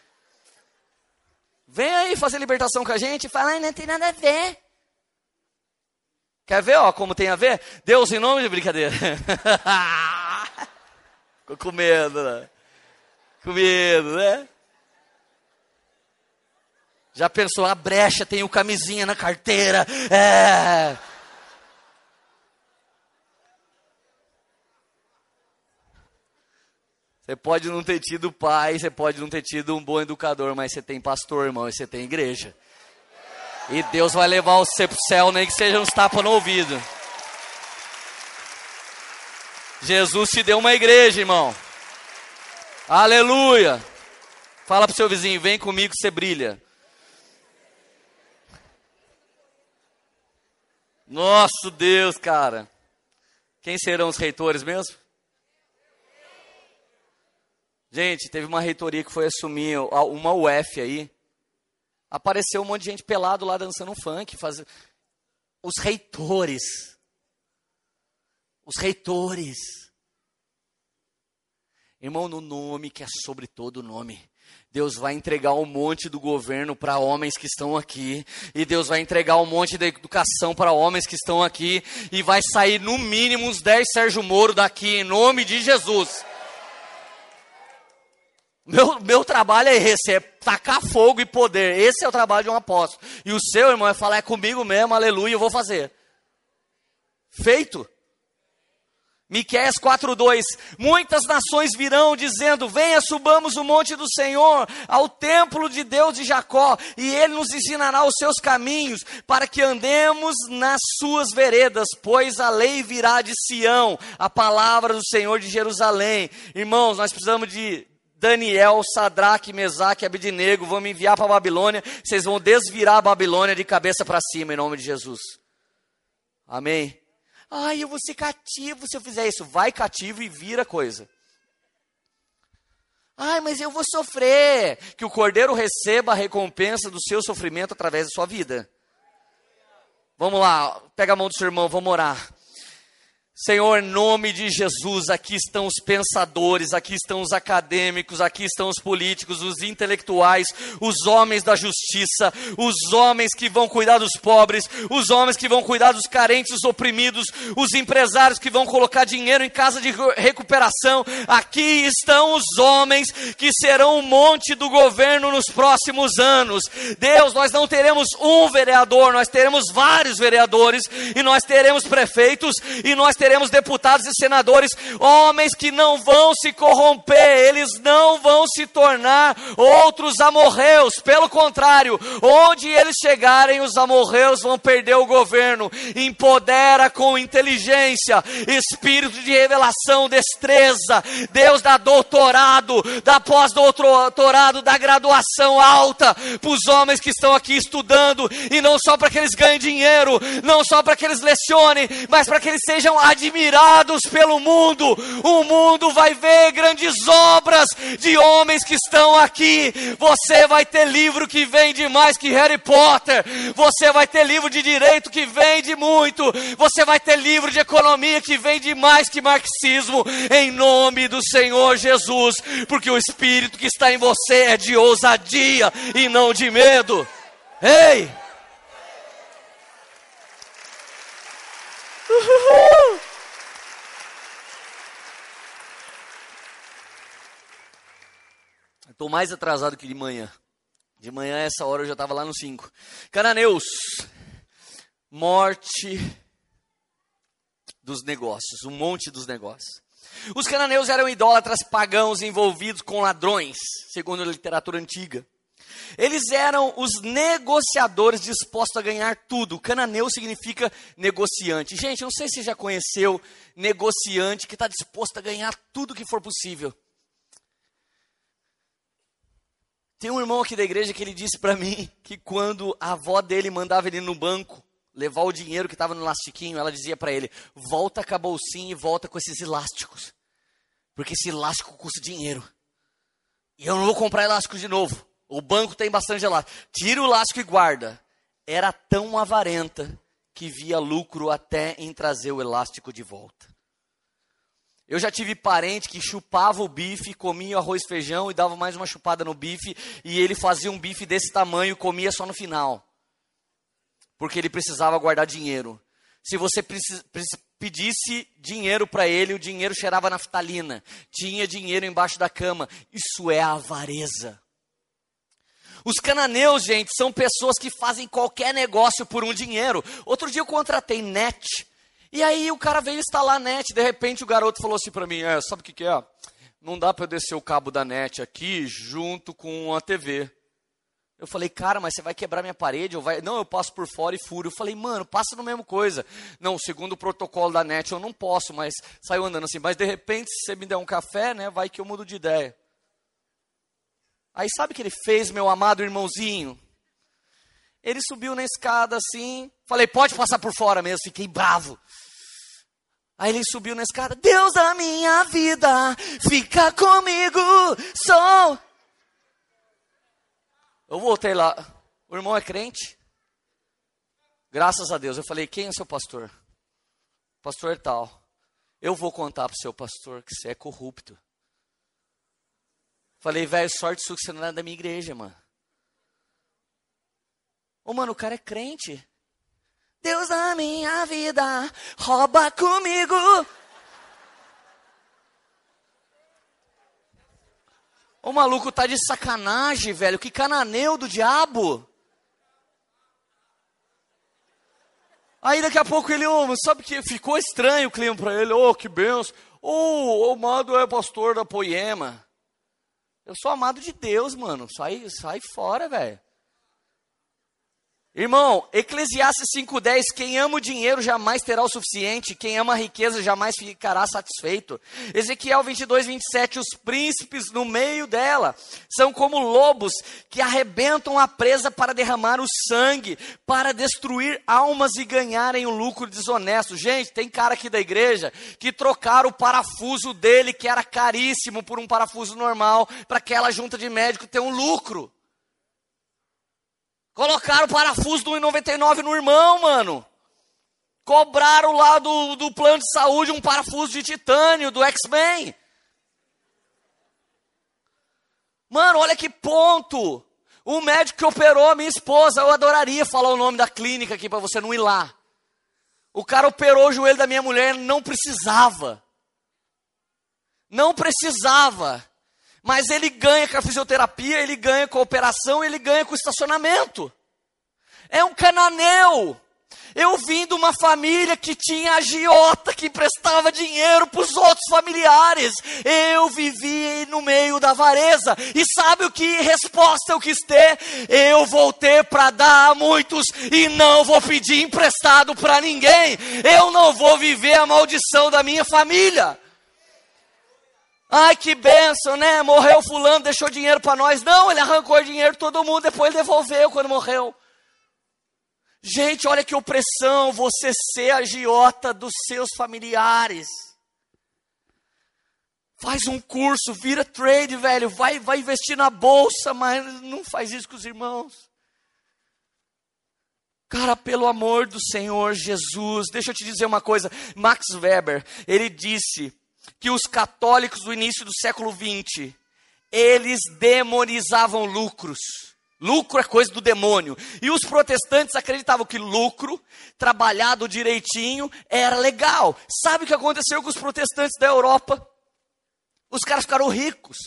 Vem aí fazer libertação com a gente. Fala, não tem nada a ver. Quer ver, ó, como tem a ver? Deus em nome de brincadeira. Ficou com medo, né? Com medo, né? Já pensou, a brecha, tem o camisinha na carteira. É. Você pode não ter tido pai, você pode não ter tido um bom educador, mas você tem pastor, irmão, e você tem igreja. E Deus vai levar você para o céu, nem que seja uns tapas no ouvido. Jesus te deu uma igreja, irmão. Aleluia. Fala para o seu vizinho, vem comigo, você brilha. Nosso Deus, cara. Quem serão os reitores mesmo? Gente, teve uma reitoria que foi assumir uma UF aí. Apareceu um monte de gente pelado lá dançando funk. Faz... Os reitores. Os reitores. Irmão, no nome que é sobre todo nome Deus vai entregar um monte do governo para homens que estão aqui, e Deus vai entregar um monte da educação para homens que estão aqui, e vai sair no mínimo uns 10 Sérgio Moro daqui, em nome de Jesus. Meu, meu trabalho é esse, é tacar fogo e poder. Esse é o trabalho de um apóstolo. E o seu, irmão, é falar, é comigo mesmo, aleluia, eu vou fazer. Feito. Miqueias 4:2 Muitas nações virão dizendo: Venha, subamos o monte do Senhor, ao templo de Deus de Jacó, e ele nos ensinará os seus caminhos, para que andemos nas suas veredas, pois a lei virá de Sião, a palavra do Senhor de Jerusalém. Irmãos, nós precisamos de Daniel, Sadraque, Mesaque, Abidinego, vamos enviar para a Babilônia, vocês vão desvirar a Babilônia de cabeça para cima em nome de Jesus. Amém. Ai, eu vou ser cativo se eu fizer isso. Vai cativo e vira coisa. Ai, mas eu vou sofrer. Que o cordeiro receba a recompensa do seu sofrimento através da sua vida. Vamos lá, pega a mão do seu irmão, vamos orar. Senhor, em nome de Jesus, aqui estão os pensadores, aqui estão os acadêmicos, aqui estão os políticos, os intelectuais, os homens da justiça, os homens que vão cuidar dos pobres, os homens que vão cuidar dos carentes, dos oprimidos, os empresários que vão colocar dinheiro em casa de recuperação. Aqui estão os homens que serão o monte do governo nos próximos anos. Deus, nós não teremos um vereador, nós teremos vários vereadores, e nós teremos prefeitos, e nós teremos teremos deputados e senadores, homens que não vão se corromper, eles não vão se tornar outros amorreus, pelo contrário, onde eles chegarem, os amorreus vão perder o governo. Empodera com inteligência, espírito de revelação, destreza. Deus dá doutorado, dá pós-doutorado, dá graduação alta para os homens que estão aqui estudando, e não só para que eles ganhem dinheiro, não só para que eles lecionem, mas para que eles sejam admirados pelo mundo. O mundo vai ver grandes obras de homens que estão aqui. Você vai ter livro que vende mais que Harry Potter. Você vai ter livro de direito que vende muito. Você vai ter livro de economia que vende mais que marxismo. Em nome do Senhor Jesus, porque o espírito que está em você é de ousadia e não de medo. Ei! Estou mais atrasado que de manhã. De manhã, essa hora, eu já estava lá no 5. Cananeus, morte dos negócios, um monte dos negócios. Os cananeus eram idólatras pagãos envolvidos com ladrões, segundo a literatura antiga. Eles eram os negociadores dispostos a ganhar tudo. Cananeu significa negociante. Gente, não sei se você já conheceu negociante que está disposto a ganhar tudo que for possível. Tem um irmão aqui da igreja que ele disse para mim que quando a avó dele mandava ele no banco levar o dinheiro que estava no elastiquinho, ela dizia para ele: volta com a bolsinha e volta com esses elásticos. Porque esse elástico custa dinheiro. E eu não vou comprar elástico de novo. O banco tem bastante elástico. Tira o elástico e guarda. Era tão avarenta que via lucro até em trazer o elástico de volta. Eu já tive parente que chupava o bife, comia o arroz e feijão e dava mais uma chupada no bife, e ele fazia um bife desse tamanho comia só no final. Porque ele precisava guardar dinheiro. Se você pedisse dinheiro para ele, o dinheiro cheirava naftalina. Tinha dinheiro embaixo da cama. Isso é avareza. Os cananeus, gente, são pessoas que fazem qualquer negócio por um dinheiro. Outro dia eu contratei net e aí o cara veio instalar a net, de repente o garoto falou assim para mim, é, sabe o que, que é? Não dá para eu descer o cabo da net aqui junto com a TV. Eu falei, cara, mas você vai quebrar minha parede? Ou vai... Não, eu passo por fora e furo. Eu falei, mano, passa no mesmo coisa. Não, segundo o protocolo da net eu não posso, mas saiu andando assim. Mas de repente, se você me der um café, né, vai que eu mudo de ideia. Aí sabe o que ele fez, meu amado irmãozinho? Ele subiu na escada assim. Falei, pode passar por fora mesmo. Fiquei bravo. Aí ele subiu na escada, Deus da minha vida, fica comigo, sou. Eu voltei lá, o irmão é crente? Graças a Deus. Eu falei, quem é seu pastor? Pastor tal. Eu vou contar para o seu pastor que você é corrupto. Falei, velho, sorte sua que você não é da minha igreja, mano. Ô, mano, o cara é crente. Deus da minha vida, rouba comigo. O maluco tá de sacanagem, velho. Que cananeu do diabo. Aí daqui a pouco ele, oh, sabe que ficou estranho o clima para ele. Oh, que benção. Oh, o amado é pastor da Poema. Eu sou amado de Deus, mano. Sai, sai fora, velho. Irmão, Eclesiastes 5,10: quem ama o dinheiro jamais terá o suficiente, quem ama a riqueza jamais ficará satisfeito. Ezequiel 22, 27: os príncipes no meio dela são como lobos que arrebentam a presa para derramar o sangue, para destruir almas e ganharem o um lucro desonesto. Gente, tem cara aqui da igreja que trocaram o parafuso dele, que era caríssimo, por um parafuso normal, para aquela junta de médico ter um lucro. Colocaram o parafuso do 1,99 no irmão, mano. Cobraram lá do, do plano de saúde um parafuso de titânio do X-Men. Mano, olha que ponto. O médico que operou a minha esposa, eu adoraria falar o nome da clínica aqui para você não ir lá. O cara operou o joelho da minha mulher, não precisava. Não precisava. Mas ele ganha com a fisioterapia, ele ganha com a operação, ele ganha com o estacionamento. É um cananeu. Eu vim de uma família que tinha agiota que emprestava dinheiro para os outros familiares. Eu vivi no meio da avareza. E sabe o que resposta eu quis ter? Eu vou ter para dar a muitos e não vou pedir emprestado para ninguém. Eu não vou viver a maldição da minha família. Ai, que benção, né? Morreu fulano, deixou dinheiro para nós. Não, ele arrancou dinheiro todo mundo, depois devolveu quando morreu. Gente, olha que opressão você ser agiota dos seus familiares. Faz um curso, vira trade, velho. Vai, vai investir na bolsa, mas não faz isso com os irmãos. Cara, pelo amor do Senhor Jesus, deixa eu te dizer uma coisa. Max Weber, ele disse que os católicos do início do século XX, eles demonizavam lucros. Lucro é coisa do demônio. E os protestantes acreditavam que lucro, trabalhado direitinho, era legal. Sabe o que aconteceu com os protestantes da Europa? Os caras ficaram ricos.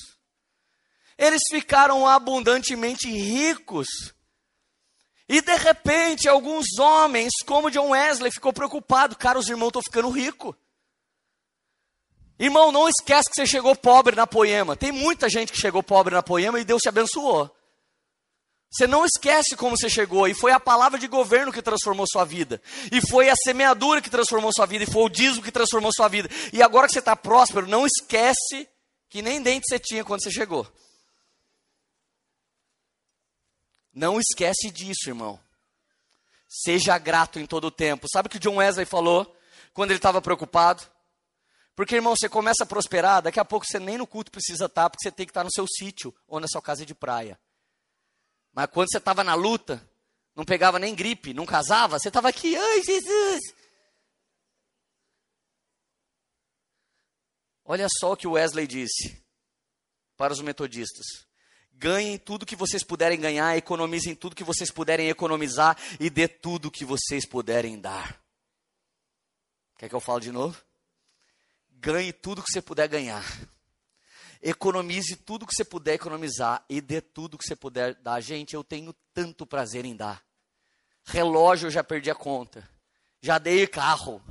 Eles ficaram abundantemente ricos. E de repente, alguns homens, como John Wesley, ficou preocupado. Cara, os irmãos estão ficando ricos. Irmão, não esquece que você chegou pobre na poema. Tem muita gente que chegou pobre na poema e Deus te abençoou. Você não esquece como você chegou, e foi a palavra de governo que transformou sua vida, e foi a semeadura que transformou sua vida, e foi o dízimo que transformou sua vida. E agora que você está próspero, não esquece que nem dente você tinha quando você chegou. Não esquece disso, irmão. Seja grato em todo o tempo. Sabe o que John Wesley falou quando ele estava preocupado? Porque, irmão, você começa a prosperar, daqui a pouco você nem no culto precisa estar, porque você tem que estar no seu sítio ou na sua casa de praia. Mas quando você estava na luta, não pegava nem gripe, não casava, você estava aqui, ai Jesus. Olha só o que Wesley disse para os metodistas. Ganhem tudo que vocês puderem ganhar, economizem tudo que vocês puderem economizar e dê tudo que vocês puderem dar. Quer que eu fale de novo? Ganhe tudo que você puder ganhar. Economize tudo que você puder economizar e dê tudo que você puder dar. Gente, eu tenho tanto prazer em dar. Relógio eu já perdi a conta. Já dei carro.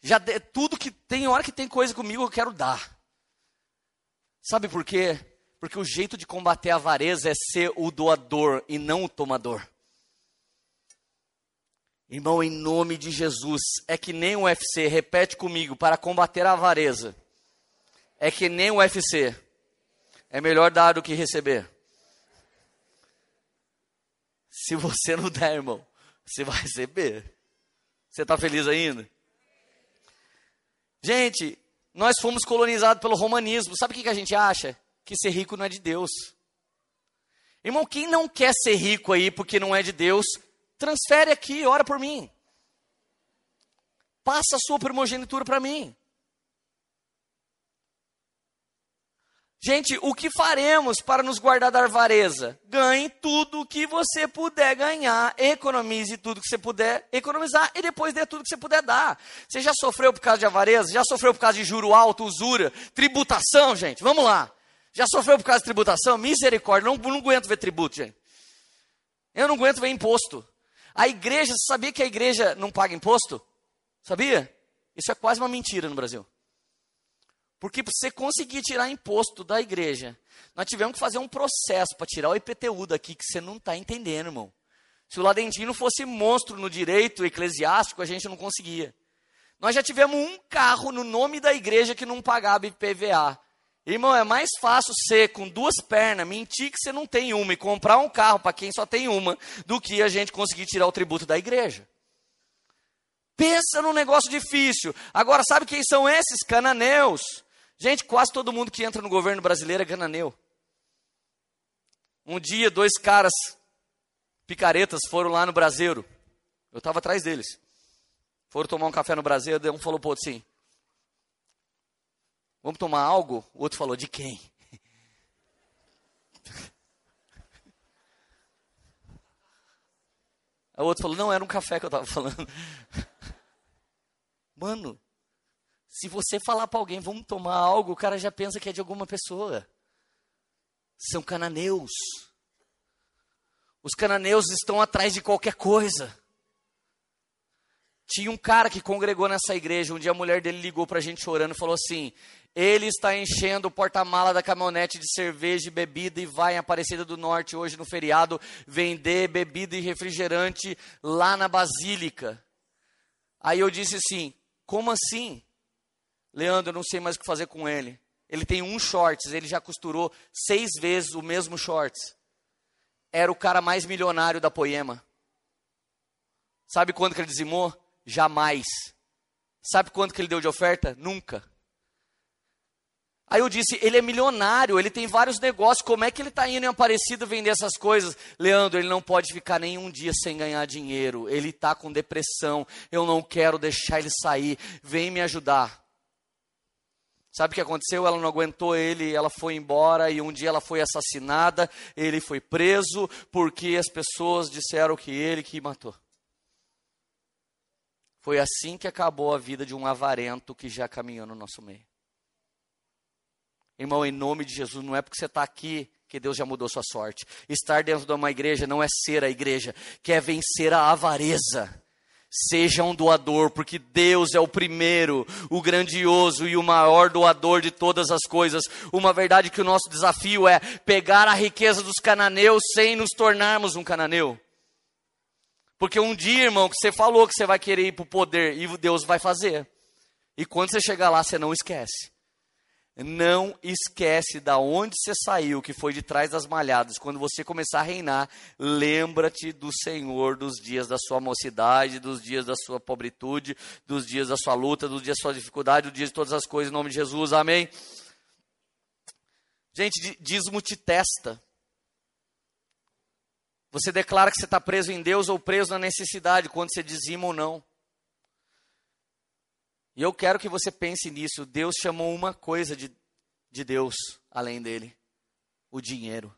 Já dei tudo que tem hora que tem coisa comigo eu quero dar. Sabe por quê? Porque o jeito de combater a avareza é ser o doador e não o tomador. Irmão, em nome de Jesus, é que nem o UFC, repete comigo, para combater a avareza. É que nem o UFC. É melhor dar do que receber. Se você não der, irmão, você vai receber. Você está feliz ainda? Gente, nós fomos colonizados pelo romanismo. Sabe o que a gente acha? Que ser rico não é de Deus. Irmão, quem não quer ser rico aí porque não é de Deus, transfere aqui, ora por mim. Passa a sua primogenitura para mim. Gente, o que faremos para nos guardar da avareza? Ganhe tudo o que você puder ganhar, economize tudo que você puder economizar e depois dê tudo que você puder dar. Você já sofreu por causa de avareza? Já sofreu por causa de juro alto, usura, tributação, gente? Vamos lá. Já sofreu por causa de tributação? Misericórdia, não, não aguento ver tributo, gente. Eu não aguento ver imposto. A igreja, você sabia que a igreja não paga imposto? Sabia? Isso é quase uma mentira no Brasil. Porque para você conseguir tirar imposto da igreja, nós tivemos que fazer um processo para tirar o IPTU daqui, que você não está entendendo, irmão. Se o Ladentino fosse monstro no direito eclesiástico, a gente não conseguia. Nós já tivemos um carro no nome da igreja que não pagava IPVA. Irmão, é mais fácil ser com duas pernas, mentir que você não tem uma e comprar um carro para quem só tem uma, do que a gente conseguir tirar o tributo da igreja. Pensa num negócio difícil. Agora, sabe quem são esses cananeus? Gente, quase todo mundo que entra no governo brasileiro é gananeu. Um dia, dois caras picaretas foram lá no Braseiro. Eu estava atrás deles. Foram tomar um café no Braseiro, um falou para outro assim: Vamos tomar algo? O outro falou: De quem? O outro falou: Não, era um café que eu estava falando. Mano, se você falar para alguém, vamos tomar algo, o cara já pensa que é de alguma pessoa. São cananeus. Os cananeus estão atrás de qualquer coisa. Tinha um cara que congregou nessa igreja, um dia a mulher dele ligou para a gente chorando e falou assim: ele está enchendo o porta-mala da caminhonete de cerveja e bebida e vai em Aparecida do Norte hoje no feriado vender bebida e refrigerante lá na Basílica. Aí eu disse assim: como assim? Leandro, eu não sei mais o que fazer com ele. Ele tem um shorts, ele já costurou seis vezes o mesmo shorts. Era o cara mais milionário da Poema. Sabe quanto que ele dizimou? Jamais. Sabe quanto que ele deu de oferta? Nunca. Aí eu disse, ele é milionário, ele tem vários negócios, como é que ele está indo em Aparecido vender essas coisas? Leandro, ele não pode ficar nem um dia sem ganhar dinheiro, ele está com depressão, eu não quero deixar ele sair, vem me ajudar. Sabe o que aconteceu? Ela não aguentou ele, ela foi embora e um dia ela foi assassinada, ele foi preso porque as pessoas disseram que ele que matou. Foi assim que acabou a vida de um avarento que já caminhou no nosso meio. Irmão, em nome de Jesus, não é porque você está aqui que Deus já mudou sua sorte. Estar dentro de uma igreja não é ser a igreja, que é vencer a avareza. Seja um doador, porque Deus é o primeiro, o grandioso e o maior doador de todas as coisas. Uma verdade que o nosso desafio é pegar a riqueza dos cananeus sem nos tornarmos um cananeu. Porque um dia, irmão, que você falou que você vai querer ir para o poder e Deus vai fazer. E quando você chegar lá, você não esquece. Não esquece da onde você saiu, que foi de trás das malhadas. Quando você começar a reinar, lembra-te do Senhor dos dias da sua mocidade, dos dias da sua pobritude, dos dias da sua luta, dos dias da sua dificuldade, dos dias de todas as coisas, em nome de Jesus. Amém. Gente, dízimo te testa. Você declara que você está preso em Deus ou preso na necessidade, quando você dizima ou não. E eu quero que você pense nisso. Deus chamou uma coisa de, de Deus além dele: o dinheiro.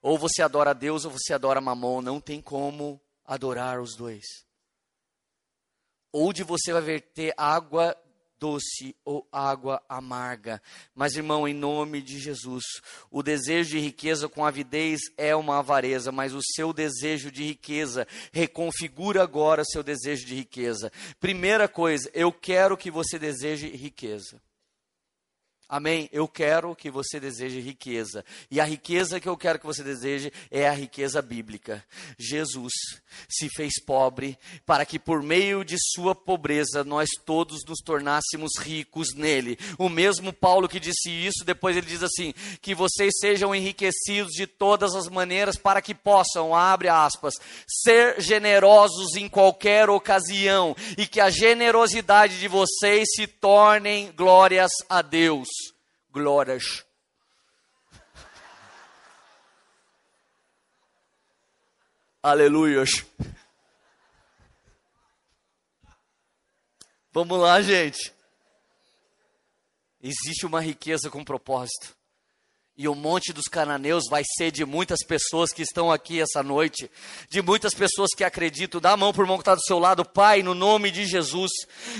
Ou você adora Deus ou você adora Mamon. Não tem como adorar os dois. Ou de você vai verter água doce ou água amarga. Mas, irmão, em nome de Jesus, o desejo de riqueza com avidez é uma avareza, mas o seu desejo de riqueza reconfigura agora seu desejo de riqueza. Primeira coisa, eu quero que você deseje riqueza. Amém? Eu quero que você deseje riqueza. E a riqueza que eu quero que você deseje é a riqueza bíblica. Jesus se fez pobre para que por meio de sua pobreza nós todos nos tornássemos ricos nele. O mesmo Paulo que disse isso, depois ele diz assim: que vocês sejam enriquecidos de todas as maneiras para que possam, abre aspas, ser generosos em qualquer ocasião e que a generosidade de vocês se tornem glórias a Deus glórias. Aleluias. Vamos lá, gente. Existe uma riqueza com propósito. E o monte dos cananeus vai ser de muitas pessoas que estão aqui essa noite, de muitas pessoas que acreditam. Dá a mão por mão que está do seu lado, Pai, no nome de Jesus.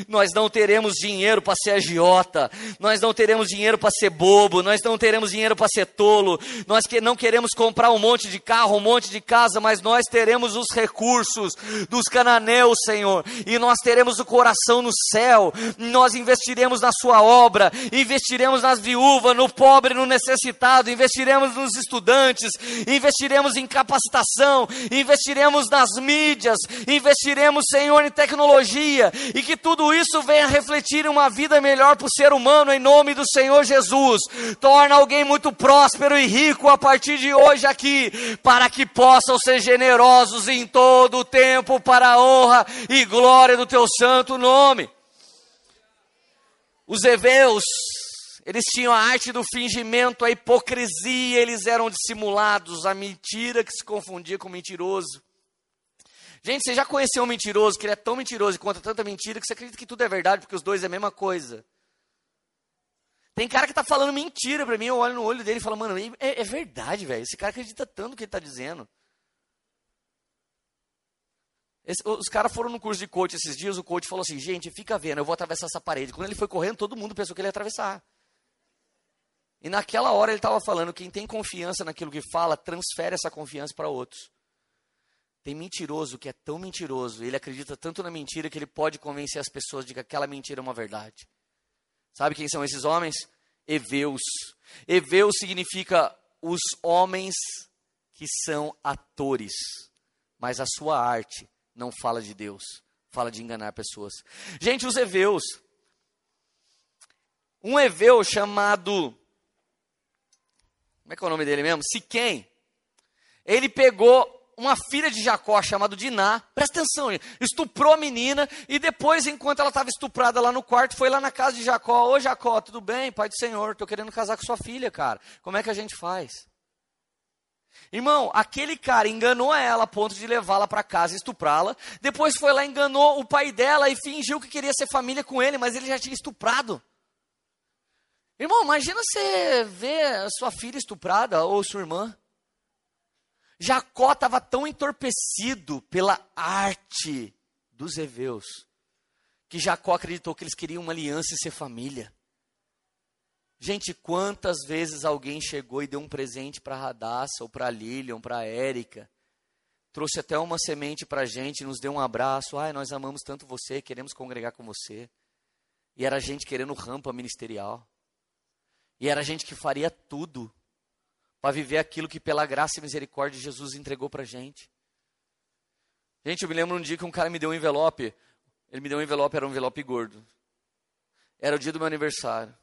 Nós não teremos dinheiro para ser agiota, nós não teremos dinheiro para ser bobo, nós não teremos dinheiro para ser tolo, nós que não queremos comprar um monte de carro, um monte de casa, mas nós teremos os recursos dos cananeus, Senhor, e nós teremos o coração no céu, nós investiremos na Sua obra, investiremos nas viúvas, no pobre, no necessitado investiremos nos estudantes, investiremos em capacitação, investiremos nas mídias, investiremos, Senhor, em tecnologia, e que tudo isso venha refletir uma vida melhor para o ser humano, em nome do Senhor Jesus. Torna alguém muito próspero e rico a partir de hoje aqui, para que possam ser generosos em todo o tempo, para a honra e glória do teu santo nome. Os heveus eles tinham a arte do fingimento, a hipocrisia, eles eram dissimulados, a mentira que se confundia com o mentiroso. Gente, você já conheceu um mentiroso que ele é tão mentiroso e conta tanta mentira que você acredita que tudo é verdade, porque os dois é a mesma coisa. Tem cara que está falando mentira para mim, eu olho no olho dele e falo, mano, é, é verdade, velho. Esse cara acredita tanto no que ele está dizendo. Esse, os caras foram no curso de coach esses dias, o coach falou assim, gente, fica vendo, eu vou atravessar essa parede. Quando ele foi correndo, todo mundo pensou que ele ia atravessar. E naquela hora ele estava falando: quem tem confiança naquilo que fala, transfere essa confiança para outros. Tem mentiroso que é tão mentiroso, ele acredita tanto na mentira que ele pode convencer as pessoas de que aquela mentira é uma verdade. Sabe quem são esses homens? Eveus. Eveus significa os homens que são atores, mas a sua arte não fala de Deus, fala de enganar pessoas. Gente, os Eveus. Um Eveu chamado como é que é o nome dele mesmo? Siquém. Ele pegou uma filha de Jacó chamada Diná, presta atenção, estuprou a menina e depois, enquanto ela estava estuprada lá no quarto, foi lá na casa de Jacó. Ô Jacó, tudo bem? Pai do Senhor, estou querendo casar com sua filha, cara. Como é que a gente faz? Irmão, aquele cara enganou ela a ponto de levá-la para casa e estuprá-la. Depois foi lá, enganou o pai dela e fingiu que queria ser família com ele, mas ele já tinha estuprado. Irmão, imagina você ver sua filha estuprada ou sua irmã. Jacó estava tão entorpecido pela arte dos heveus que Jacó acreditou que eles queriam uma aliança e ser família. Gente, quantas vezes alguém chegou e deu um presente para Radassa, ou para Lilian, para Érica, trouxe até uma semente para a gente, nos deu um abraço, ai, nós amamos tanto você, queremos congregar com você. E era gente querendo rampa ministerial. E era gente que faria tudo para viver aquilo que, pela graça e misericórdia, Jesus entregou para a gente. Gente, eu me lembro um dia que um cara me deu um envelope. Ele me deu um envelope, era um envelope gordo. Era o dia do meu aniversário.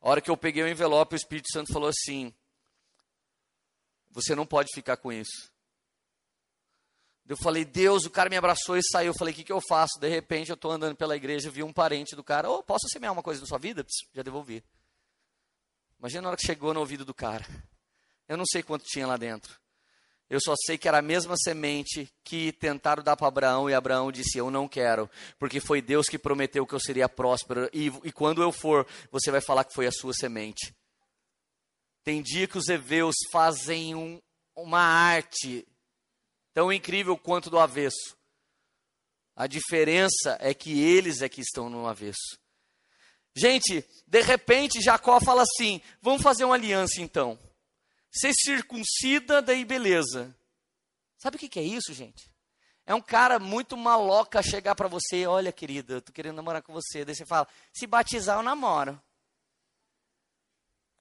A hora que eu peguei o envelope, o Espírito Santo falou assim: Você não pode ficar com isso. Eu falei, Deus, o cara me abraçou e saiu. Eu falei, o que, que eu faço? De repente, eu estou andando pela igreja, vi um parente do cara. Oh, posso semear uma coisa na sua vida? Já devolvi. Imagina na hora que chegou no ouvido do cara. Eu não sei quanto tinha lá dentro. Eu só sei que era a mesma semente que tentaram dar para Abraão e Abraão disse: Eu não quero, porque foi Deus que prometeu que eu seria próspero e, e quando eu for, você vai falar que foi a sua semente. Tem dia que os heveus fazem um, uma arte tão incrível quanto do avesso. A diferença é que eles é que estão no avesso. Gente, de repente Jacó fala assim: vamos fazer uma aliança então. Você circuncida, daí beleza. Sabe o que, é isso, gente? É um cara muito maloca chegar para você, olha querida, eu tô querendo namorar com você. Daí você fala, se batizar eu namoro.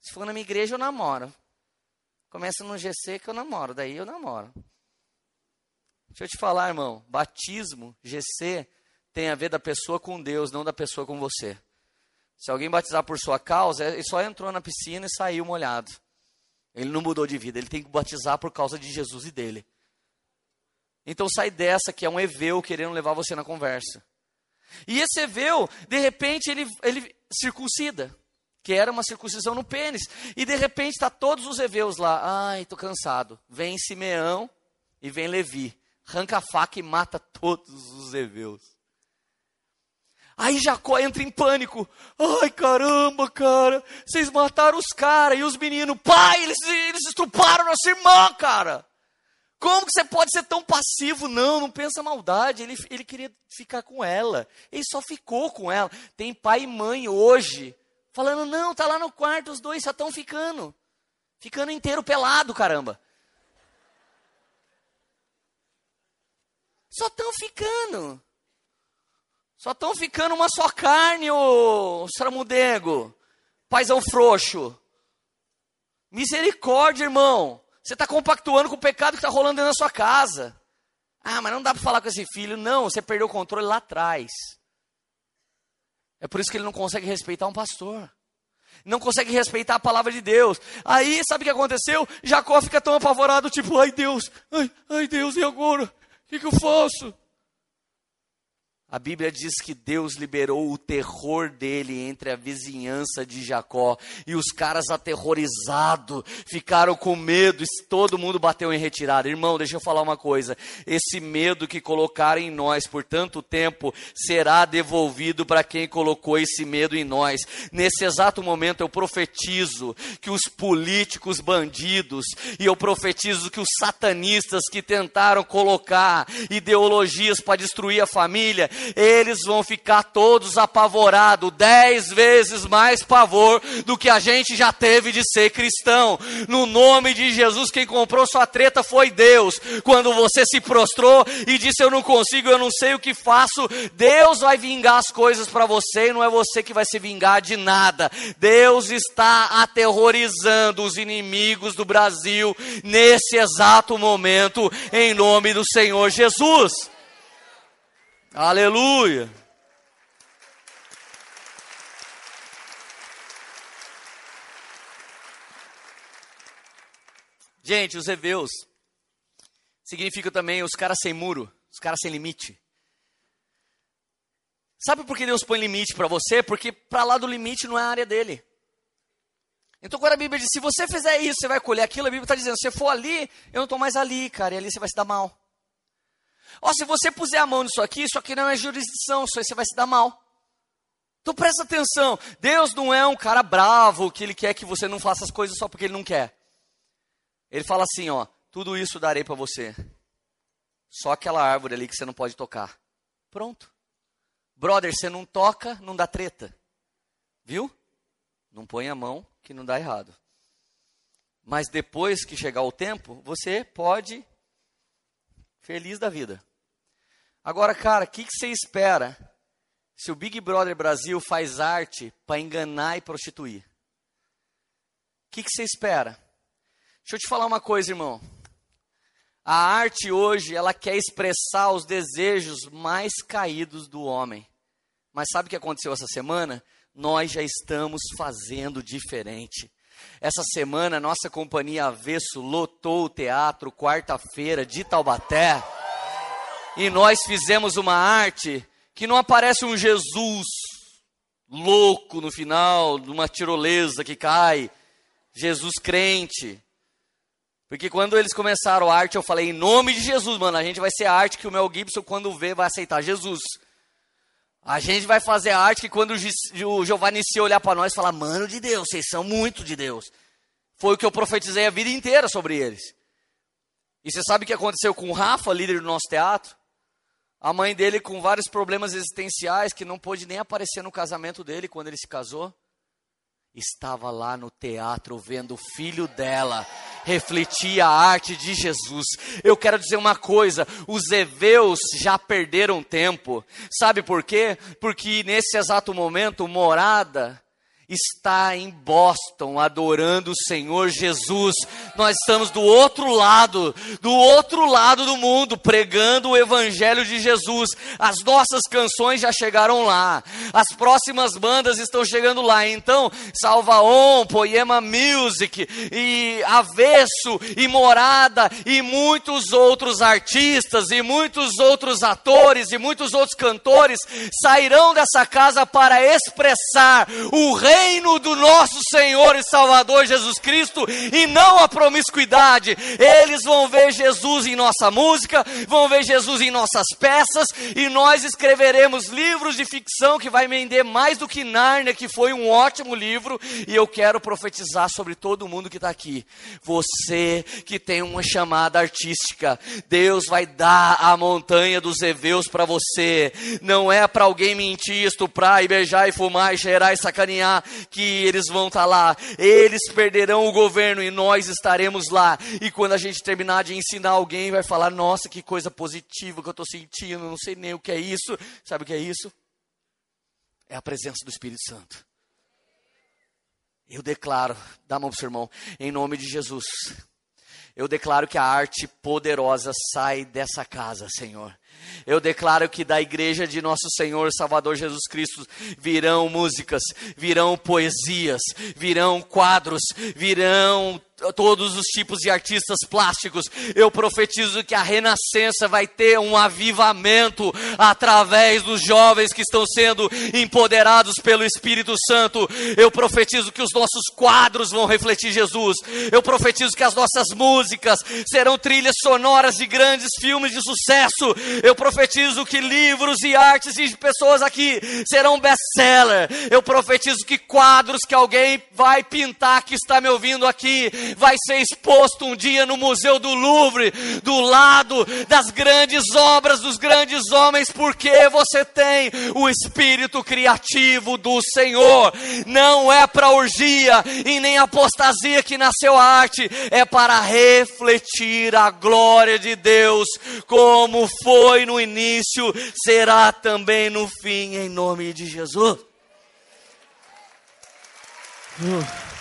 Se for na minha igreja eu namoro. Começa no GC que eu namoro, daí eu namoro. Deixa eu te falar, irmão, batismo, GC, tem a ver da pessoa com Deus, não da pessoa com você. Se alguém batizar por sua causa, ele só entrou na piscina e saiu molhado. Ele não mudou de vida, ele tem que batizar por causa de Jesus e dele. Então sai dessa que é um Eveu querendo levar você na conversa. E esse Eveu, de repente, ele, ele circuncida, que era uma circuncisão no pênis. E de repente está todos os Eveus lá. Ai, estou cansado. Vem Simeão e vem Levi. Arranca a faca e mata todos os Eveus. Aí Jacó entra em pânico. Ai, caramba, cara, vocês mataram os caras e os meninos. Pai, eles, eles estruparam nossa irmã, cara. Como que você pode ser tão passivo? Não, não pensa maldade. Ele, ele queria ficar com ela. Ele só ficou com ela. Tem pai e mãe hoje falando: não, tá lá no quarto, os dois só estão ficando. Ficando inteiro pelado, caramba. Só estão ficando. Só estão ficando uma só carne, ô Sramudego. Paizão frouxo. Misericórdia, irmão. Você está compactuando com o pecado que está rolando dentro da sua casa. Ah, mas não dá para falar com esse filho. Não, você perdeu o controle lá atrás. É por isso que ele não consegue respeitar um pastor. Não consegue respeitar a palavra de Deus. Aí, sabe o que aconteceu? Jacó fica tão apavorado, tipo, ai Deus, ai, ai Deus, e agora? O que, que eu faço? A Bíblia diz que Deus liberou o terror dele entre a vizinhança de Jacó. E os caras aterrorizados ficaram com medo. E todo mundo bateu em retirada. Irmão, deixa eu falar uma coisa. Esse medo que colocaram em nós por tanto tempo será devolvido para quem colocou esse medo em nós. Nesse exato momento eu profetizo que os políticos bandidos e eu profetizo que os satanistas que tentaram colocar ideologias para destruir a família eles vão ficar todos apavorados, dez vezes mais pavor do que a gente já teve de ser cristão. No nome de Jesus, quem comprou sua treta foi Deus. Quando você se prostrou e disse: Eu não consigo, eu não sei o que faço, Deus vai vingar as coisas para você e não é você que vai se vingar de nada. Deus está aterrorizando os inimigos do Brasil nesse exato momento, em nome do Senhor Jesus. Aleluia. Gente, os heveus significa também os caras sem muro, os caras sem limite. Sabe por que Deus põe limite para você? Porque para lá do limite não é a área dele. Então, quando a Bíblia diz, se você fizer isso, você vai colher aquilo, a Bíblia está dizendo, se você for ali, eu não estou mais ali, cara, e ali você vai se dar mal. Ó, se você puser a mão nisso aqui, isso aqui não é jurisdição, isso aí você vai se dar mal. Então presta atenção, Deus não é um cara bravo que ele quer que você não faça as coisas só porque ele não quer. Ele fala assim, ó, tudo isso darei para você. Só aquela árvore ali que você não pode tocar. Pronto. Brother, você não toca, não dá treta. Viu? Não põe a mão que não dá errado. Mas depois que chegar o tempo, você pode Feliz da vida. Agora, cara, o que, você espera se o Big Brother Brasil faz arte para enganar e prostituir? O que, que você espera? Deixa eu te falar uma coisa, irmão. A arte hoje, ela quer expressar os desejos mais caídos do homem. Mas sabe o que aconteceu essa semana? Nós já estamos fazendo diferente. Essa semana, nossa companhia Avesso lotou o teatro, quarta-feira, de Taubaté. E nós fizemos uma arte que não aparece um Jesus louco no final, numa tirolesa que cai. Jesus crente. Porque quando eles começaram a arte, eu falei, em nome de Jesus, mano, a gente vai ser a arte que o Mel Gibson, quando vê, vai aceitar Jesus. A gente vai fazer arte que quando o Giovanni se olhar para nós, falar, mano de Deus, vocês são muito de Deus. Foi o que eu profetizei a vida inteira sobre eles. E você sabe o que aconteceu com o Rafa, líder do nosso teatro? A mãe dele com vários problemas existenciais, que não pôde nem aparecer no casamento dele quando ele se casou estava lá no teatro vendo o filho dela refletir a arte de Jesus. Eu quero dizer uma coisa: os heveus já perderam tempo. Sabe por quê? Porque nesse exato momento, morada está em Boston adorando o Senhor Jesus. Nós estamos do outro lado, do outro lado do mundo, pregando o Evangelho de Jesus. As nossas canções já chegaram lá, as próximas bandas estão chegando lá. Então, Salvaon, Poema Music, e Avesso, e Morada, e muitos outros artistas, e muitos outros atores, e muitos outros cantores sairão dessa casa para expressar o Rei reino do nosso Senhor e Salvador Jesus Cristo e não a promiscuidade. Eles vão ver Jesus em nossa música, vão ver Jesus em nossas peças e nós escreveremos livros de ficção que vai vender mais do que Nárnia, que foi um ótimo livro. E eu quero profetizar sobre todo mundo que está aqui. Você que tem uma chamada artística, Deus vai dar a montanha dos Eveus para você. Não é para alguém mentir, estuprar e beijar e fumar e cheirar e sacanear que eles vão estar tá lá. Eles perderão o governo e nós estaremos lá. E quando a gente terminar de ensinar alguém, vai falar: Nossa, que coisa positiva que eu estou sentindo, não sei nem o que é isso. Sabe o que é isso? É a presença do Espírito Santo. Eu declaro, dá a mão para o seu irmão, em nome de Jesus. Eu declaro que a arte poderosa sai dessa casa, Senhor. Eu declaro que da igreja de nosso Senhor Salvador Jesus Cristo virão músicas, virão poesias, virão quadros, virão todos os tipos de artistas plásticos. Eu profetizo que a renascença vai ter um avivamento através dos jovens que estão sendo empoderados pelo Espírito Santo. Eu profetizo que os nossos quadros vão refletir Jesus. Eu profetizo que as nossas músicas serão trilhas sonoras de grandes filmes de sucesso. Eu profetizo que livros e artes de pessoas aqui serão best-seller. Eu profetizo que quadros que alguém vai pintar que está me ouvindo aqui vai ser exposto um dia no Museu do Louvre, do lado das grandes obras dos grandes homens, porque você tem o espírito criativo do Senhor. Não é para orgia e nem apostasia que nasceu a arte, é para refletir a glória de Deus, como foi no início, será também no fim, em nome de Jesus. Uh.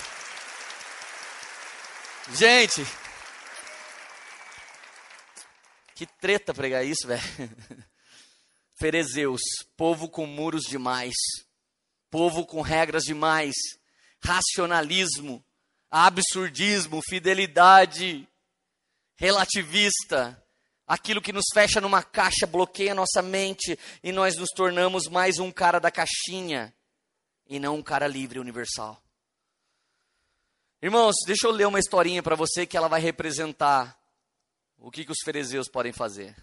Gente, que treta pregar isso, velho. Ferezeus, povo com muros demais, povo com regras demais, racionalismo, absurdismo, fidelidade relativista, aquilo que nos fecha numa caixa, bloqueia nossa mente e nós nos tornamos mais um cara da caixinha e não um cara livre universal. Irmãos, deixa eu ler uma historinha para você que ela vai representar o que, que os fariseus podem fazer.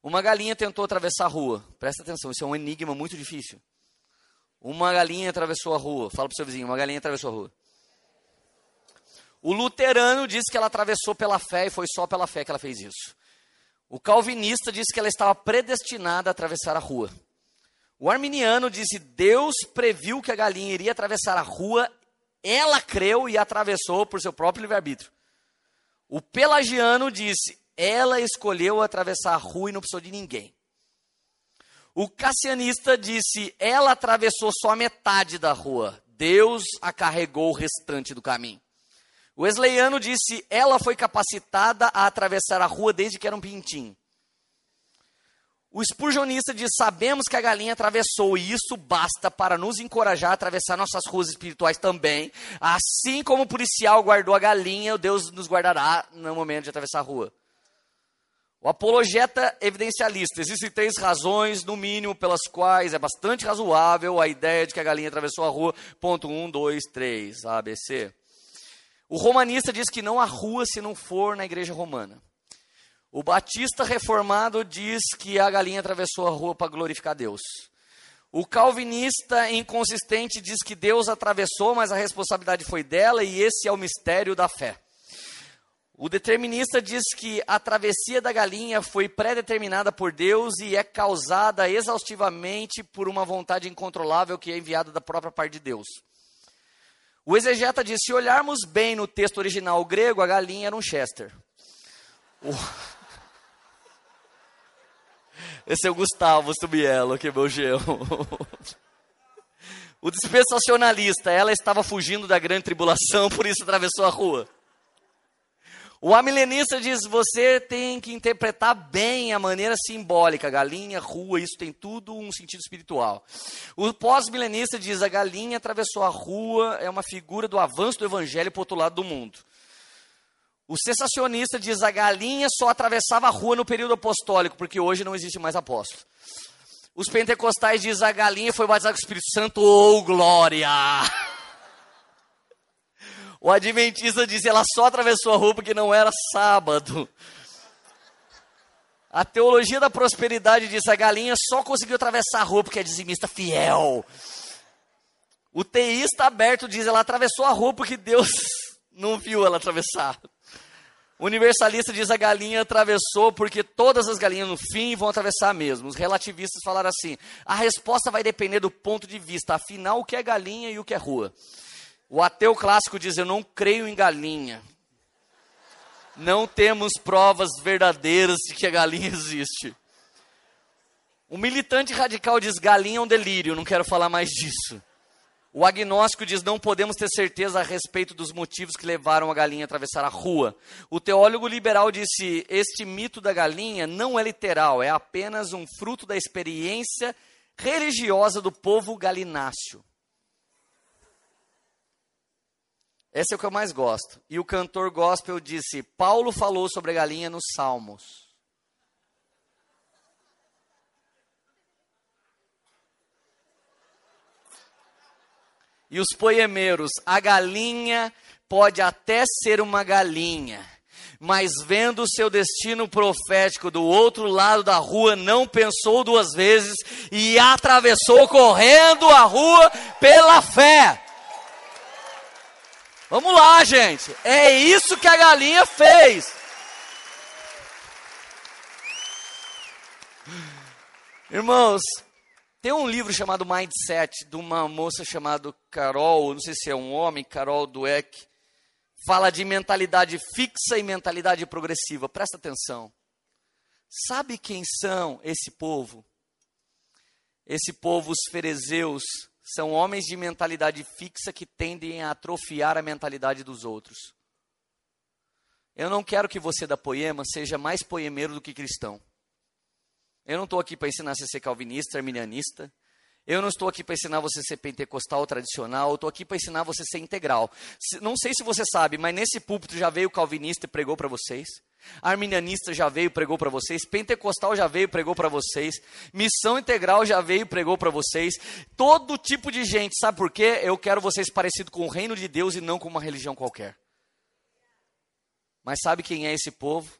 Uma galinha tentou atravessar a rua. Presta atenção, isso é um enigma muito difícil. Uma galinha atravessou a rua. Fala para o seu vizinho, uma galinha atravessou a rua. O luterano diz que ela atravessou pela fé e foi só pela fé que ela fez isso. O calvinista disse que ela estava predestinada a atravessar a rua. O arminiano disse: Deus previu que a galinha iria atravessar a rua ela creu e atravessou por seu próprio livre-arbítrio. O pelagiano disse: ela escolheu atravessar a rua e não precisou de ninguém. O cassianista disse: ela atravessou só metade da rua. Deus a carregou o restante do caminho. O wesleyano disse: ela foi capacitada a atravessar a rua desde que era um pintinho. O espurjonista diz: Sabemos que a galinha atravessou, e isso basta para nos encorajar a atravessar nossas ruas espirituais também. Assim como o policial guardou a galinha, Deus nos guardará no momento de atravessar a rua. O apologeta evidencialista: existem três razões, no mínimo, pelas quais é bastante razoável a ideia de que a galinha atravessou a rua. Ponto 1, 2, 3, ABC. O romanista diz que não há rua se não for na igreja romana. O Batista reformado diz que a galinha atravessou a rua para glorificar Deus. O calvinista inconsistente diz que Deus atravessou, mas a responsabilidade foi dela e esse é o mistério da fé. O determinista diz que a travessia da galinha foi pré-determinada por Deus e é causada exaustivamente por uma vontade incontrolável que é enviada da própria parte de Deus. O exegeta diz: se olharmos bem no texto original grego, a galinha era um Chester. O... Esse é o Gustavo Stubiello, que é meu gelo. O dispensacionalista, ela estava fugindo da grande tribulação, por isso atravessou a rua. O amilenista diz: você tem que interpretar bem a maneira simbólica, galinha, rua, isso tem tudo um sentido espiritual. O pós-milenista diz: a galinha atravessou a rua, é uma figura do avanço do evangelho para o outro lado do mundo. O sensacionista diz a galinha só atravessava a rua no período apostólico, porque hoje não existe mais apóstolo. Os pentecostais dizem a galinha foi batizada com o Espírito Santo, ou oh, glória! O adventista diz ela só atravessou a rua porque não era sábado. A teologia da prosperidade diz a galinha só conseguiu atravessar a rua porque é dizimista fiel. O teísta aberto diz ela atravessou a rua porque Deus não viu ela atravessar. O universalista diz a galinha atravessou porque todas as galinhas no fim vão atravessar mesmo. Os relativistas falaram assim: a resposta vai depender do ponto de vista, afinal, o que é galinha e o que é rua. O ateu clássico diz: eu não creio em galinha. Não temos provas verdadeiras de que a galinha existe. O militante radical diz: galinha é um delírio, não quero falar mais disso. O agnóstico diz: não podemos ter certeza a respeito dos motivos que levaram a galinha a atravessar a rua. O teólogo liberal disse: este mito da galinha não é literal, é apenas um fruto da experiência religiosa do povo galináceo. Esse é o que eu mais gosto. E o cantor gospel disse: Paulo falou sobre a galinha nos Salmos. E os poemeiros, a galinha pode até ser uma galinha, mas vendo o seu destino profético do outro lado da rua, não pensou duas vezes e atravessou correndo a rua pela fé. Vamos lá, gente. É isso que a galinha fez. Irmãos, tem um livro chamado Mindset, de uma moça chamada Carol, não sei se é um homem, Carol Dweck, fala de mentalidade fixa e mentalidade progressiva. Presta atenção. Sabe quem são esse povo? Esse povo, os ferezeus, são homens de mentalidade fixa que tendem a atrofiar a mentalidade dos outros. Eu não quero que você da poema seja mais poemeiro do que cristão. Eu não estou aqui para ensinar você a ser calvinista, arminianista. Eu não estou aqui para ensinar você a ser pentecostal tradicional, eu estou aqui para ensinar você a ser integral. Não sei se você sabe, mas nesse púlpito já veio calvinista e pregou para vocês. Arminianista já veio e pregou para vocês. Pentecostal já veio e pregou para vocês. Missão integral já veio e pregou para vocês. Todo tipo de gente, sabe por quê? Eu quero vocês parecidos com o reino de Deus e não com uma religião qualquer. Mas sabe quem é esse povo?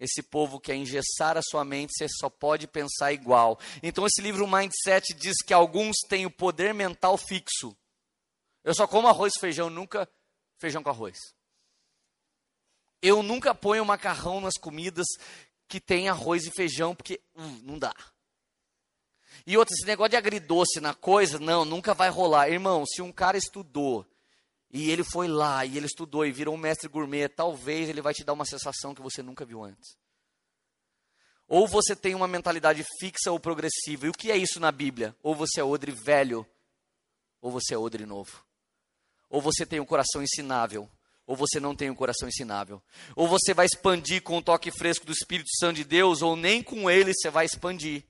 Esse povo quer engessar a sua mente, você só pode pensar igual. Então, esse livro Mindset diz que alguns têm o poder mental fixo. Eu só como arroz e feijão, nunca feijão com arroz. Eu nunca ponho macarrão nas comidas que tem arroz e feijão, porque hum, não dá. E outro, esse negócio de agridoce na coisa, não, nunca vai rolar. Irmão, se um cara estudou e ele foi lá e ele estudou e virou um mestre gourmet, talvez ele vai te dar uma sensação que você nunca viu antes. Ou você tem uma mentalidade fixa ou progressiva. E o que é isso na Bíblia? Ou você é odre velho, ou você é odre novo. Ou você tem um coração ensinável, ou você não tem um coração ensinável. Ou você vai expandir com o toque fresco do Espírito Santo de Deus, ou nem com ele você vai expandir.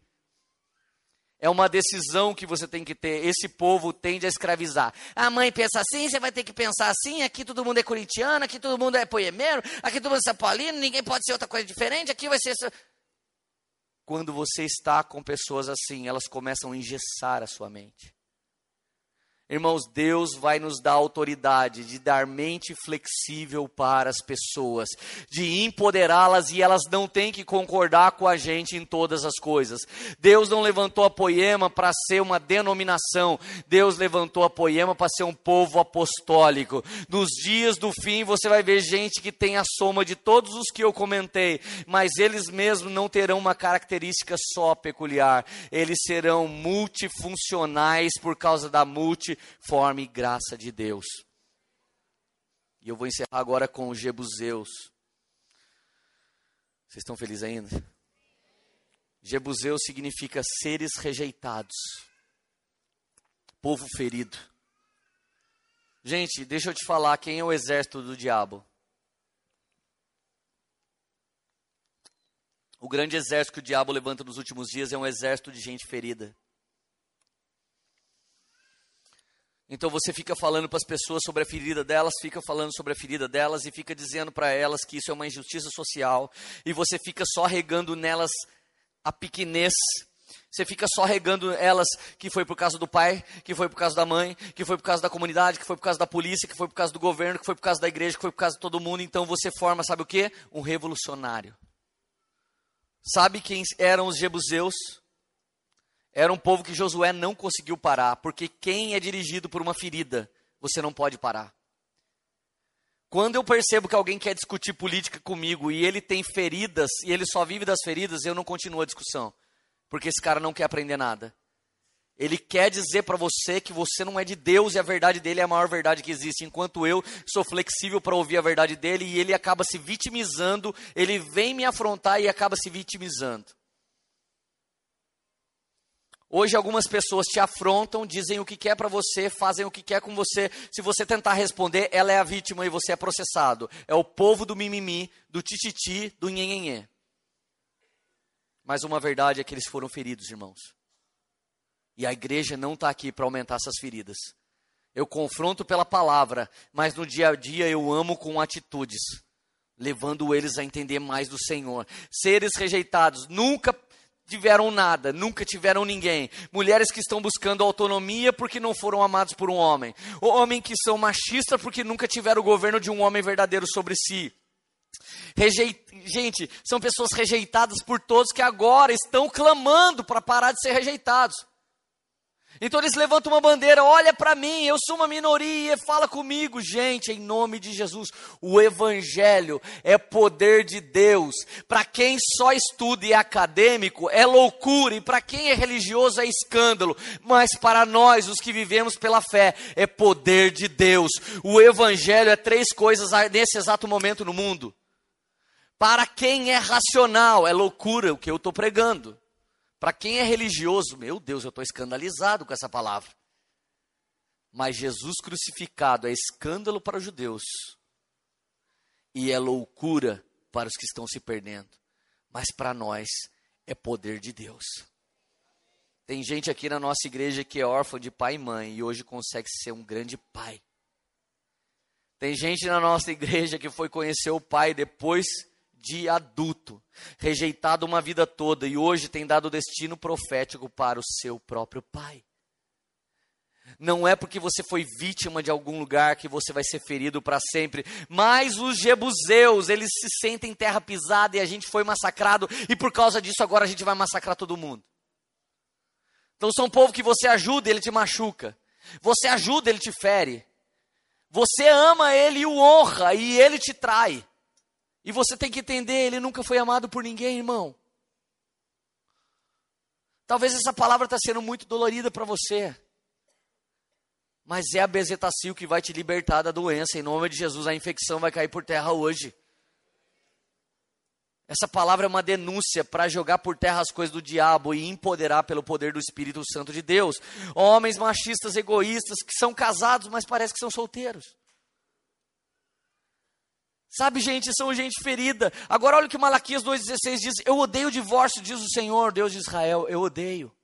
É uma decisão que você tem que ter. Esse povo tende a escravizar. A mãe pensa assim, você vai ter que pensar assim. Aqui todo mundo é corintiano, aqui todo mundo é poemeiro, aqui todo mundo é São Paulino, ninguém pode ser outra coisa diferente. Aqui vai ser. Quando você está com pessoas assim, elas começam a engessar a sua mente. Irmãos, Deus vai nos dar autoridade de dar mente flexível para as pessoas, de empoderá-las e elas não têm que concordar com a gente em todas as coisas. Deus não levantou a Poema para ser uma denominação, Deus levantou a Poema para ser um povo apostólico. Nos dias do fim você vai ver gente que tem a soma de todos os que eu comentei, mas eles mesmos não terão uma característica só peculiar, eles serão multifuncionais por causa da multi forma e graça de Deus. E eu vou encerrar agora com os Jebuseus. Vocês estão felizes ainda? Jebuseus significa seres rejeitados, povo ferido. Gente, deixa eu te falar quem é o exército do diabo. O grande exército que o diabo levanta nos últimos dias é um exército de gente ferida. Então você fica falando para as pessoas sobre a ferida delas, fica falando sobre a ferida delas e fica dizendo para elas que isso é uma injustiça social, e você fica só regando nelas a pequenez Você fica só regando elas que foi por causa do pai, que foi por causa da mãe, que foi por causa da comunidade, que foi por causa da polícia, que foi por causa do governo, que foi por causa da igreja, que foi por causa de todo mundo. Então você forma, sabe o que? Um revolucionário. Sabe quem eram os jebuseus? Era um povo que Josué não conseguiu parar, porque quem é dirigido por uma ferida, você não pode parar. Quando eu percebo que alguém quer discutir política comigo e ele tem feridas e ele só vive das feridas, eu não continuo a discussão, porque esse cara não quer aprender nada. Ele quer dizer para você que você não é de Deus e a verdade dele é a maior verdade que existe, enquanto eu sou flexível para ouvir a verdade dele e ele acaba se vitimizando, ele vem me afrontar e acaba se vitimizando. Hoje algumas pessoas te afrontam, dizem o que quer para você, fazem o que quer com você. Se você tentar responder, ela é a vítima e você é processado. É o povo do mimimi, do tititi, do nhenhenhê. Mas uma verdade é que eles foram feridos, irmãos. E a igreja não está aqui para aumentar essas feridas. Eu confronto pela palavra, mas no dia a dia eu amo com atitudes, levando eles a entender mais do Senhor. Seres rejeitados nunca tiveram nada, nunca tiveram ninguém. Mulheres que estão buscando autonomia porque não foram amados por um homem. Homens que são machistas porque nunca tiveram o governo de um homem verdadeiro sobre si. Gente, são pessoas rejeitadas por todos que agora estão clamando para parar de ser rejeitados. Então eles levantam uma bandeira, olha para mim, eu sou uma minoria, fala comigo, gente, em nome de Jesus. O evangelho é poder de Deus. Para quem só estuda e é acadêmico, é loucura, e para quem é religioso é escândalo, mas para nós, os que vivemos pela fé, é poder de Deus. O evangelho é três coisas nesse exato momento no mundo. Para quem é racional, é loucura o que eu estou pregando. Para quem é religioso, meu Deus, eu estou escandalizado com essa palavra. Mas Jesus crucificado é escândalo para os judeus e é loucura para os que estão se perdendo. Mas para nós é poder de Deus. Tem gente aqui na nossa igreja que é órfã de pai e mãe e hoje consegue ser um grande pai. Tem gente na nossa igreja que foi conhecer o pai depois de adulto, rejeitado uma vida toda e hoje tem dado destino profético para o seu próprio pai. Não é porque você foi vítima de algum lugar que você vai ser ferido para sempre. Mas os jebuseus, eles se sentem terra pisada e a gente foi massacrado e por causa disso agora a gente vai massacrar todo mundo. Então são um povo que você ajuda, ele te machuca. Você ajuda, ele te fere. Você ama ele e o honra e ele te trai. E você tem que entender, ele nunca foi amado por ninguém, irmão. Talvez essa palavra está sendo muito dolorida para você. Mas é a bezetacil que vai te libertar da doença. Em nome de Jesus, a infecção vai cair por terra hoje. Essa palavra é uma denúncia para jogar por terra as coisas do diabo e empoderar pelo poder do Espírito Santo de Deus. Homens machistas, egoístas, que são casados, mas parece que são solteiros. Sabe, gente, são gente ferida. Agora olha o que Malaquias 2,16 diz: Eu odeio o divórcio, diz o Senhor, Deus de Israel. Eu odeio.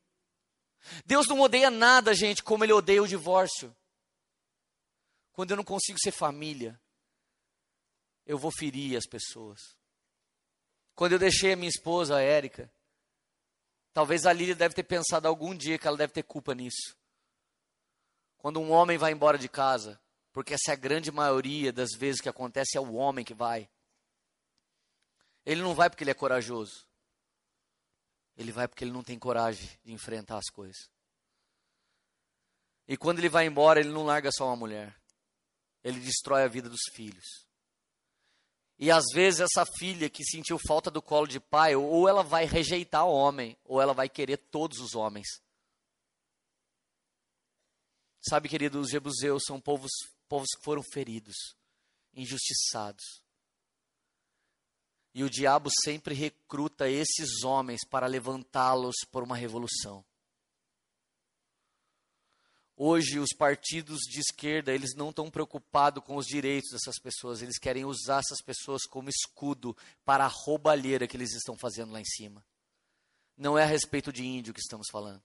Deus não odeia nada, gente, como Ele odeia o divórcio. Quando eu não consigo ser família, eu vou ferir as pessoas. Quando eu deixei a minha esposa, a Érica, talvez a Lília deve ter pensado algum dia que ela deve ter culpa nisso. Quando um homem vai embora de casa, porque essa é a grande maioria das vezes que acontece, é o homem que vai. Ele não vai porque ele é corajoso. Ele vai porque ele não tem coragem de enfrentar as coisas. E quando ele vai embora, ele não larga só uma mulher. Ele destrói a vida dos filhos. E às vezes essa filha que sentiu falta do colo de pai, ou ela vai rejeitar o homem, ou ela vai querer todos os homens. Sabe, querido, os jebuseus são povos povos que foram feridos, injustiçados. E o diabo sempre recruta esses homens para levantá-los por uma revolução. Hoje os partidos de esquerda, eles não estão preocupados com os direitos dessas pessoas, eles querem usar essas pessoas como escudo para a roubalheira que eles estão fazendo lá em cima. Não é a respeito de índio que estamos falando.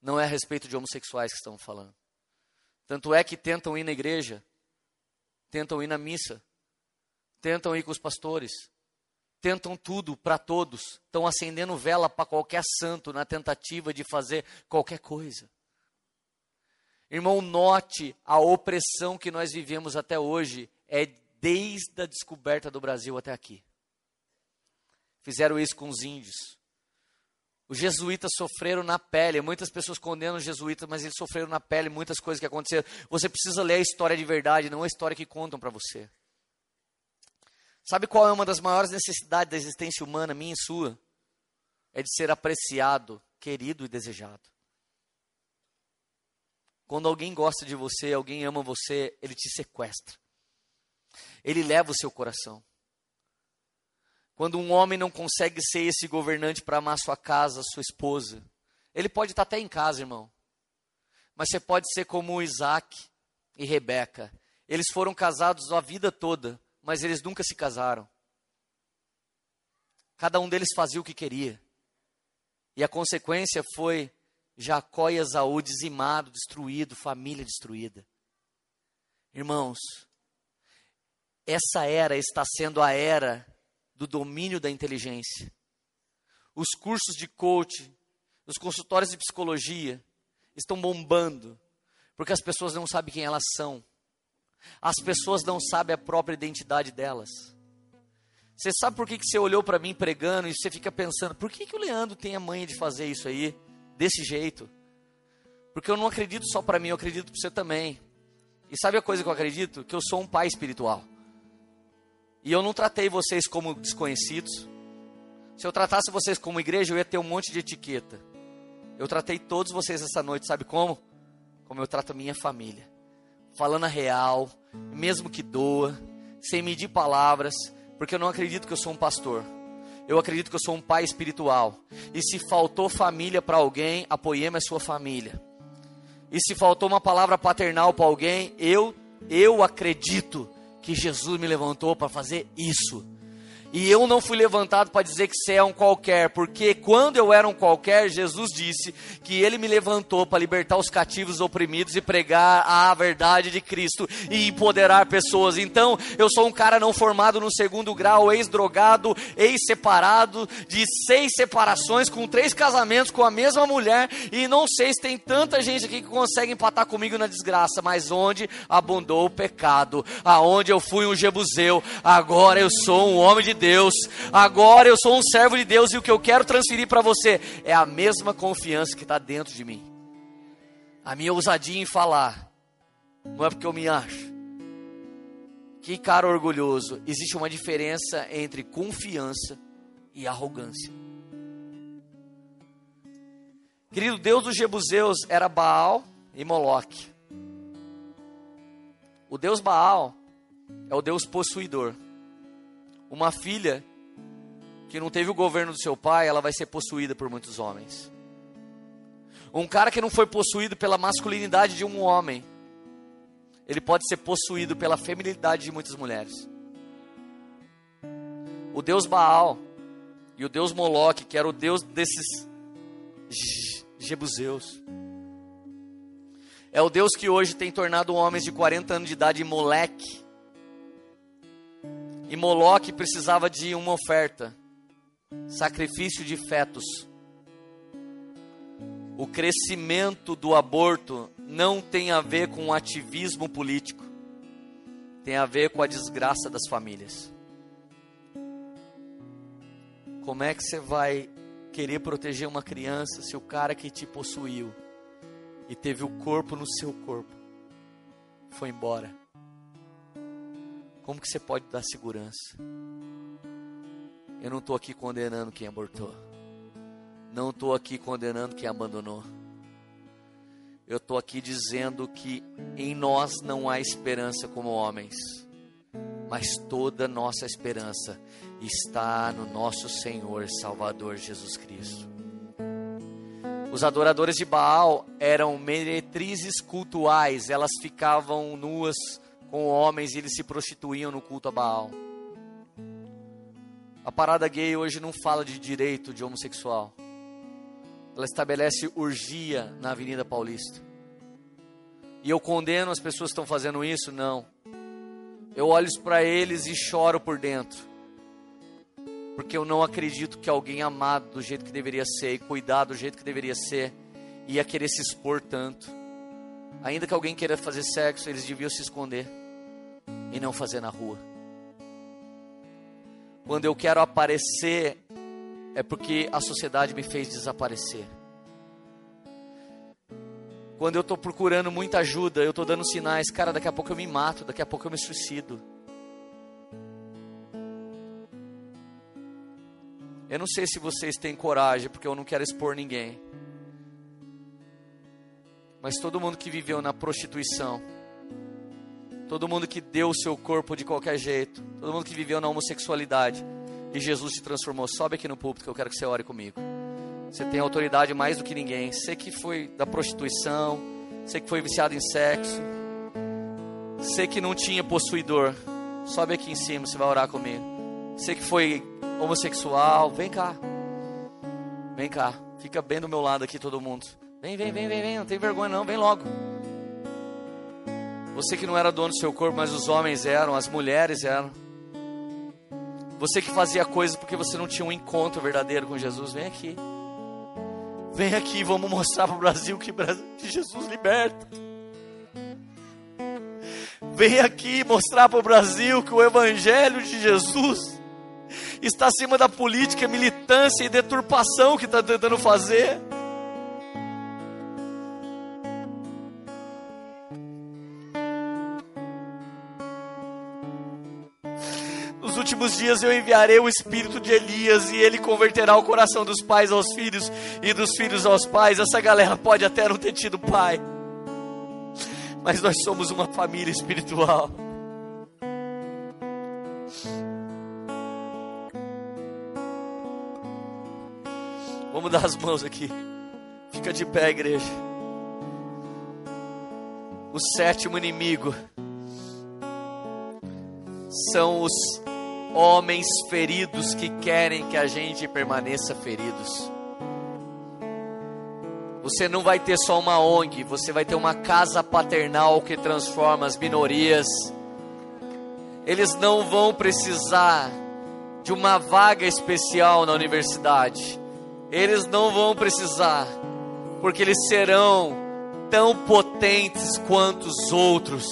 Não é a respeito de homossexuais que estamos falando. Tanto é que tentam ir na igreja, tentam ir na missa, tentam ir com os pastores, tentam tudo para todos, estão acendendo vela para qualquer santo na tentativa de fazer qualquer coisa. Irmão, note a opressão que nós vivemos até hoje é desde a descoberta do Brasil até aqui. Fizeram isso com os índios. Os jesuítas sofreram na pele. Muitas pessoas condenam os jesuítas, mas eles sofreram na pele muitas coisas que aconteceram. Você precisa ler a história de verdade, não a história que contam para você. Sabe qual é uma das maiores necessidades da existência humana, minha e sua? É de ser apreciado, querido e desejado. Quando alguém gosta de você, alguém ama você, ele te sequestra. Ele leva o seu coração. Quando um homem não consegue ser esse governante para amar sua casa, sua esposa, ele pode estar até em casa, irmão. Mas você pode ser como Isaac e Rebeca. Eles foram casados a vida toda, mas eles nunca se casaram. Cada um deles fazia o que queria. E a consequência foi Jacó e Esaú dizimado, destruído, família destruída. Irmãos, essa era está sendo a era do domínio da inteligência. Os cursos de coach, os consultórios de psicologia estão bombando, porque as pessoas não sabem quem elas são. As pessoas não sabem a própria identidade delas. Você sabe por que, que você olhou para mim pregando e você fica pensando, por que, que o Leandro tem a manha de fazer isso aí, desse jeito? Porque eu não acredito só para mim, eu acredito para você também. E sabe a coisa que eu acredito? Que eu sou um pai espiritual. E eu não tratei vocês como desconhecidos. Se eu tratasse vocês como igreja, eu ia ter um monte de etiqueta. Eu tratei todos vocês essa noite, sabe como? Como eu trato minha família. Falando a real, mesmo que doa, sem medir palavras, porque eu não acredito que eu sou um pastor. Eu acredito que eu sou um pai espiritual. E se faltou família para alguém, apoiemos a sua família. E se faltou uma palavra paternal para alguém, eu eu acredito que Jesus me levantou para fazer isso. E eu não fui levantado para dizer que você é um qualquer, porque quando eu era um qualquer, Jesus disse que ele me levantou para libertar os cativos oprimidos e pregar a verdade de Cristo e empoderar pessoas. Então, eu sou um cara não formado no segundo grau, ex-drogado, ex-separado, de seis separações, com três casamentos com a mesma mulher, e não sei se tem tanta gente aqui que consegue empatar comigo na desgraça, mas onde abundou o pecado, aonde eu fui um jebuseu, agora eu sou um homem de Deus Deus, agora eu sou um servo de Deus e o que eu quero transferir para você é a mesma confiança que está dentro de mim. A minha ousadia em falar, não é porque eu me acho. Que cara orgulhoso. Existe uma diferença entre confiança e arrogância. Querido, Deus dos Jebuseus era Baal e Moloque. O Deus Baal é o Deus possuidor. Uma filha que não teve o governo do seu pai, ela vai ser possuída por muitos homens. Um cara que não foi possuído pela masculinidade de um homem, ele pode ser possuído pela feminilidade de muitas mulheres. O deus Baal e o deus Moloque, que era o deus desses jebuseus, é o deus que hoje tem tornado homens de 40 anos de idade moleque e Moloque precisava de uma oferta: sacrifício de fetos. O crescimento do aborto não tem a ver com ativismo político, tem a ver com a desgraça das famílias. Como é que você vai querer proteger uma criança se o cara que te possuiu e teve o corpo no seu corpo foi embora? Como que você pode dar segurança? Eu não estou aqui condenando quem abortou. Não estou aqui condenando quem abandonou. Eu estou aqui dizendo que em nós não há esperança como homens, mas toda nossa esperança está no nosso Senhor Salvador Jesus Cristo. Os adoradores de Baal eram meretrizes cultuais, elas ficavam nuas com homens e eles se prostituíam no culto a Baal. A parada gay hoje não fala de direito de homossexual. Ela estabelece urgia na Avenida Paulista. E eu condeno as pessoas que estão fazendo isso? Não. Eu olho para eles e choro por dentro. Porque eu não acredito que alguém amado do jeito que deveria ser e cuidado do jeito que deveria ser ia querer se expor tanto. Ainda que alguém queira fazer sexo, eles deviam se esconder e não fazer na rua. Quando eu quero aparecer, é porque a sociedade me fez desaparecer. Quando eu estou procurando muita ajuda, eu estou dando sinais, cara, daqui a pouco eu me mato, daqui a pouco eu me suicido. Eu não sei se vocês têm coragem, porque eu não quero expor ninguém. Mas todo mundo que viveu na prostituição, todo mundo que deu o seu corpo de qualquer jeito, todo mundo que viveu na homossexualidade, e Jesus te transformou, sobe aqui no púlpito que eu quero que você ore comigo. Você tem autoridade mais do que ninguém. Você que foi da prostituição, você que foi viciado em sexo, você que não tinha possuidor, sobe aqui em cima, você vai orar comigo. Você que foi homossexual, vem cá. Vem cá. Fica bem do meu lado aqui todo mundo. Vem, vem, vem, vem, vem. Não tem vergonha não, vem logo. Você que não era dono do seu corpo, mas os homens eram, as mulheres eram. Você que fazia coisas porque você não tinha um encontro verdadeiro com Jesus, vem aqui. Vem aqui, vamos mostrar para o Brasil que, Jesus liberta. Vem aqui mostrar para o Brasil que o Evangelho de Jesus está acima da política, militância e deturpação que está tentando fazer. Últimos dias eu enviarei o espírito de Elias e ele converterá o coração dos pais aos filhos e dos filhos aos pais. Essa galera pode até não ter tido pai, mas nós somos uma família espiritual. Vamos dar as mãos aqui. Fica de pé, igreja. O sétimo inimigo são os homens feridos que querem que a gente permaneça feridos. Você não vai ter só uma ONG, você vai ter uma casa paternal que transforma as minorias. Eles não vão precisar de uma vaga especial na universidade eles não vão precisar, porque eles serão tão potentes quanto os outros.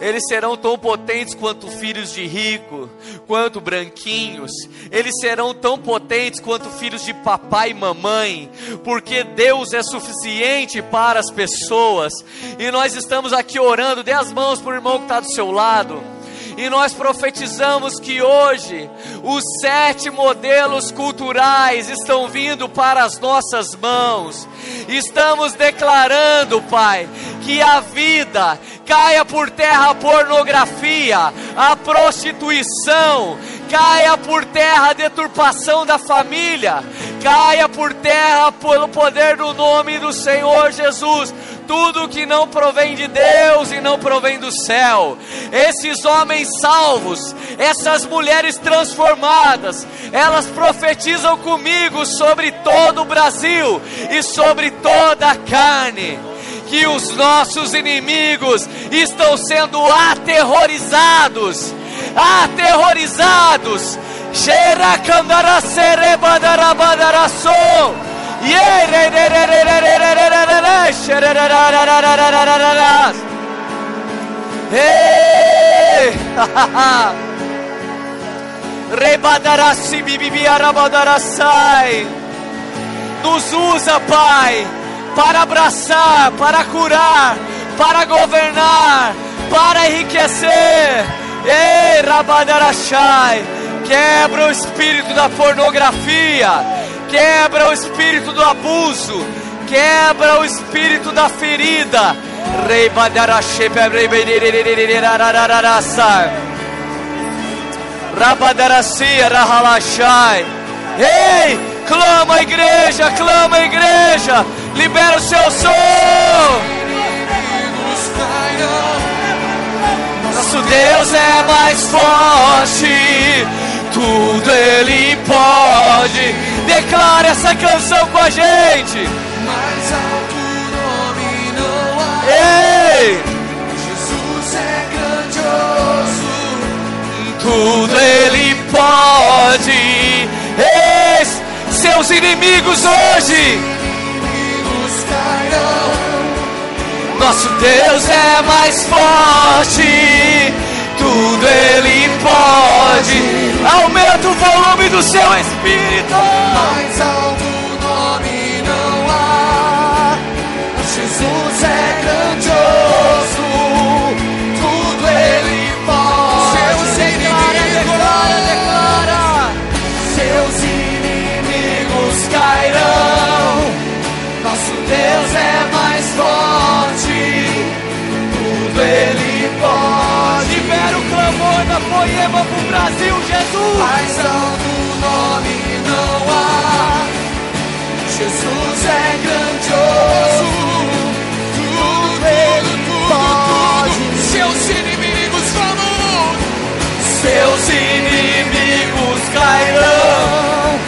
Eles serão tão potentes quanto filhos de rico, quanto branquinhos. Eles serão tão potentes quanto filhos de papai e mamãe, porque Deus é suficiente para as pessoas. E nós estamos aqui orando, dê as mãos para o irmão que está do seu lado e nós profetizamos que hoje os sete modelos culturais estão vindo para as nossas mãos. Estamos declarando, Pai, que a vida caia por terra a pornografia, a prostituição, caia por terra a deturpação da família, caia por terra pelo poder do nome do Senhor Jesus tudo que não provém de Deus e não provém do céu. Esses homens salvos, essas mulheres transformadas, elas profetizam comigo sobre todo o Brasil e sobre toda a carne. Que os nossos inimigos estão sendo aterrorizados, aterrorizados. Nos usa, Pai, para abraçar, para curar, para governar, para enriquecer. Ei, Rabadarachai, quebra o espírito da pornografia quebra o espírito do abuso, quebra o espírito da ferida. Rabadaracia rahalashai. Ei, clama igreja, clama igreja, libera o seu som. Nosso Deus é mais forte, tudo Ele pode Declara essa canção com a gente. Mais alto nome não há. Ei! Jesus é grandioso. tudo Ele pode. Eis seus inimigos hoje. Nosso Deus é mais forte, tudo Ele pode. Aumenta o volume do seu espírito. Mais alto poema pro Brasil, Jesus. Mais alto nome não há. Jesus é grandioso. Tudo ele pode. Seus inimigos vão, Seus inimigos cairão.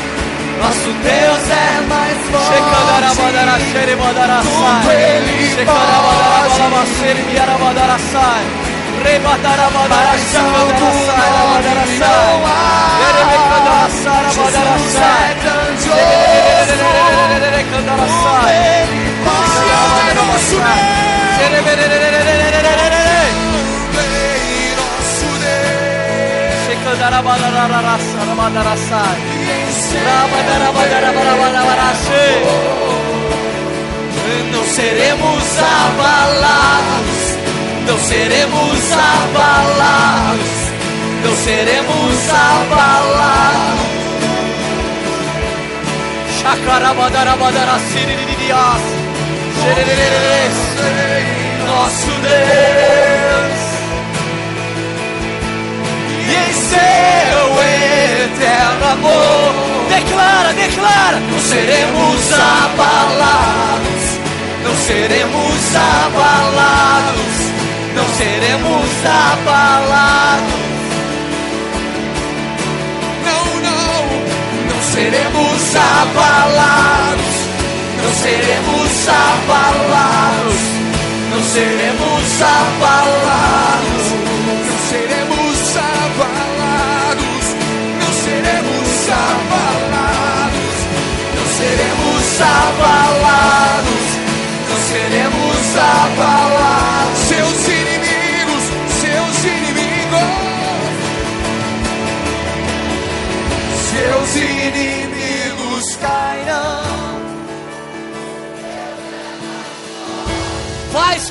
Nosso Deus é mais forte. Shekandarabadara, xerebadaraçai. Tudo ele Shekandarabadarabalabacere, biarabadaraçai. Rebadarabadara, Mais alto xekandaraçai, nome não há. Jesus é grandioso. Erebekandaraçai. Ele pode. é nosso Deus. Não seremos abalados, não seremos abalados, não seremos abalados. Nosso Deus, e em seu eterno amor, Declara, declara. não seremos abalados, não seremos abalados, não seremos abalados, Não, não. não seremos abalados, não seremos abalados, não seremos abalados, Não seremos abalados. Não seremos abalados. não seremos abalados,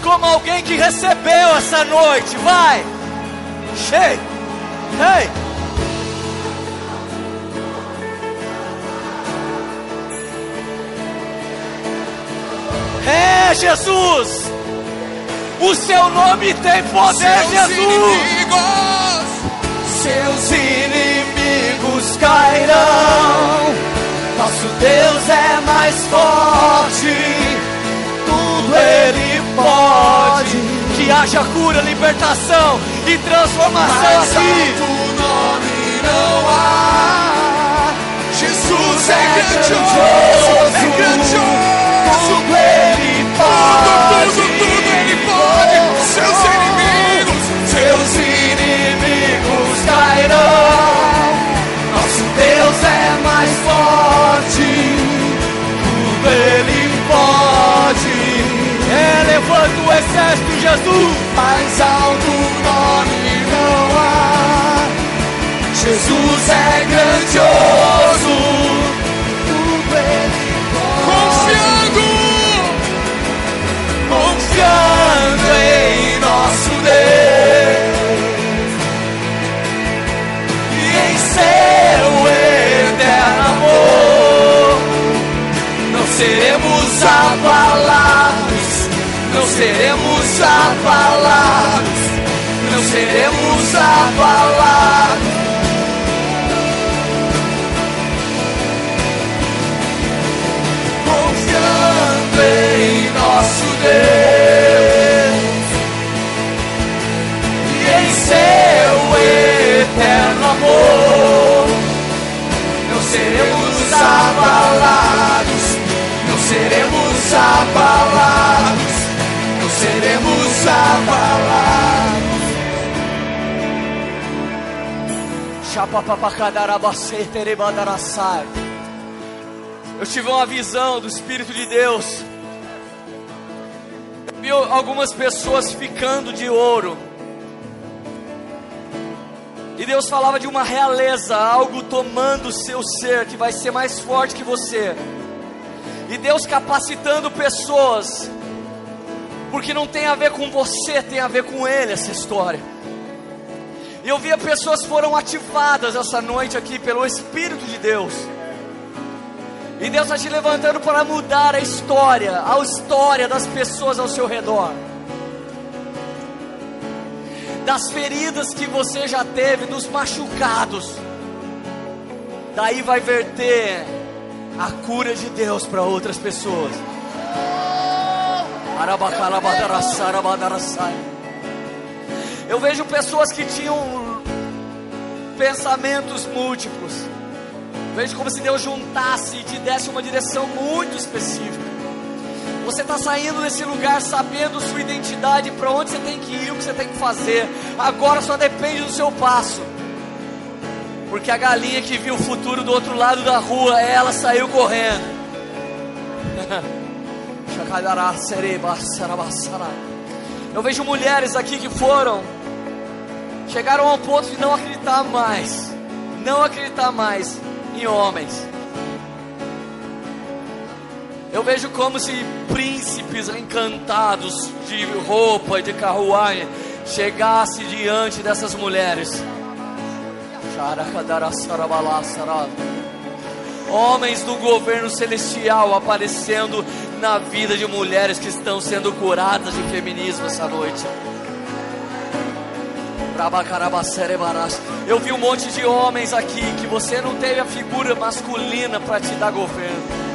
Como alguém que recebeu essa noite, vai. Cheio. Ei. É Jesus. O seu nome tem poder, Seus Jesus. inimigos. Seus inimigos cairão. Nosso Deus é mais forte. Tudo Ele pode. Que haja cura, libertação e transformação Mais aqui. nome não há. Jesus é É grandioso. É grandioso. Tudo Ele pode. Exército, Jesus. Mais alto nome não há. Jesus é grandioso. Tudo Ele Confiando. confiando em nosso Deus e em seu eterno amor. Não seremos abalados, não seremos abalados, não seremos abalados. Eu tive uma visão do Espírito de Deus. Eu vi algumas pessoas ficando de ouro. E Deus falava de uma realeza, algo tomando o seu ser que vai ser mais forte que você. E Deus capacitando pessoas, porque não tem a ver com você, tem a ver com Ele essa história. E eu via pessoas foram ativadas essa noite aqui pelo Espírito de Deus. E Deus está te levantando para mudar a história, a história das pessoas ao seu redor. Das feridas que você já teve, dos machucados. Daí vai verter a cura de Deus para outras pessoas. Eu vejo pessoas que tinham pensamentos múltiplos Veja como se Deus juntasse e te desse uma direção muito específica. Você está saindo desse lugar sabendo sua identidade, para onde você tem que ir, o que você tem que fazer. Agora só depende do seu passo. Porque a galinha que viu o futuro do outro lado da rua, ela saiu correndo. Eu vejo mulheres aqui que foram, chegaram ao ponto de não acreditar mais, não acreditar mais em homens. Eu vejo como se príncipes encantados de roupa e de carruagem chegassem diante dessas mulheres. Homens do governo celestial aparecendo na vida de mulheres que estão sendo curadas de feminismo essa noite. Eu vi um monte de homens aqui que você não teve a figura masculina para te dar governo.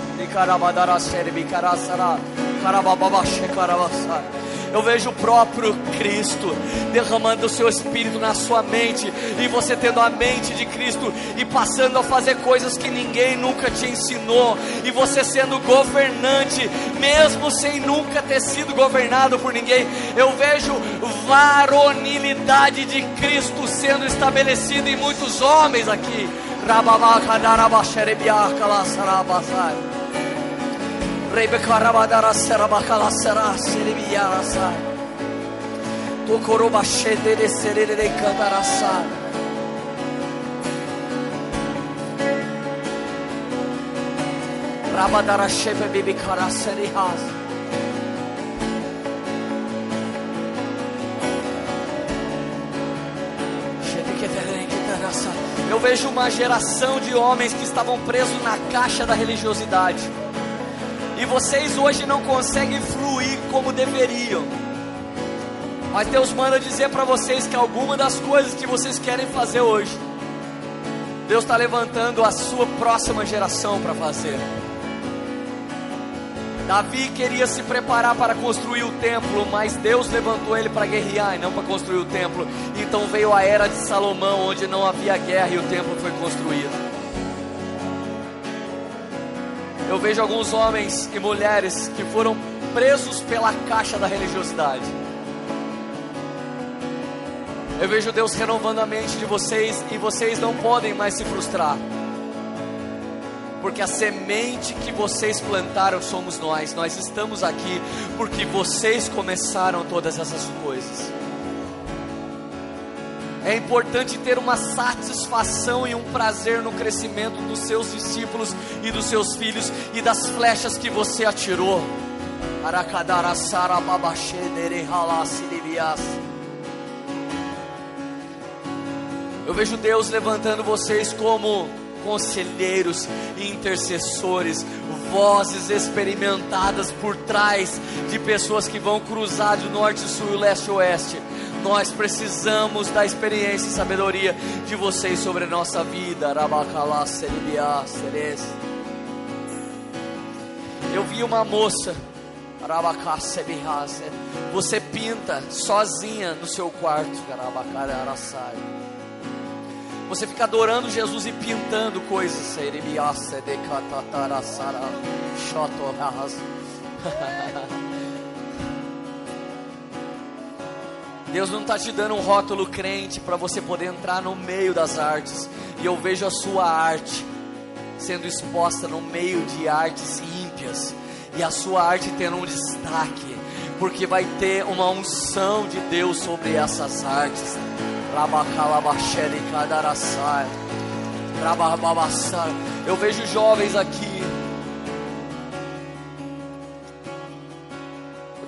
Eu vejo o próprio Cristo derramando o seu espírito na sua mente e você tendo a mente de Cristo e passando a fazer coisas que ninguém nunca te ensinou e você sendo governante mesmo sem nunca ter sido governado por ninguém. Eu vejo varonilidade de Cristo sendo estabelecida em muitos homens aqui. Rebekarabadara Rabadara şefe bibi kara serihaz. Eu vejo uma geração de homens que estavam presos na caixa da religiosidade e vocês hoje não conseguem fluir como deveriam. Mas Deus manda dizer para vocês que alguma das coisas que vocês querem fazer hoje, Deus está levantando a sua próxima geração para fazer. Davi queria se preparar para construir o templo, mas Deus levantou ele para guerrear e não para construir o templo. Então veio a era de Salomão, onde não havia guerra e o templo foi construído. Eu vejo alguns homens e mulheres que foram presos pela caixa da religiosidade. Eu vejo Deus renovando a mente de vocês e vocês não podem mais se frustrar. Porque a semente que vocês plantaram somos nós. Nós estamos aqui porque vocês começaram todas essas coisas. É importante ter uma satisfação e um prazer no crescimento dos seus discípulos e dos seus filhos e das flechas que você atirou. Eu vejo Deus levantando vocês como conselheiros intercessores, vozes experimentadas por trás de pessoas que vão cruzar do norte, sul, leste oeste nós precisamos da experiência e sabedoria de vocês sobre a nossa vida. Eu vi uma moça. Você pinta sozinha no seu quarto. Você fica adorando Jesus e pintando coisas. Deus não está te dando um rótulo crente para você poder entrar no meio das artes. E eu vejo a sua arte sendo exposta no meio de artes ímpias. E a sua arte tendo um destaque. Porque vai ter uma unção de Deus sobre essas artes. Eu vejo jovens aqui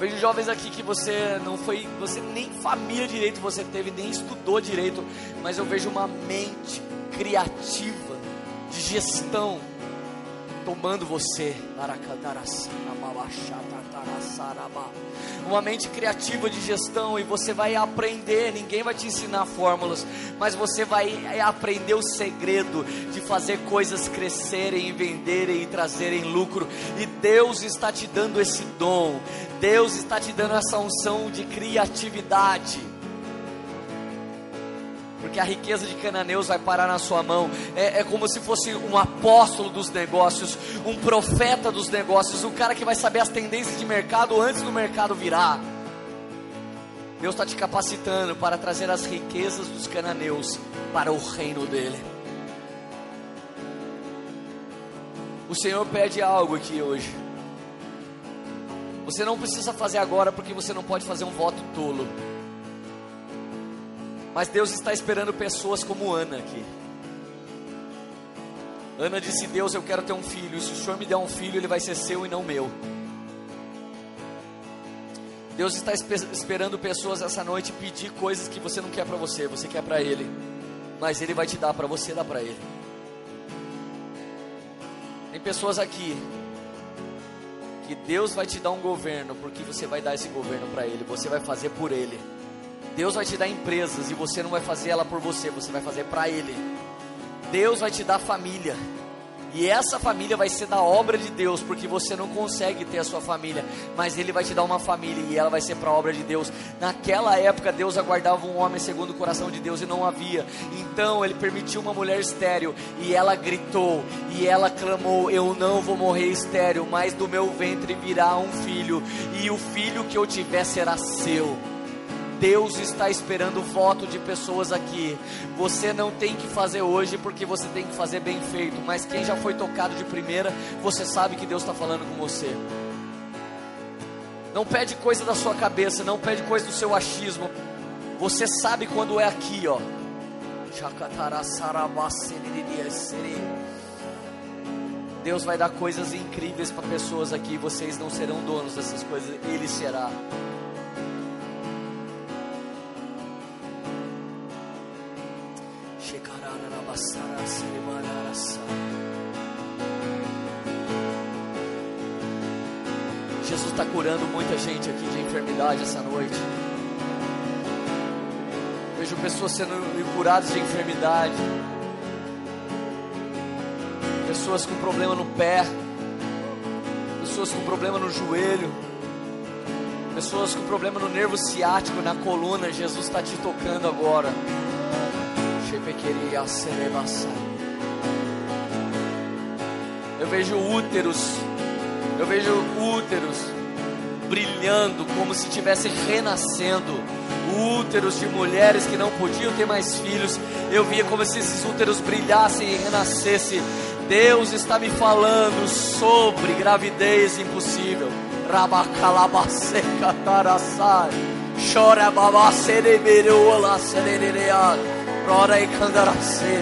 vejo jovens aqui que você não foi, você nem família direito você teve, nem estudou direito, mas eu vejo uma mente criativa de gestão tomando você. Uma mente criativa de gestão e você vai aprender. Ninguém vai te ensinar fórmulas, mas você vai aprender o segredo de fazer coisas crescerem, venderem e trazerem lucro. E Deus está te dando esse dom. Deus está te dando essa unção de criatividade porque a riqueza de cananeus vai parar na sua mão. É, é, como se fosse um apóstolo dos negócios, um profeta dos negócios, um cara que vai saber as tendências de mercado antes do mercado virar. Deus está te capacitando para trazer as riquezas dos cananeus para o reino dele. O Senhor pede algo aqui hoje. Você não precisa fazer agora porque você não pode fazer um voto tolo. Mas Deus está esperando pessoas como Ana aqui. Ana disse: Deus, eu quero ter um filho. Se o Senhor me der um filho, ele vai ser seu e não meu. Deus está esperando pessoas essa noite pedir coisas que você não quer para você, você quer para Ele. Mas Ele vai te dar para você dar para Ele. Tem pessoas aqui que Deus vai te dar um governo porque você vai dar esse governo para Ele, você vai fazer por Ele. Deus vai te dar empresas e você não vai fazer ela por você, você vai fazer para Ele. Deus vai te dar família. E essa família vai ser da obra de Deus, porque você não consegue ter a sua família, mas Ele vai te dar uma família e ela vai ser para a obra de Deus. Naquela época, Deus aguardava um homem segundo o coração de Deus e não havia. Então, Ele permitiu uma mulher estéril e ela gritou e ela clamou: Eu não vou morrer estéril, mas do meu ventre virá um filho, e o filho que eu tiver será seu. Deus está esperando voto de pessoas aqui. Você não tem que fazer hoje porque você tem que fazer bem feito, mas quem já foi tocado de primeira, você sabe que Deus está falando com você. Não pede coisa da sua cabeça, não pede coisa do seu achismo. Você sabe quando é aqui, ó. Deus vai dar coisas incríveis para pessoas aqui. Vocês não serão donos dessas coisas, Ele será. Jesus está curando muita gente aqui de enfermidade essa noite. Vejo pessoas sendo curadas de enfermidade. Pessoas com problema no pé. Pessoas com problema no joelho. Pessoas com problema no nervo ciático, na coluna. Jesus está te tocando agora. Eu vejo úteros, eu vejo úteros brilhando como se estivessem renascendo. Úteros de mulheres que não podiam ter mais filhos. Eu via como se esses úteros brilhassem e renascessem. Deus está me falando sobre gravidez impossível. Rabacalabaseca tarassai. Chora babacereberola sererereada. Ora e candaracê.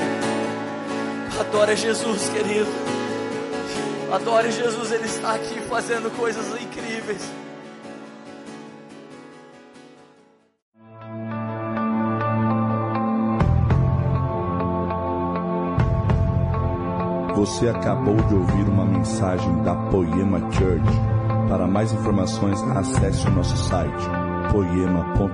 Adore Jesus, querido. Adore Jesus, Ele está aqui fazendo coisas incríveis. Você acabou de ouvir uma mensagem da Poema Church. Para mais informações, acesse o nosso site poema.com.br